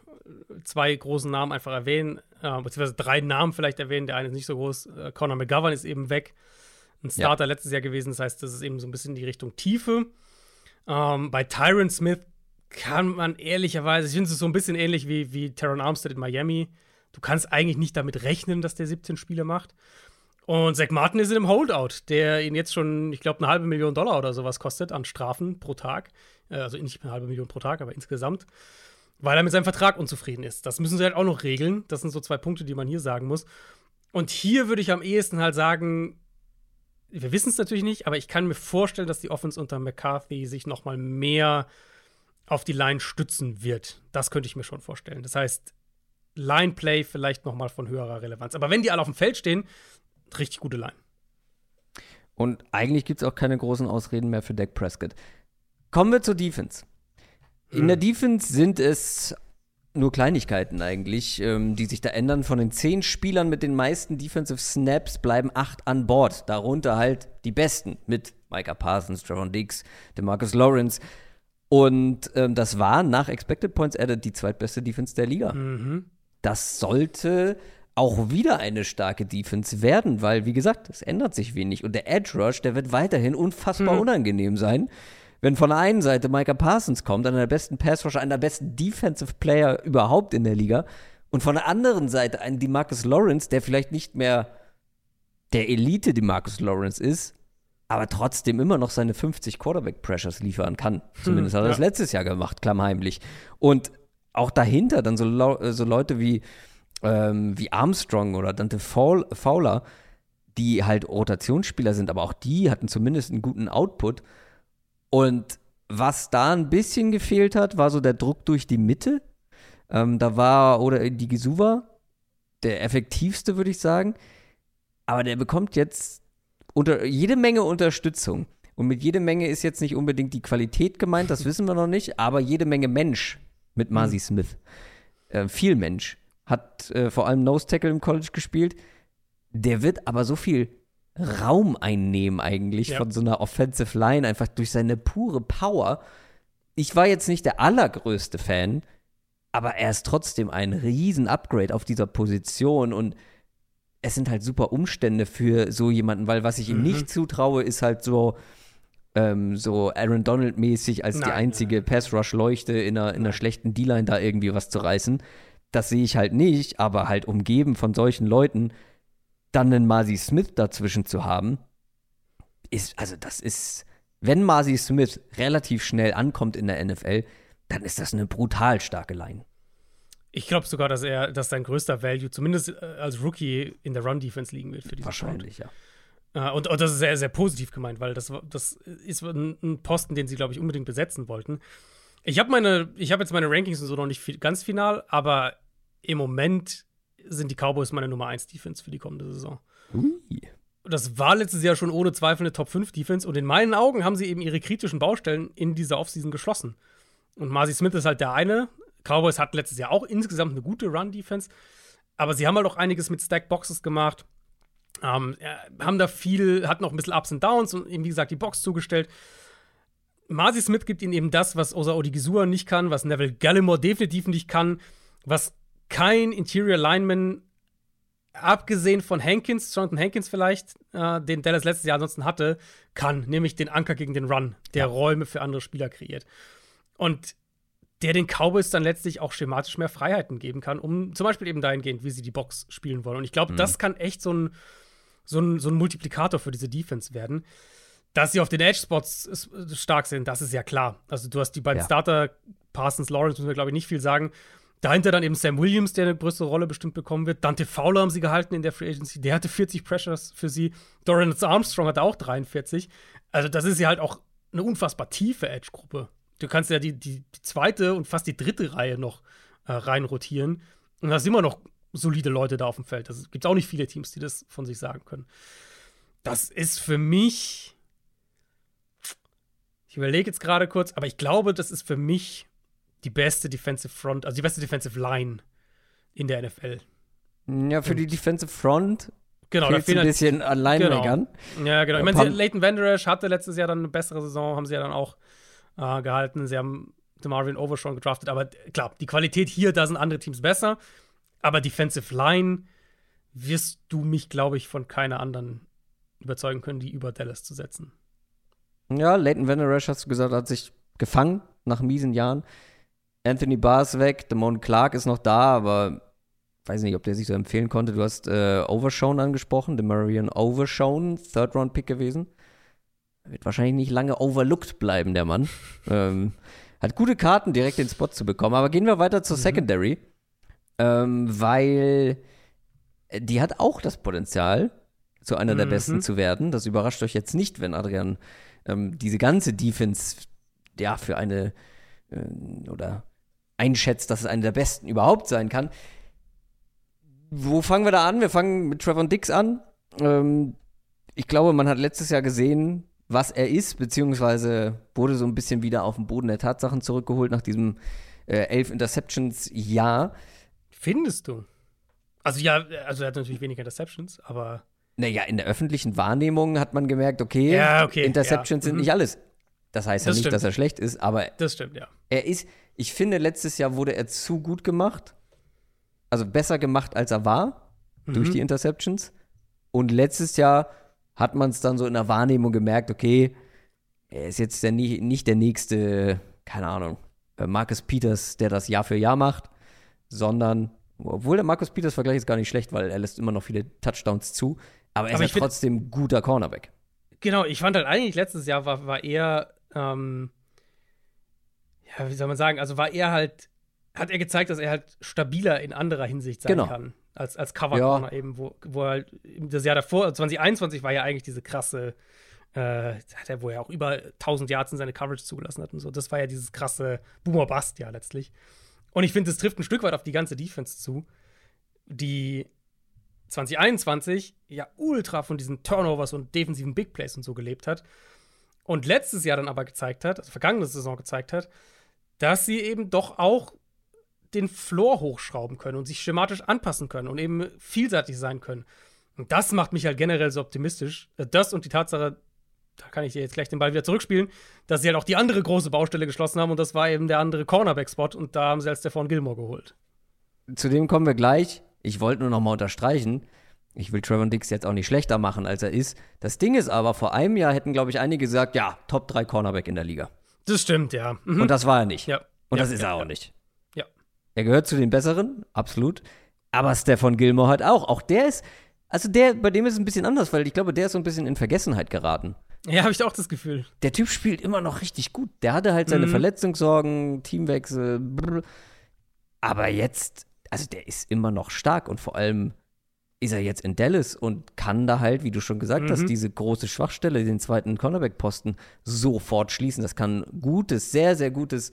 zwei großen Namen einfach erwähnen, äh, beziehungsweise drei Namen vielleicht erwähnen. Der eine ist nicht so groß. Äh, Conor McGovern ist eben weg. Ein Starter ja. letztes Jahr gewesen. Das heißt, das ist eben so ein bisschen die Richtung Tiefe. Ähm, bei Tyron Smith kann man ehrlicherweise, ich finde es so ein bisschen ähnlich wie, wie Teron Armstead in Miami. Du kannst eigentlich nicht damit rechnen, dass der 17 Spiele macht. Und Zach Martin ist in einem Holdout, der ihn jetzt schon, ich glaube, eine halbe Million Dollar oder sowas kostet an Strafen pro Tag. Äh, also nicht eine halbe Million pro Tag, aber insgesamt. Weil er mit seinem Vertrag unzufrieden ist. Das müssen sie halt auch noch regeln. Das sind so zwei Punkte, die man hier sagen muss. Und hier würde ich am ehesten halt sagen, wir wissen es natürlich nicht, aber ich kann mir vorstellen, dass die Offense unter McCarthy sich noch mal mehr auf die Line stützen wird. Das könnte ich mir schon vorstellen. Das heißt, Line Play vielleicht noch mal von höherer Relevanz. Aber wenn die alle auf dem Feld stehen, richtig gute Line. Und eigentlich gibt es auch keine großen Ausreden mehr für Dak Prescott. Kommen wir zur Defense. In hm. der Defense sind es nur Kleinigkeiten eigentlich, ähm, die sich da ändern. Von den zehn Spielern mit den meisten Defensive Snaps bleiben acht an Bord. Darunter halt die besten mit Micah Parsons, Trevor Diggs, DeMarcus Lawrence. Und ähm, das war nach Expected Points Added die zweitbeste Defense der Liga. Mhm. Das sollte auch wieder eine starke Defense werden, weil, wie gesagt, es ändert sich wenig. Und der Edge Rush, der wird weiterhin unfassbar hm. unangenehm sein. Wenn von der einen Seite Micah Parsons kommt, einer der besten Pass Rusher, einer der besten Defensive Player überhaupt in der Liga, und von der anderen Seite ein Demarcus Lawrence, der vielleicht nicht mehr der Elite Demarcus Lawrence ist, aber trotzdem immer noch seine 50 Quarterback Pressures liefern kann. Hm, Zumindest hm, hat er das letztes Jahr gemacht, klammheimlich. Und auch dahinter dann so, so Leute wie, ähm, wie Armstrong oder Dante Fowler, die halt Rotationsspieler sind, aber auch die hatten zumindest einen guten Output. Und was da ein bisschen gefehlt hat, war so der Druck durch die Mitte. Ähm, da war, oder die Gesuva, der effektivste, würde ich sagen. Aber der bekommt jetzt unter, jede Menge Unterstützung. Und mit jede Menge ist jetzt nicht unbedingt die Qualität gemeint, das [laughs] wissen wir noch nicht, aber jede Menge Mensch mit Marcy mhm. Smith. Äh, viel Mensch. Hat äh, vor allem Nose Tackle im College gespielt. Der wird aber so viel Raum einnehmen eigentlich ja. von so einer Offensive Line, einfach durch seine pure Power. Ich war jetzt nicht der allergrößte Fan, aber er ist trotzdem ein riesen Upgrade auf dieser Position und es sind halt super Umstände für so jemanden, weil was ich ihm mhm. nicht zutraue, ist halt so ähm, so Aaron Donald-mäßig als nein, die einzige Pass-Rush-Leuchte in einer, in einer schlechten D-Line da irgendwie was zu reißen. Das sehe ich halt nicht, aber halt umgeben von solchen Leuten, dann einen Marcy Smith dazwischen zu haben, ist, also das ist, wenn Marcy Smith relativ schnell ankommt in der NFL, dann ist das eine brutal starke Line. Ich glaube sogar, dass er, dass sein größter Value, zumindest äh, als Rookie, in der Run-Defense liegen wird für diese Wahrscheinlich, Front. ja. Uh, und, und, das ist sehr, sehr positiv gemeint, weil das, das ist ein, ein Posten, den sie, glaube ich, unbedingt besetzen wollten. Ich habe meine, ich habe jetzt meine Rankings und so noch nicht viel, ganz final, aber im Moment sind die Cowboys meine Nummer 1 Defense für die kommende Saison. Ui. Das war letztes Jahr schon ohne Zweifel eine Top 5 Defense und in meinen Augen haben sie eben ihre kritischen Baustellen in dieser Offseason geschlossen. Und Marcy Smith ist halt der eine. Cowboys hatten letztes Jahr auch insgesamt eine gute Run-Defense, aber sie haben halt auch einiges mit Stack-Boxes gemacht. Ähm, haben da viel, hatten auch ein bisschen Ups und Downs und eben, wie gesagt, die Box zugestellt. Marcy Smith gibt ihnen eben das, was Osa Odigizua nicht kann, was Neville Gallimore definitiv nicht kann, was kein Interior Lineman, abgesehen von Hankins, Jonathan Hankins vielleicht, äh, den Dallas letztes Jahr ansonsten hatte, kann, nämlich den Anker gegen den Run, der ja. Räume für andere Spieler kreiert. Und der den Cowboys dann letztlich auch schematisch mehr Freiheiten geben kann, um zum Beispiel eben dahingehend, wie sie die Box spielen wollen. Und ich glaube, mhm. das kann echt so ein, so, ein, so ein Multiplikator für diese Defense werden. Dass sie auf den Edge-Spots stark sind, das ist ja klar. Also du hast die beiden ja. Starter, Parsons, Lawrence, müssen wir, glaube ich, nicht viel sagen. Dahinter dann eben Sam Williams, der eine größere Rolle bestimmt bekommen wird. Dante Fowler haben sie gehalten in der Free Agency. Der hatte 40 Pressures für sie. Dorian Armstrong hatte auch 43. Also, das ist ja halt auch eine unfassbar tiefe Edge-Gruppe. Du kannst ja die, die, die, zweite und fast die dritte Reihe noch äh, reinrotieren. Und da sind immer noch solide Leute da auf dem Feld. Es gibt auch nicht viele Teams, die das von sich sagen können. Das ist für mich. Ich überlege jetzt gerade kurz, aber ich glaube, das ist für mich die beste Defensive Front, also die beste Defensive Line in der NFL. Ja, für Und die Defensive Front genau, da fehlt ein bisschen an Linebackern. Genau. Ja, genau. Ich meine, Leighton Vanderash hatte letztes Jahr dann eine bessere Saison, haben sie ja dann auch äh, gehalten. Sie haben DeMarvin Overshawn gedraftet, aber klar, die Qualität hier, da sind andere Teams besser. Aber Defensive Line wirst du mich, glaube ich, von keiner anderen überzeugen können, die über Dallas zu setzen. Ja, Leighton Vanderash, hast du gesagt, hat sich gefangen nach miesen Jahren. Anthony Barr ist weg, Damon Clark ist noch da, aber weiß nicht, ob der sich so empfehlen konnte. Du hast äh, Overshown angesprochen, der Marion Overshown, Third-Round-Pick gewesen. Wird wahrscheinlich nicht lange overlooked bleiben, der Mann. [laughs] ähm, hat gute Karten, direkt den Spot zu bekommen. Aber gehen wir weiter zur mhm. Secondary, ähm, weil die hat auch das Potenzial, zu einer mhm. der Besten zu werden. Das überrascht euch jetzt nicht, wenn Adrian ähm, diese ganze Defense ja für eine äh, oder einschätzt, dass es eine der besten überhaupt sein kann. Wo fangen wir da an? Wir fangen mit Trevor Dix an. Ähm, ich glaube, man hat letztes Jahr gesehen, was er ist, beziehungsweise wurde so ein bisschen wieder auf den Boden der Tatsachen zurückgeholt nach diesem äh, elf Interceptions-Jahr. Findest du? Also ja, also er hat natürlich weniger Interceptions, aber naja, in der öffentlichen Wahrnehmung hat man gemerkt, okay, ja, okay Interceptions ja. sind mhm. nicht alles. Das heißt das ja nicht, stimmt. dass er schlecht ist, aber das stimmt, ja. Er ist, ich finde, letztes Jahr wurde er zu gut gemacht. Also besser gemacht, als er war, mhm. durch die Interceptions. Und letztes Jahr hat man es dann so in der Wahrnehmung gemerkt, okay, er ist jetzt der, nicht der nächste, keine Ahnung, äh, Marcus Peters, der das Jahr für Jahr macht, sondern, obwohl der Marcus Peters Vergleich ist gar nicht schlecht, weil er lässt immer noch viele Touchdowns zu, aber er aber ist ja trotzdem guter Cornerback. Genau, ich fand halt eigentlich letztes Jahr war, war eher ähm, ja, wie soll man sagen, also war er halt hat er gezeigt, dass er halt stabiler in anderer Hinsicht sein Genau. kann. Als, als Cover Corner eben, wo, wo er halt das Jahr davor, 2021 war ja eigentlich diese krasse, äh, hat er, wo er auch über 1000 Yards in seine Coverage zugelassen hat und so. Das war ja dieses krasse Boomer Bust ja letztlich. Und ich finde, das trifft ein Stück weit auf die ganze Defense zu, die 2021 ja ultra von diesen Turnovers und defensiven Big Plays und so gelebt hat. Und letztes Jahr dann aber gezeigt hat, also vergangene Saison gezeigt hat, dass sie eben doch auch den Floor hochschrauben können und sich schematisch anpassen können und eben vielseitig sein können. Und das macht mich halt generell so optimistisch. Äh, Das und die Tatsache, da kann ich dir jetzt gleich den Ball wieder zurückspielen, dass sie halt auch die andere große Baustelle geschlossen haben und das war eben der andere Cornerback-Spot und da haben sie als Stefan Gilmore geholt. Zu dem kommen wir gleich. Ich wollte nur noch mal unterstreichen. Ich will Trevor Dix jetzt auch nicht schlechter machen, als er ist. Das Ding ist aber, vor einem Jahr hätten, glaube ich, einige gesagt, ja, Top 3 Cornerback in der Liga. Das stimmt, ja. Mhm. Und das war er nicht. ja. Und ja, das ist ja, er auch nicht. Ja. Er gehört zu den Besseren, absolut. Aber Stefan Gilmore hat auch. Auch der ist, also der, bei dem ist es ein bisschen anders, weil ich glaube, der ist so ein bisschen in Vergessenheit geraten. Ja, habe ich auch das Gefühl. Der Typ spielt immer noch richtig gut. Der hatte halt seine Mhm. Verletzungssorgen, Teamwechsel, brr. aber jetzt, also der ist immer noch stark und vor allem ist er jetzt in Dallas und kann da halt, wie du schon gesagt hast, Mhm. diese große Schwachstelle, den zweiten Cornerback-Posten sofort schließen. Das kann ein gutes, sehr, sehr gutes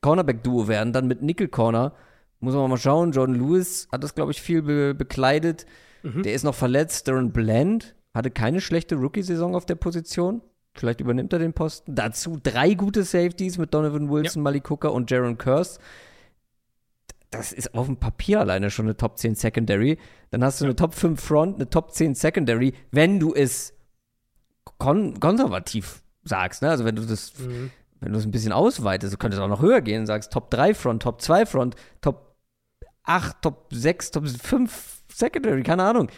Cornerback-Duo werden. Dann mit Nickel Corner. Muss man mal schauen. Jordan Lewis hat das, glaube ich, viel be bekleidet. Der ist noch verletzt. Darren Bland hatte keine schlechte Rookie-Saison auf der Position. Vielleicht übernimmt er den Posten. Dazu drei gute Safeties mit Donovan Wilson, Malik Hooker und Jaron Curse. Das ist auf dem Papier alleine schon eine Top 10 Secondary. Dann hast du eine Top 5 Front, eine Top 10 Secondary, wenn du es kon konservativ sagst. Ne? Also wenn du das Mhm. wenn du es ein bisschen ausweitest, du könntest auch noch höher gehen und sagst Top 3 Front, Top 2 Front, Top 8, Top 6, Top 5 Secondary, keine Ahnung.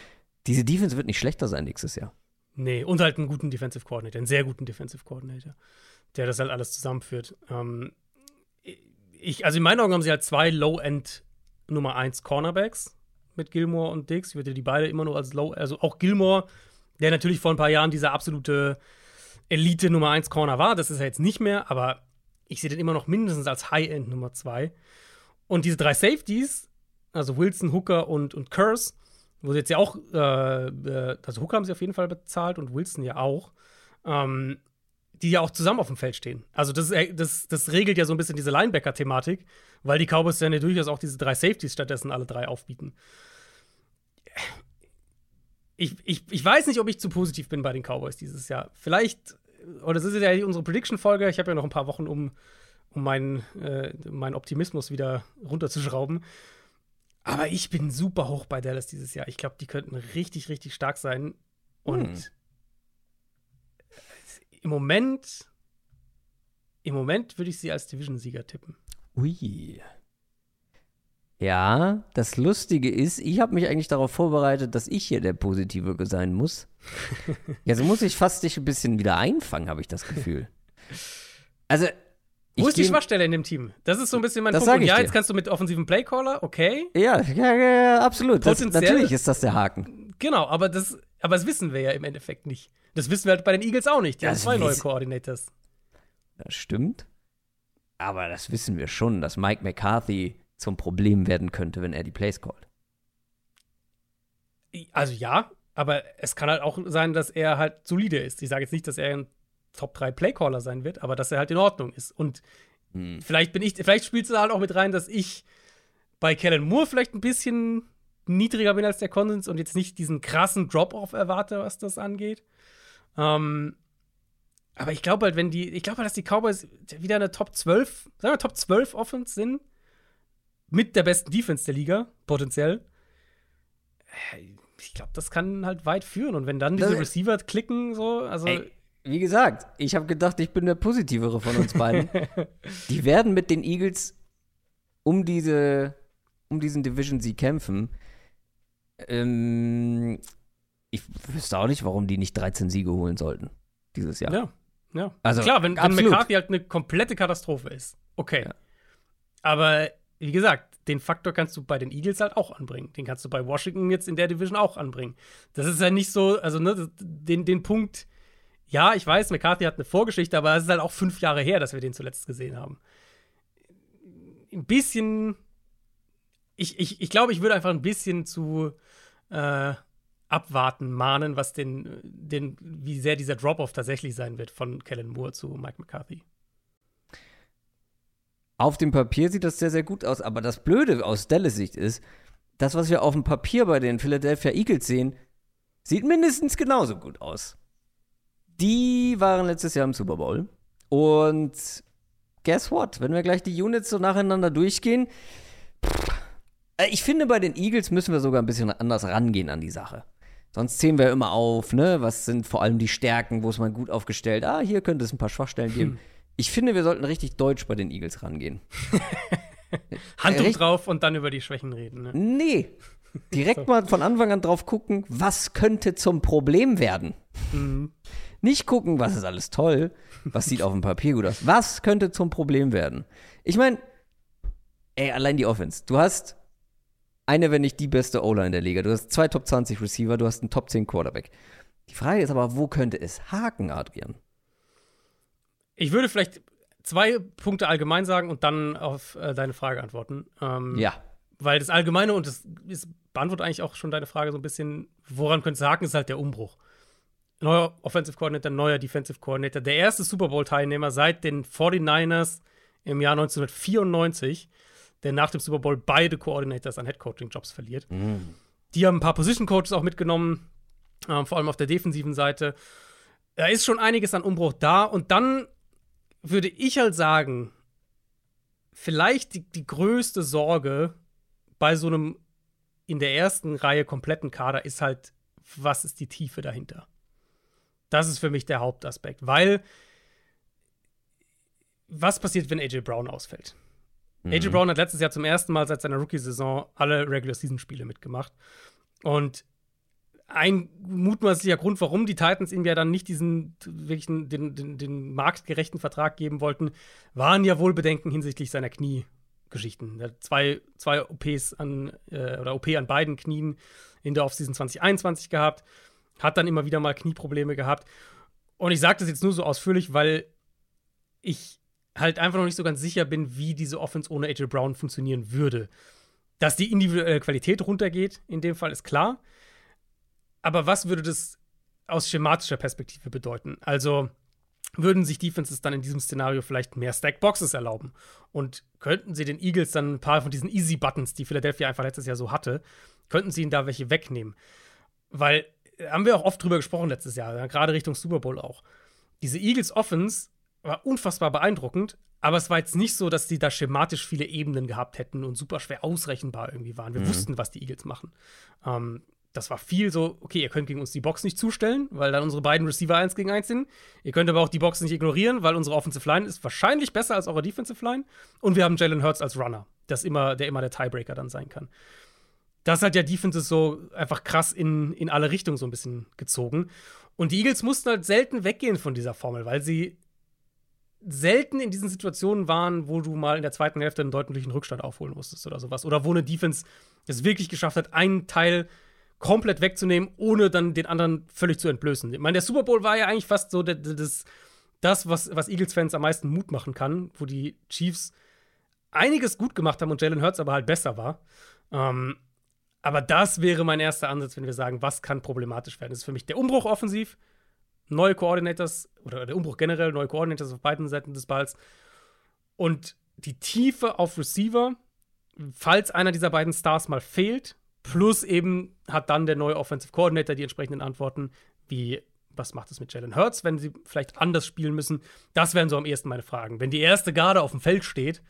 Diese Defense wird nicht schlechter sein nächstes Jahr. Nee, und halt einen guten Defensive Coordinator, einen sehr guten Defensive Coordinator, der das halt alles zusammenführt. Ähm, ich, also in meinen Augen haben sie halt zwei Low-End Nummer 1 Cornerbacks mit Gilmore und Dix. Ich würde die beide immer nur als Low, also auch Gilmore, der natürlich vor ein paar Jahren dieser absolute Elite Nummer 1 Corner war, das ist er jetzt nicht mehr, aber ich sehe den immer noch mindestens als High-End Nummer 2. Und diese drei Safeties, also Wilson, Hooker und, und Curse, wo sie jetzt ja auch, äh, äh, also Hooker haben sie auf jeden Fall bezahlt und Wilson ja auch, ähm, die ja auch zusammen auf dem Feld stehen. Also das, ist- das, das regelt ja so ein bisschen diese Linebacker-Thematik, weil die Cowboys dann ja durchaus auch diese drei Safeties stattdessen alle drei aufbieten. Ich, ich, ich weiß nicht, ob ich zu positiv bin bei den Cowboys dieses Jahr. Vielleicht, oder das ist ja unsere Prediction-Folge, ich habe ja noch ein paar Wochen, um, um meinen, äh, meinen Optimismus wieder runterzuschrauben. Aber ich bin super hoch bei Dallas dieses Jahr. Ich glaube, die könnten richtig, richtig stark sein. Und Hm. Im Moment, im Moment würde ich sie als Division-Sieger tippen. Ui. Ja, das Lustige ist, ich habe mich eigentlich darauf vorbereitet, dass ich hier der Positive sein muss. [laughs] Jetzt muss ich fast dich ein bisschen wieder einfangen, habe ich das Gefühl. Also, Wo ist die Schwachstelle in dem Team? Das ist so ein bisschen mein Das Punkt. ja, dir. jetzt kannst du mit offensiven Playcaller, okay. Ja, ja, ja, absolut. Das, natürlich ist das der Haken. Genau, aber das, aber das wissen wir ja im Endeffekt nicht. Das wissen wir halt bei den Eagles auch nicht. Die Ja, haben das zwei neue Coordinators. Das stimmt. Aber das wissen wir schon, dass Mike McCarthy zum Problem werden könnte, wenn er die Plays callt. Also ja, aber es kann halt auch sein, dass er halt solide ist. Ich sage jetzt nicht, dass er ein Top 3 Playcaller sein wird, aber dass er halt in Ordnung ist. Und Hm. vielleicht bin ich, vielleicht spielt es halt auch mit rein, dass ich bei Kellen Moore vielleicht ein bisschen niedriger bin als der Konsens und jetzt nicht diesen krassen Drop-off erwarte, was das angeht. Ähm, aber ich glaube halt, wenn die, ich glaube, dass die Cowboys wieder eine Top 12, sagen wir Top 12 Offense sind, mit der besten Defense der Liga, potenziell. Äh, Ich glaube, das kann halt weit führen. Und wenn dann diese Receiver klicken, so, also. Ey, wie gesagt, ich habe gedacht, ich bin der Positivere von uns beiden. [laughs] die werden mit den Eagles um diese, um diesen Division-Sieg kämpfen. Ähm, ich wüsste auch nicht, warum die nicht 13 Siege holen sollten dieses Jahr. Ja, ja. Also, Klar, wenn, wenn. McCarthy halt eine komplette Katastrophe ist. Okay. Ja. Aber wie gesagt, den Faktor kannst du bei den Eagles halt auch anbringen. Den kannst du bei Washington jetzt in der Division auch anbringen. Das ist ja nicht so, also ne, den, den Punkt, ja, ich weiß, McCarthy hat eine Vorgeschichte, aber es ist halt auch fünf Jahre her, dass wir den zuletzt gesehen haben. ein bisschen. Ich, ich, ich glaube, ich würde einfach ein bisschen zu äh, abwarten, mahnen, was den, den, wie sehr dieser Drop-Off tatsächlich sein wird von Kellen Moore zu Mike McCarthy. Auf dem Papier sieht das sehr, sehr gut aus, aber das Blöde aus Dallas Sicht ist, das, was wir auf dem Papier bei den Philadelphia Eagles sehen, sieht mindestens genauso gut aus. Die waren letztes Jahr im Super Bowl. Und guess what? Wenn wir gleich die Units so nacheinander durchgehen, pff, ich finde, bei den Eagles müssen wir sogar ein bisschen anders rangehen an die Sache. Sonst zählen wir immer auf, ne? Was sind vor allem die Stärken, wo ist man gut aufgestellt? Ah, hier könnte es ein paar Schwachstellen geben. Hm. Ich finde, wir sollten richtig deutsch bei den Eagles rangehen. [laughs] Handtuch drauf und dann über die Schwächen reden. Ne? Nee. Direkt [laughs] so. mal von Anfang an drauf gucken, was könnte zum Problem werden. Mhm. Nicht gucken, was ist alles toll, was sieht auf dem Papier gut aus. Was könnte zum Problem werden? Ich meine, ey, allein die Offense. Du hast eine, wenn nicht die beste O-Line der Liga. Du hast zwei Top 20 Receiver, du hast einen Top 10 Quarterback. Die Frage ist aber, wo könnte es haken, Adrian? Ich würde vielleicht zwei Punkte allgemein sagen und dann auf äh, deine Frage antworten. Ähm, ja. Weil das Allgemeine und das ist, beantwortet eigentlich auch schon deine Frage so ein bisschen, woran könnte es haken, ist halt der Umbruch. Neuer Offensive Coordinator, neuer Defensive Coordinator. Der erste Super Bowl-Teilnehmer seit den 49ers im Jahr 1994, der nach dem Super Bowl beide Coordinators an Head-Coaching-Jobs verliert. Mhm. Die haben ein paar Position-Coaches auch mitgenommen, äh, vor allem auf der defensiven Seite. Da ist schon einiges an Umbruch da und dann würde ich halt sagen, vielleicht die, die größte Sorge bei so einem in der ersten Reihe kompletten Kader ist halt, was ist die Tiefe dahinter? Das ist für mich der Hauptaspekt, weil was passiert, wenn AJ Brown ausfällt? Mhm. AJ Brown hat letztes Jahr zum ersten Mal seit seiner Rookie-Saison alle Regular-Season-Spiele mitgemacht. Und ein mutmaßlicher Grund, warum die Titans ihm ja dann nicht diesen wirklich den, den, den marktgerechten Vertrag geben wollten, waren ja wohl Bedenken hinsichtlich seiner Kniegeschichten. Er hat zwei, zwei OPs an äh, oder OP an beiden Knien in der Offseason 2021 gehabt, hat dann immer wieder mal Knieprobleme gehabt. Und ich sage das jetzt nur so ausführlich, weil ich halt einfach noch nicht so ganz sicher bin, wie diese Offense ohne AJ Brown funktionieren würde. Dass die individuelle Qualität runtergeht, in dem Fall ist klar. Aber was würde das aus schematischer Perspektive bedeuten? Also würden sich Defenses dann in diesem Szenario vielleicht mehr Stackboxes erlauben? Und könnten sie den Eagles dann ein paar von diesen Easy Buttons, die Philadelphia einfach letztes Jahr so hatte, könnten sie ihnen da welche wegnehmen? Weil, äh, haben wir auch oft drüber gesprochen letztes Jahr, gerade Richtung Super Bowl auch. Diese Eagles Offense war unfassbar beeindruckend, aber es war jetzt nicht so, dass die da schematisch viele Ebenen gehabt hätten und super schwer ausrechenbar irgendwie waren. Wir mhm. wussten, was die Eagles machen. Ähm, das war viel so, okay, ihr könnt gegen uns die Box nicht zustellen, weil dann unsere beiden Receiver 1 gegen 1 sind. Ihr könnt aber auch die Box nicht ignorieren, weil unsere Offensive Line ist wahrscheinlich besser als eure Defensive Line. Und wir haben Jalen Hurts als Runner, das immer, der immer der Tiebreaker dann sein kann. Das hat ja Defenses so einfach krass in, in alle Richtungen so ein bisschen gezogen. Und die Eagles mussten halt selten weggehen von dieser Formel, weil sie selten in diesen Situationen waren, wo du mal in der zweiten Hälfte einen deutlichen Rückstand aufholen musstest oder sowas. Oder wo eine Defense es wirklich geschafft hat, einen Teil komplett wegzunehmen, ohne dann den anderen völlig zu entblößen. Ich meine, der Super Bowl war ja eigentlich fast so das, das was, was Eagles-Fans am meisten Mut machen kann, wo die Chiefs einiges gut gemacht haben und Jalen Hurts aber halt besser war. Ähm, aber das wäre mein erster Ansatz, wenn wir sagen, was kann problematisch werden. Das ist für mich der Umbruch offensiv, neue Coordinators oder der Umbruch generell, neue Coordinators auf beiden Seiten des Balls und die Tiefe auf Receiver, falls einer dieser beiden Stars mal fehlt, Plus eben hat dann der neue Offensive Coordinator die entsprechenden Antworten, wie was macht es mit Jalen Hurts, wenn sie vielleicht anders spielen müssen. Das wären so am ehesten meine Fragen. Wenn die erste Garde auf dem Feld steht,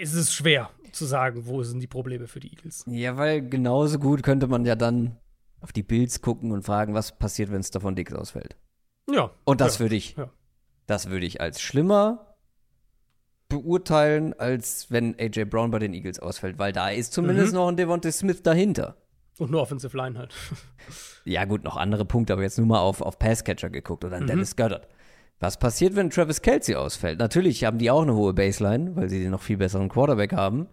ist es schwer zu sagen, wo sind die Probleme für die Eagles. Ja, weil genauso gut könnte man ja dann auf die Builds gucken und fragen, was passiert, wenn es davon Dix ausfällt. Ja. Und das ja, würde ich, ja. das würde ich als schlimmer beurteilen, als wenn AJ Brown bei den Eagles ausfällt, weil da ist zumindest mhm. noch ein Devontae Smith dahinter. Und nur Offensive Line halt. [laughs] ja, gut, noch andere Punkte, aber jetzt nur mal auf, auf Passcatcher geguckt oder mhm. Dennis Goddard. Was passiert, wenn Travis Kelsey ausfällt? Natürlich haben die auch eine hohe Baseline, weil sie den noch viel besseren Quarterback haben.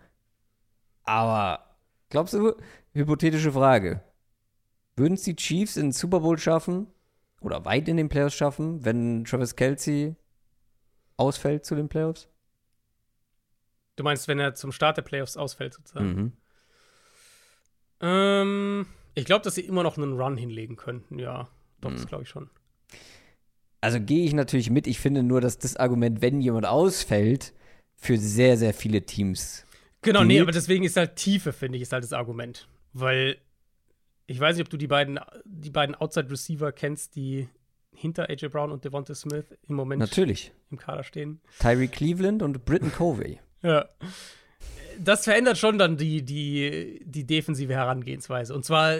Aber glaubst du, hypothetische Frage, würden es die Chiefs in den Super Bowl schaffen oder weit in den Playoffs schaffen, wenn Travis Kelsey ausfällt zu den Playoffs? Du meinst, wenn er zum Start der Playoffs ausfällt, sozusagen? Mhm. Ähm, ich glaube, dass sie immer noch einen Run hinlegen könnten, ja. Doch, das Mhm. glaube ich schon. Also gehe ich natürlich mit. Ich finde nur, dass das Argument, wenn jemand ausfällt, für sehr, sehr viele Teams. Genau, nee, Gilt. aber deswegen ist halt Tiefe, finde ich, ist halt das Argument. Weil ich weiß nicht, ob du die beiden, die beiden Outside Receiver kennst, die hinter AJ Brown und Devonta Smith im Moment Natürlich. im Kader stehen. Tyree Cleveland und Britton Covey. [laughs] Ja. Das verändert schon dann die, die, die defensive Herangehensweise. Und zwar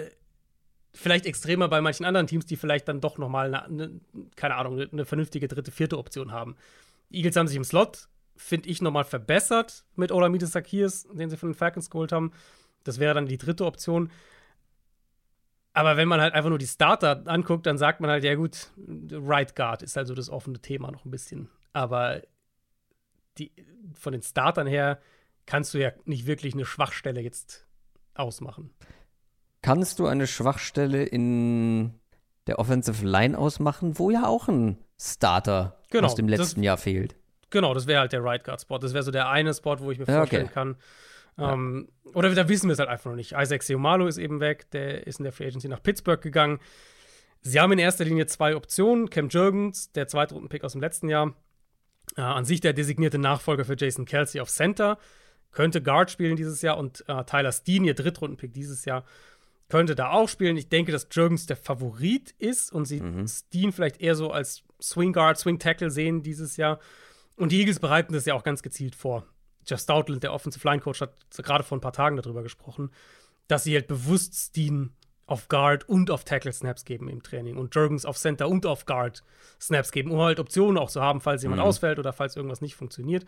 vielleicht extremer bei manchen anderen Teams, die vielleicht dann doch noch mal eine, eine, keine Ahnung, eine, vernünftige dritte, vierte Option haben. Die Eagles haben sich im Slot, finde ich, noch mal verbessert mit Olamides Sakirs, den sie von den Falcons geholt haben. Das wäre dann die dritte Option. Aber wenn man halt einfach nur die Starter anguckt, dann sagt man halt, ja gut, Right Guard ist also das offene Thema noch ein bisschen. Aber die, von den Startern her kannst du ja nicht wirklich eine Schwachstelle jetzt ausmachen. Kannst du eine Schwachstelle in der Offensive Line ausmachen, wo ja auch ein Starter Genau, aus dem das- letzten Jahr fehlt? Genau, das wäre halt der Right Guard Spot. Das wäre so der eine Spot, wo ich mir Ja, vorstellen okay. kann. Ähm, oder da wissen wir es halt einfach noch nicht. Isaac Seumalo ist eben weg, der ist in der Free Agency nach Pittsburgh gegangen. Sie haben in erster Linie zwei Optionen. Cam Jurgens, der Zweitrunden-Pick aus dem letzten Jahr, äh, an sich der designierte Nachfolger für Jason Kelsey auf Center, könnte Guard spielen dieses Jahr und äh, Tyler Steen, ihr Drittrunden-Pick dieses Jahr, könnte da auch spielen. Ich denke, dass Jurgens der Favorit ist und sie Steen vielleicht eher so als Swing Guard, Swing Tackle sehen dieses Jahr. Und die Eagles bereiten das ja auch ganz gezielt vor. Jeff Stoutland, der Offensive Line Coach, hat gerade vor ein paar Tagen darüber gesprochen, dass sie halt bewusst Steen auf Guard und auf Tackle Snaps geben im Training und Jurgens auf Center und auf Guard Snaps geben, um halt Optionen auch zu haben, falls jemand ausfällt oder falls irgendwas nicht funktioniert.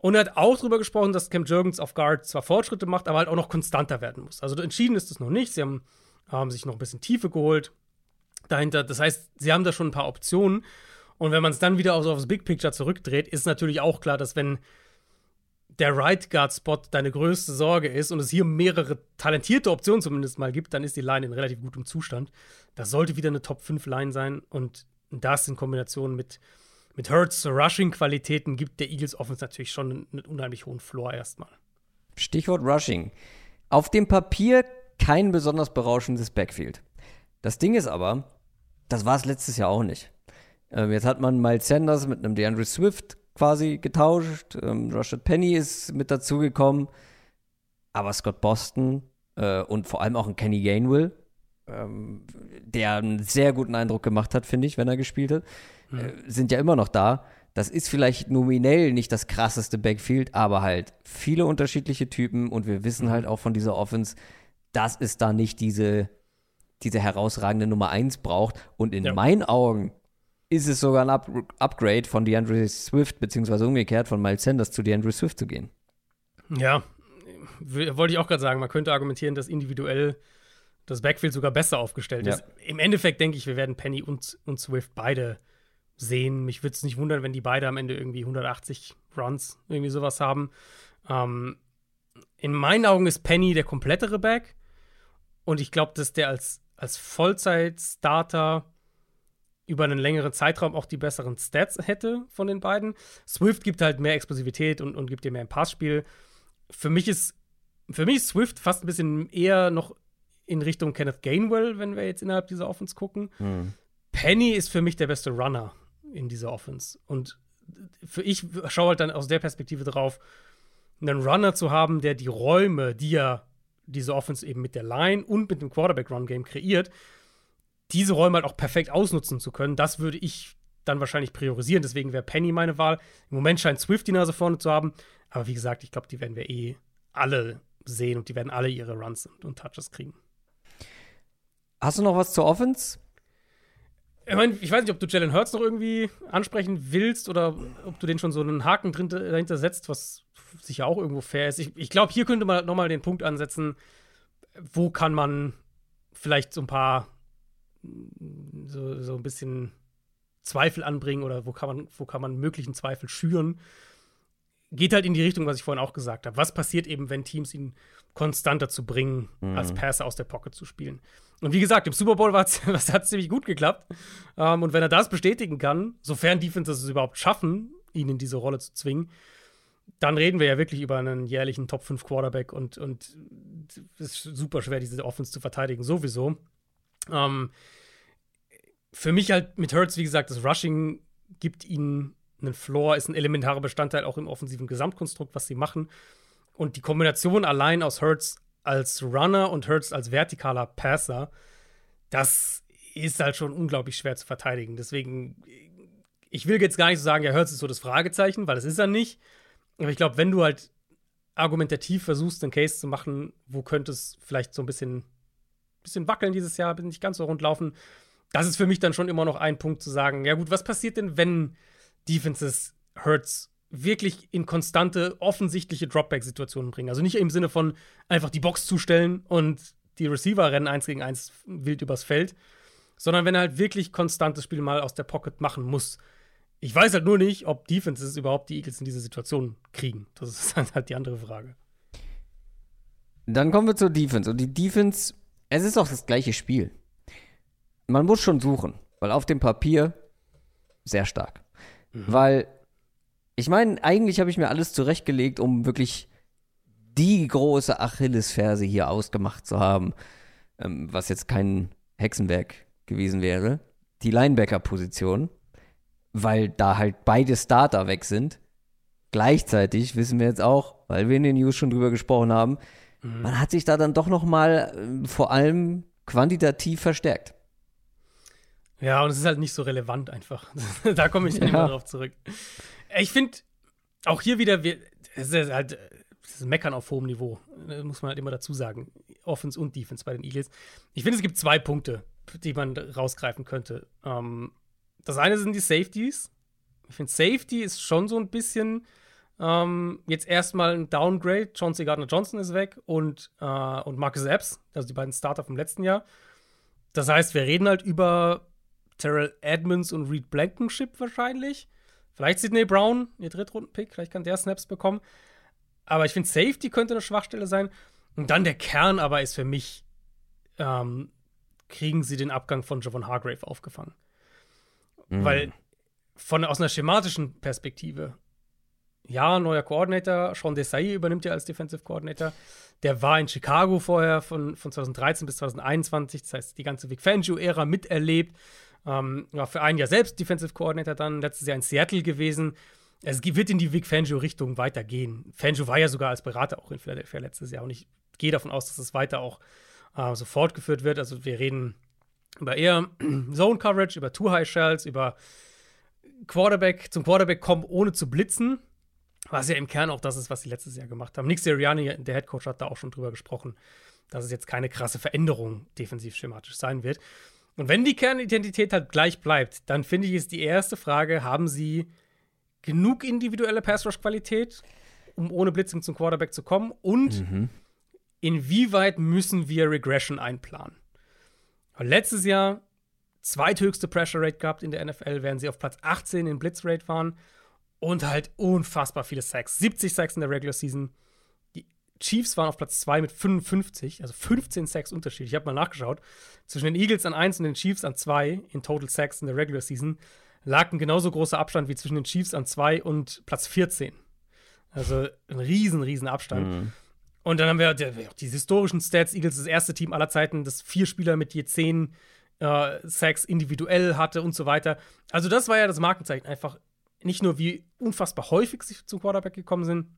Und er hat auch darüber gesprochen, dass Cam Jurgens auf Guard zwar Fortschritte macht, aber halt auch noch konstanter werden muss. Also entschieden ist es noch nicht. Sie haben, haben sich noch ein bisschen Tiefe geholt dahinter. Das heißt, sie haben da schon ein paar Optionen. Und wenn man es dann wieder auf, aufs Big Picture zurückdreht, ist natürlich auch klar, dass wenn der Right Guard Spot deine größte Sorge ist und es hier mehrere talentierte Optionen zumindest mal gibt, dann ist die Line in relativ gutem Zustand. Das sollte wieder eine Top 5 Line sein und das in Kombination mit, mit Hurts Rushing-Qualitäten gibt der Eagles Offense natürlich schon einen, einen unheimlich hohen Floor erstmal. Stichwort Rushing. Auf dem Papier kein besonders berauschendes Backfield. Das Ding ist aber, das war es letztes Jahr auch nicht. Ähm, jetzt hat man Miles Sanders mit einem DeAndre Swift quasi getauscht. Ähm, Rashad Penny ist mit dazugekommen. Aber Scott Boston äh, und vor allem auch ein Kenny Gainwell, ähm, der einen sehr guten Eindruck gemacht hat, finde ich, wenn er gespielt hat, äh, sind ja immer noch da. Das ist vielleicht nominell nicht das krasseste Backfield, aber halt viele unterschiedliche Typen und wir wissen halt auch von dieser Offense, dass es da nicht diese, diese herausragende Nummer 1 braucht. Und in Ja. meinen Augen ist es sogar ein Up Upgrade von DeAndre Swift, beziehungsweise umgekehrt von Miles Sanders zu DeAndre Swift zu gehen. Ja, wollte ich auch gerade sagen, man könnte argumentieren, dass individuell das Backfield sogar besser aufgestellt Ja. ist. Im Endeffekt denke ich, wir werden Penny und, und Swift beide sehen. Mich würde es nicht wundern, wenn die beide am Ende irgendwie 180 Runs, irgendwie sowas haben. Ähm, in meinen Augen ist Penny der komplettere Back. Und ich glaube, dass der als, als Vollzeit-Starter über einen längeren Zeitraum auch die besseren Stats hätte von den beiden. Swift gibt halt mehr Explosivität und, und gibt dir mehr im Passspiel. Für mich ist für mich ist Swift fast ein bisschen eher noch in Richtung Kenneth Gainwell, wenn wir jetzt innerhalb dieser Offense gucken. Penny ist für mich der beste Runner in dieser Offense. Und für ich schaue halt dann aus der Perspektive drauf, einen Runner zu haben, der die Räume, die ja diese Offense eben mit der Line und mit dem Quarterback-Run-Game kreiert, diese Räume halt auch perfekt ausnutzen zu können, das würde ich dann wahrscheinlich priorisieren. Deswegen wäre Penny meine Wahl. Im Moment scheint Swift die Nase vorne zu haben. Aber wie gesagt, ich glaube, die werden wir eh alle sehen und die werden alle ihre Runs und, und Touches kriegen. Hast du noch was zur Offense? Ich meine, ich weiß nicht, ob du Jalen Hurts noch irgendwie ansprechen willst oder ob du den schon so einen Haken drin, dahinter setzt, was sicher auch irgendwo fair ist. Ich, ich glaube, hier könnte man nochmal den Punkt ansetzen, wo kann man vielleicht so ein paar so, so ein bisschen Zweifel anbringen oder wo kann man, wo kann man möglichen Zweifel schüren. Geht halt in die Richtung, was ich vorhin auch gesagt habe. Was passiert eben, wenn Teams ihn konstant dazu bringen, als Passer aus der Pocket zu spielen? Und wie gesagt, im Super Bowl [laughs] hat es ziemlich gut geklappt. Ähm, und wenn er das bestätigen kann, sofern Defenses es überhaupt schaffen, ihn in diese Rolle zu zwingen, dann reden wir ja wirklich über einen jährlichen Top 5 Quarterback und, und es ist super schwer, diese Offense zu verteidigen, sowieso. Ähm, für mich halt mit Hurts, wie gesagt, das Rushing gibt ihnen einen Floor, ist ein elementarer Bestandteil auch im offensiven Gesamtkonstrukt, was sie machen. Und die Kombination allein aus Hurts als Runner und Hurts als vertikaler Passer, das ist halt schon unglaublich schwer zu verteidigen. Deswegen, ich will jetzt gar nicht so sagen, ja, Hurts ist so das Fragezeichen, weil das ist er nicht. Aber ich glaube, wenn du halt argumentativ versuchst, einen Case zu machen, wo könnte es vielleicht so ein bisschen, bisschen wackeln dieses Jahr, nicht ganz so rund laufen, das ist für mich dann schon immer noch ein Punkt zu sagen, ja gut, was passiert denn, wenn Defenses Hurts wirklich in konstante, offensichtliche Dropback-Situationen bringen? Also nicht im Sinne von einfach die Box zustellen und die Receiver rennen eins gegen eins wild übers Feld, sondern wenn er halt wirklich konstantes Spiel mal aus der Pocket machen muss. Ich weiß halt nur nicht, ob Defenses überhaupt die Eagles in diese Situation kriegen. Das ist [laughs] halt die andere Frage. Dann kommen wir zur Defense. Und die Defense, es ist auch das gleiche Spiel man muss schon suchen, weil auf dem Papier sehr stark. Mhm. Weil, ich meine, eigentlich habe ich mir alles zurechtgelegt, um wirklich die große Achillesferse hier ausgemacht zu haben, ähm, was jetzt kein Hexenwerk gewesen wäre. Die Linebacker-Position, weil da halt beide Starter weg sind. Gleichzeitig wissen wir jetzt auch, weil wir in den News schon drüber gesprochen haben, mhm. man hat sich da dann doch noch mal äh, vor allem quantitativ verstärkt. Ja, und es ist halt nicht so relevant einfach. [laughs] da komme ich ja. immer drauf zurück. Ich finde, auch hier wieder, es ist halt das ist Meckern auf hohem Niveau, das muss man halt immer dazu sagen. Offense und Defense bei den Eagles. Ich finde, es gibt zwei Punkte, die man rausgreifen könnte. Ähm, das eine sind die Safeties. Ich finde, Safety ist schon so ein bisschen ähm, jetzt erstmal ein Downgrade. Chauncey Gardner-Johnson ist weg und, äh, und Marcus Epps, also die beiden Starter vom letzten Jahr. Das heißt, wir reden halt über Terrell Edmonds und Reed Blankenship wahrscheinlich. Vielleicht Sidney Brown, ihr Drittrunden-Pick, vielleicht kann der Snaps bekommen. Aber ich finde, Safety könnte eine Schwachstelle sein. Und dann der Kern aber ist für mich, ähm, kriegen sie den Abgang von Javon Hargrave aufgefangen. Mhm. Weil von, aus einer schematischen Perspektive, ja, neuer Koordinator, Sean Desai übernimmt ja als Defensive Coordinator. Der war in Chicago vorher von, von 2013 bis 2021, das heißt, die ganze Vic Fangio-Ära miterlebt. Ähm, war für ein Jahr selbst Defensive Coordinator dann, letztes Jahr in Seattle gewesen. Es wird in die Vic Fangio-Richtung weitergehen. Fangio war ja sogar als Berater auch in Philadelphia letztes Jahr und ich gehe davon aus, dass es weiter auch äh, so fortgeführt wird. Also wir reden über eher [clears throat] Zone Coverage, über Two High Shells, über Quarterback zum Quarterback kommen, ohne zu blitzen. Was ja im Kern auch das ist, was sie letztes Jahr gemacht haben. Nick Sirianni, der Head Coach, hat da auch schon drüber gesprochen, dass es jetzt keine krasse Veränderung defensiv schematisch sein wird. Und wenn die Kernidentität halt gleich bleibt, dann finde ich, ist die erste Frage, haben sie genug individuelle Pass-Rush-Qualität, um ohne Blitzing zum Quarterback zu kommen? Und mhm. inwieweit müssen wir Regression einplanen? letztes Jahr zweithöchste Pressure Rate gehabt in der NFL, während sie auf Platz 18 in Blitzrate waren und halt unfassbar viele Sacks. 70 Sacks in der Regular Season, Chiefs waren auf Platz 2 mit 55, also 15 Sacks Unterschied. Ich habe mal nachgeschaut. Zwischen den Eagles an 1 und den Chiefs an 2 in Total Sacks in der Regular Season lag ein genauso großer Abstand wie zwischen den Chiefs an 2 und Platz 14. Also ein riesen, riesen Abstand. Mhm. Und dann haben wir die historischen Stats. Eagles das erste Team aller Zeiten, das vier Spieler mit je 10 äh, Sacks individuell hatte und so weiter. Also das war ja das Markenzeichen. Einfach nicht nur, wie unfassbar häufig sie zum Quarterback gekommen sind,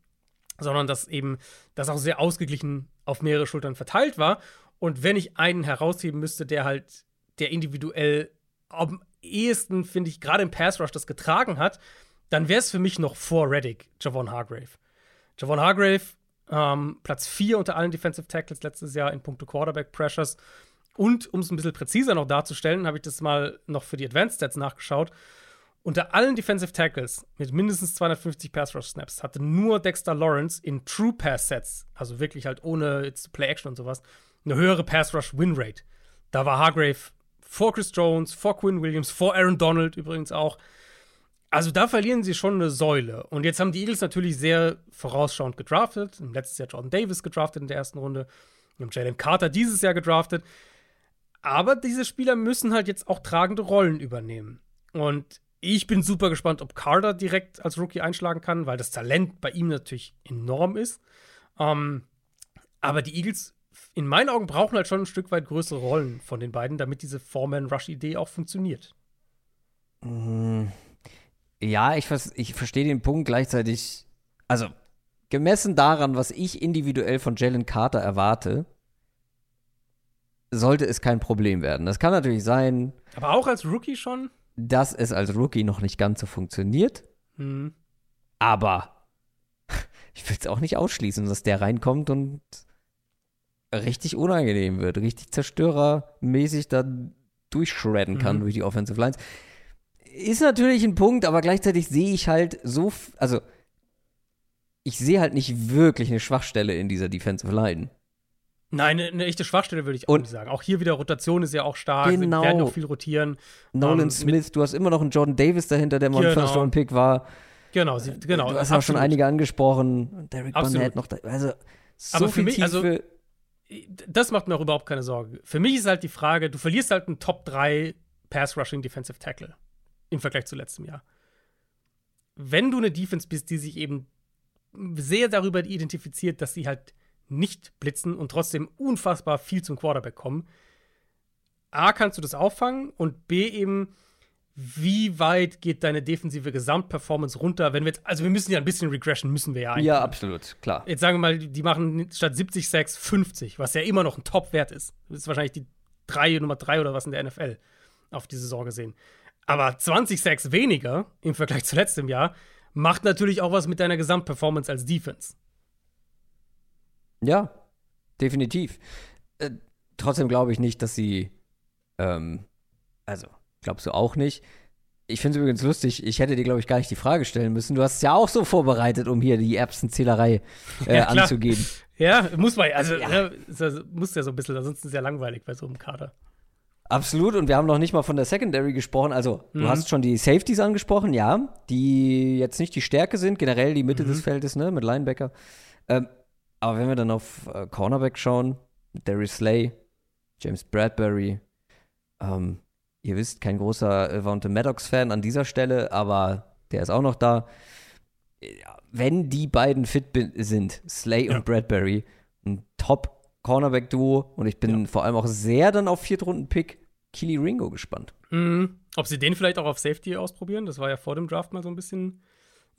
sondern dass eben das auch sehr ausgeglichen auf mehrere Schultern verteilt war. Und wenn ich einen herausheben müsste, der halt, der individuell am ehesten, finde ich, gerade im Pass Rush das getragen hat, dann wäre es für mich noch vor Reddick, Javon Hargrave. Javon Hargrave, ähm, Platz 4 unter allen Defensive Tackles letztes Jahr in puncto Quarterback Pressures. Und um es ein bisschen präziser noch darzustellen, habe ich das mal noch für die Advanced Stats nachgeschaut. Unter allen Defensive Tackles mit mindestens 250 Pass Rush Snaps hatte nur Dexter Lawrence in True Pass Sets, also wirklich halt ohne jetzt Play Action und sowas, eine höhere Pass Rush Win Rate. Da war Hargrave vor Chris Jones, vor Quinn Williams, vor Aaron Donald übrigens auch. Also da verlieren sie schon eine Säule. Und jetzt haben die Eagles natürlich sehr vorausschauend gedraftet. Im letzten Jahr Jordan Davis gedraftet in der ersten Runde. Wir haben Jalen Carter dieses Jahr gedraftet. Aber diese Spieler müssen halt jetzt auch tragende Rollen übernehmen. Und Ich bin super gespannt, ob Carter direkt als Rookie einschlagen kann, weil das Talent bei ihm natürlich enorm ist. Ähm, aber die Eagles, in meinen Augen, brauchen halt schon ein Stück weit größere Rollen von den beiden, damit diese Foreman-Rush-Idee auch funktioniert. Ja, ich, ich verstehe den Punkt gleichzeitig. Also, gemessen daran, was ich individuell von Jalen Carter erwarte, sollte es kein Problem werden. Das kann natürlich sein, Aber auch als Rookie schon? Dass es als Rookie noch nicht ganz so funktioniert, Hm. aber [laughs] ich will es auch nicht ausschließen, dass der reinkommt und richtig unangenehm wird, richtig zerstörermäßig da durchschredden kann Mhm. durch die Offensive Lines. Ist natürlich ein Punkt, aber gleichzeitig sehe ich halt so, also ich sehe halt nicht wirklich eine Schwachstelle in dieser Defensive Line. Nein, eine, echte Schwachstelle würde ich auch Und- nicht sagen. Auch hier wieder Rotation ist ja auch stark. Genau. Sie werden noch viel rotieren. Nolan Ähm, Smith, du hast immer noch einen Jordan Davis dahinter, der mal ein Genau. First-Round-Pick war. Genau, sie, genau. du hast auch schon absolut. einige angesprochen. Derek Absolut. Barnett noch da. Also, so Aber für viel mich, also- Tiefe. Das macht mir auch überhaupt keine Sorge. Für mich ist halt die Frage, du verlierst halt einen Top 3 Pass-Rushing Defensive Tackle im Vergleich zu letztem Jahr. Wenn du eine Defense bist, die sich eben sehr darüber identifiziert, dass sie halt nicht blitzen und trotzdem unfassbar viel zum Quarterback kommen, A, kannst du das auffangen und B, eben, wie weit geht deine defensive Gesamtperformance runter, wenn wir jetzt, also wir müssen ja ein bisschen Regression, müssen wir ja eigentlich. Ja, absolut, klar. Jetzt sagen wir mal, die machen statt 70 Sacks 50, was ja immer noch ein Top-Wert ist. Das ist wahrscheinlich die drei, Nummer 3 oder was in der NFL auf die Saison gesehen. Aber 20 Sacks weniger im Vergleich zu letztem Jahr macht natürlich auch was mit deiner Gesamtperformance als Defense. Ja, definitiv. Äh, trotzdem glaube ich nicht, dass sie, ähm, also, glaubst du auch nicht. Ich finde es übrigens lustig, ich hätte dir, glaube ich, gar nicht die Frage stellen müssen. Du hast es ja auch so vorbereitet, um hier die Erbsenzählerei äh, [laughs] Ja, anzugehen. Ja, muss man, also ja. ist ja, muss ja so ein bisschen, ansonsten ist es ja langweilig bei so einem Kader. Absolut, und wir haben noch nicht mal von der Secondary gesprochen. Also, du Mhm. hast schon die Safeties angesprochen, ja, die jetzt nicht die Stärke sind, generell die Mitte Mhm. des Feldes, ne, mit Linebacker. Ähm, aber wenn wir dann auf äh, Cornerback schauen, Darius Slay, James Bradbury, ähm, ihr wisst, kein großer äh, Vontae Maddox-Fan an dieser Stelle, aber der ist auch noch da. Ja, Wenn die beiden fit sind, Slay Ja. und Bradbury, ein Top-Cornerback-Duo und ich bin vor allem auch sehr dann auf Viertrunden-Pick Kili Ringo gespannt. Mhm. Ob sie den vielleicht auch auf Safety ausprobieren, das war ja vor dem Draft mal so ein bisschen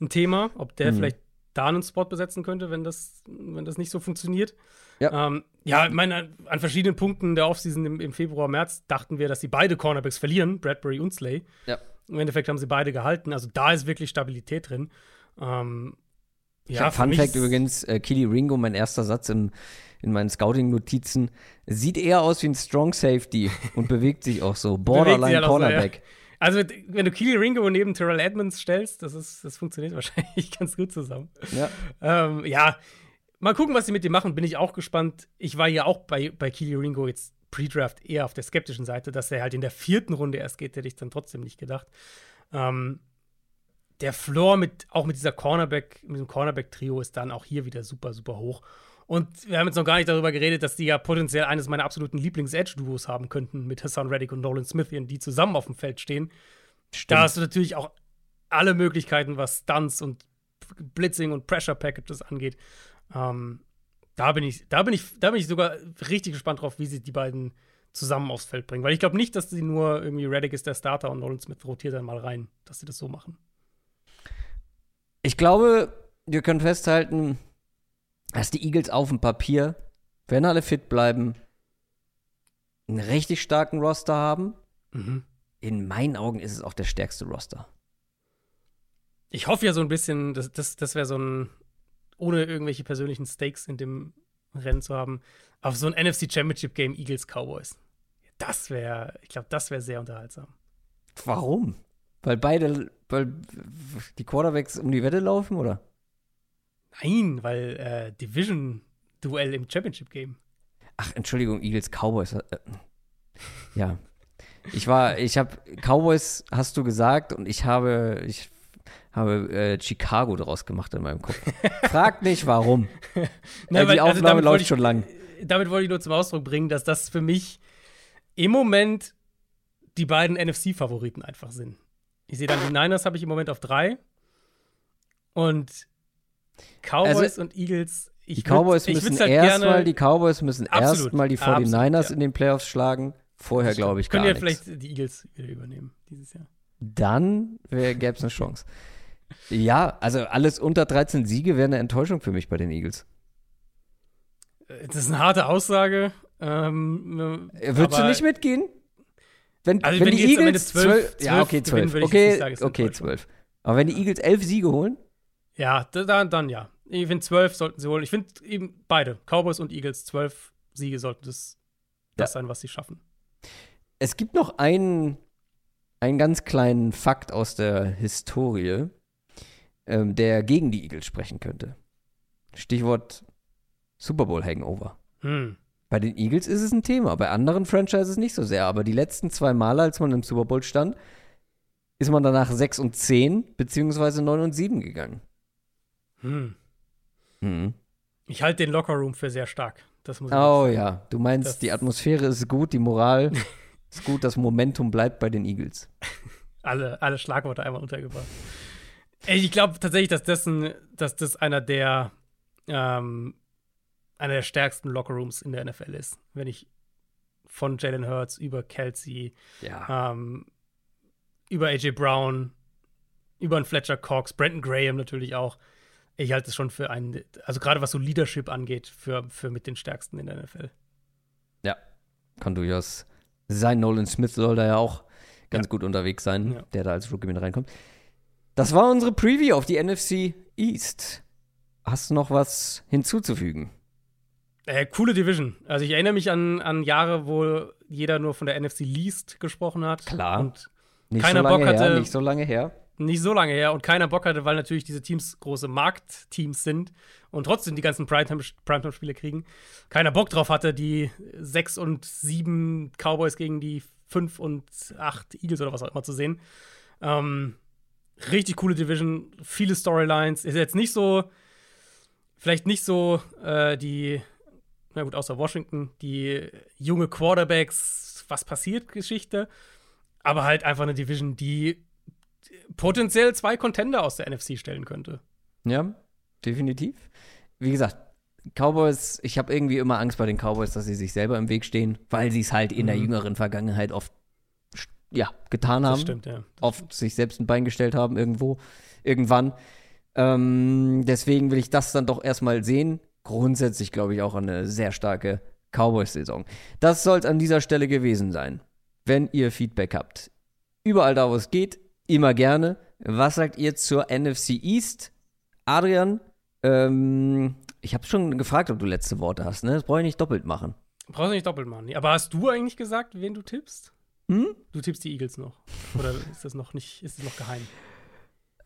ein Thema, ob der Mhm. vielleicht da einen Spot besetzen könnte, wenn das, wenn das nicht so funktioniert. Ja. ähm, ja ich meine, an, an verschiedenen Punkten der Offseason im, im Februar, März dachten wir, dass sie beide Cornerbacks verlieren, Bradbury und Slay. Ja. Im Endeffekt haben sie beide gehalten, also da ist wirklich Stabilität drin. Ähm, ja, Fun Fact übrigens, äh, Kili Ringo, mein erster Satz im, in meinen Scouting-Notizen, sieht eher aus wie ein Strong Safety und bewegt sich auch so. [laughs] Borderline auch so, ja. Also, wenn du Keely Ringo neben Terrell Edmonds stellst, das, ist, das funktioniert [laughs] wahrscheinlich ganz gut zusammen. Ja. Ähm, ja, mal gucken, was sie mit dem machen, bin ich auch gespannt. Ich war ja auch bei, bei Keely Ringo jetzt Pre-Draft eher auf der skeptischen Seite, dass er halt in der vierten Runde erst geht, hätte ich dann trotzdem nicht gedacht. Ähm, der Floor mit, auch mit dieser Cornerback, mit dem Cornerback-Trio ist dann auch hier wieder super, super hoch. Und wir haben jetzt noch gar nicht darüber geredet, dass die ja potenziell eines meiner absoluten Lieblings-Edge-Duos haben könnten mit Hassan Reddick und Nolan Smith, die zusammen auf dem Feld stehen. Da hast du natürlich auch alle Möglichkeiten, was Stunts und Blitzing und Pressure Packages angeht. Ähm, da bin ich, da bin ich, da bin ich sogar richtig gespannt drauf, wie sie die beiden zusammen aufs Feld bringen. Weil ich glaube nicht, dass sie nur irgendwie Reddick ist der Starter und Nolan Smith rotiert dann mal rein, dass sie das so machen. Ich glaube, wir können festhalten, dass die Eagles auf dem Papier, wenn alle fit bleiben, einen richtig starken Roster haben. Mhm. In meinen Augen ist es auch der stärkste Roster. Ich hoffe ja so ein bisschen, das, das, das wäre so ein, ohne irgendwelche persönlichen Stakes in dem Rennen zu haben, auf so ein NFC Championship Game Eagles Cowboys. Das wäre, ich glaube, das wäre sehr unterhaltsam. Warum? Weil beide, weil die Quarterbacks um die Wette laufen, oder? Nein, weil äh, Division-Duell im Championship-Game. Ach, Entschuldigung, Eagles Cowboys. Äh, ja. Ich war, ich habe Cowboys, hast du gesagt, und ich habe, ich habe äh, Chicago draus gemacht in meinem Kopf. [laughs] Frag nicht, warum. Na, äh, weil- die also Aufnahme wollte läuft ich- schon lang. Damit wollte ich nur zum Ausdruck bringen, dass das für mich im Moment die beiden NFC-Favoriten einfach sind. Ich sehe dann die Niners habe ich im Moment auf drei. Und Cowboys Also, und Eagles. Ich Die Cowboys würd, müssen halt erstmal, die Cowboys müssen Absolut, erstmal die absolut, 49ers ja. in den Playoffs schlagen. Vorher glaube ich gar Können ja nichts. vielleicht die Eagles wieder übernehmen dieses Jahr. Dann gäbe es eine Chance. Ja, also alles unter 13 Siege wäre eine Enttäuschung für mich bei den Eagles. Äh, Das ist eine harte Aussage. Ähm, Äh, Würdest du nicht mitgehen? Wenn, Also wenn, wenn die Eagles 12 zwölf, ja, 12 okay, gewinnen, 12. würde ich jetzt Okay, nicht okay, Enttäuschung. 12. Aber wenn die Eagles elf Siege holen, Ja, da- dann, dann ja. Ich finde, zwölf sollten sie holen. Ich finde eben beide, Cowboys und Eagles, zwölf Siege sollten das, das Ja. sein, was sie schaffen. es gibt noch einen, einen ganz kleinen Fakt aus der Historie, ähm, der gegen die Eagles sprechen könnte. Stichwort Super Bowl Hangover. Hm. Bei den Eagles ist es ein Thema, bei anderen Franchises nicht so sehr. Aber die letzten zwei Male, als man im Super Bowl stand, ist man danach 6 und 10 beziehungsweise 9 und 7 gegangen. Hm. Mhm. Ich halte den Lockerroom für sehr stark. Das muss Oh ja, du meinst, Das- die Atmosphäre ist gut, die Moral ist gut, das Momentum bleibt bei den Eagles. [laughs] Alle, alle Schlagworte einmal untergebracht. Ich glaube tatsächlich, dass das, ein, dass das einer der ähm, einer der stärksten Lockerrooms in der NFL ist. Wenn ich von Jalen Hurts über Kelsey, Ja. ähm, über AJ Brown, über einen Fletcher Cox, Brandon Graham natürlich auch. Ich halte es schon für einen, also gerade was so Leadership angeht, für, für mit den stärksten in der NFL. Ja, kann durchaus sein. Nolan Smith soll da ja auch ganz gut unterwegs sein, Ja. der da als Rookie mit reinkommt. Das war unsere Preview auf die NFC East. Hast du noch was hinzuzufügen? Äh, coole Division. Also ich erinnere mich an, an Jahre, wo jeder nur von der NFC Least gesprochen hat. Klar. Und Nicht Keiner so Bock her, hatte- nicht so lange her. Nicht so lange her und keiner Bock hatte, weil natürlich diese Teams große Marktteams sind und trotzdem die ganzen Primetime- Primetime-Spiele kriegen. Keiner Bock drauf hatte, die 6 und 7 Cowboys gegen die 5 und 8 Eagles oder was auch immer zu sehen. Ähm, richtig coole Division, viele Storylines. Ist jetzt nicht so, vielleicht nicht so äh, die, na gut, außer Washington, die junge Quarterbacks, was passiert Geschichte, aber halt einfach eine Division, die potenziell zwei Contender aus der NFC stellen könnte. Ja, definitiv. Wie gesagt, Cowboys, ich habe irgendwie immer Angst bei den Cowboys, dass sie sich selber im Weg stehen, weil sie es halt in der Mhm. jüngeren Vergangenheit oft ja, getan haben. Das stimmt, ja. oft sich selbst ein Bein gestellt haben irgendwo, irgendwann. Ähm, deswegen will ich das dann doch erstmal sehen. Grundsätzlich glaube ich auch an eine sehr starke Cowboys-Saison. Das soll es an dieser Stelle gewesen sein. Wenn ihr Feedback habt, überall da, wo es geht, immer gerne. Was sagt ihr zur NFC East? Adrian, ähm, ich habe schon gefragt, ob du letzte Worte hast, ne? Das brauche ich nicht doppelt machen. Brauchst du nicht doppelt machen. Aber hast du eigentlich gesagt, wen du tippst? Hm? Du tippst die Eagles noch. Oder [laughs] ist das noch nicht, ist das noch geheim?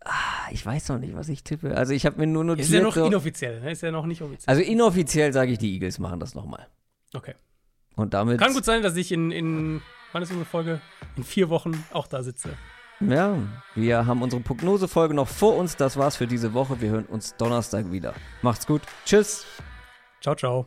Ah, Ich weiß noch nicht, was ich tippe. Also ich habe mir nur notiert. Ist ja noch so- inoffiziell, ne? Ist ja noch nicht offiziell. also inoffiziell sage ich, die Eagles machen das nochmal. Okay. Und damit. Kann gut sein, dass ich in, in wann ist unsere Folge? In vier Wochen auch da sitze. Ja, wir haben unsere Prognosefolge noch vor uns. Das war's für diese Woche. Wir hören uns Donnerstag wieder. Macht's gut. Tschüss. Ciao, ciao.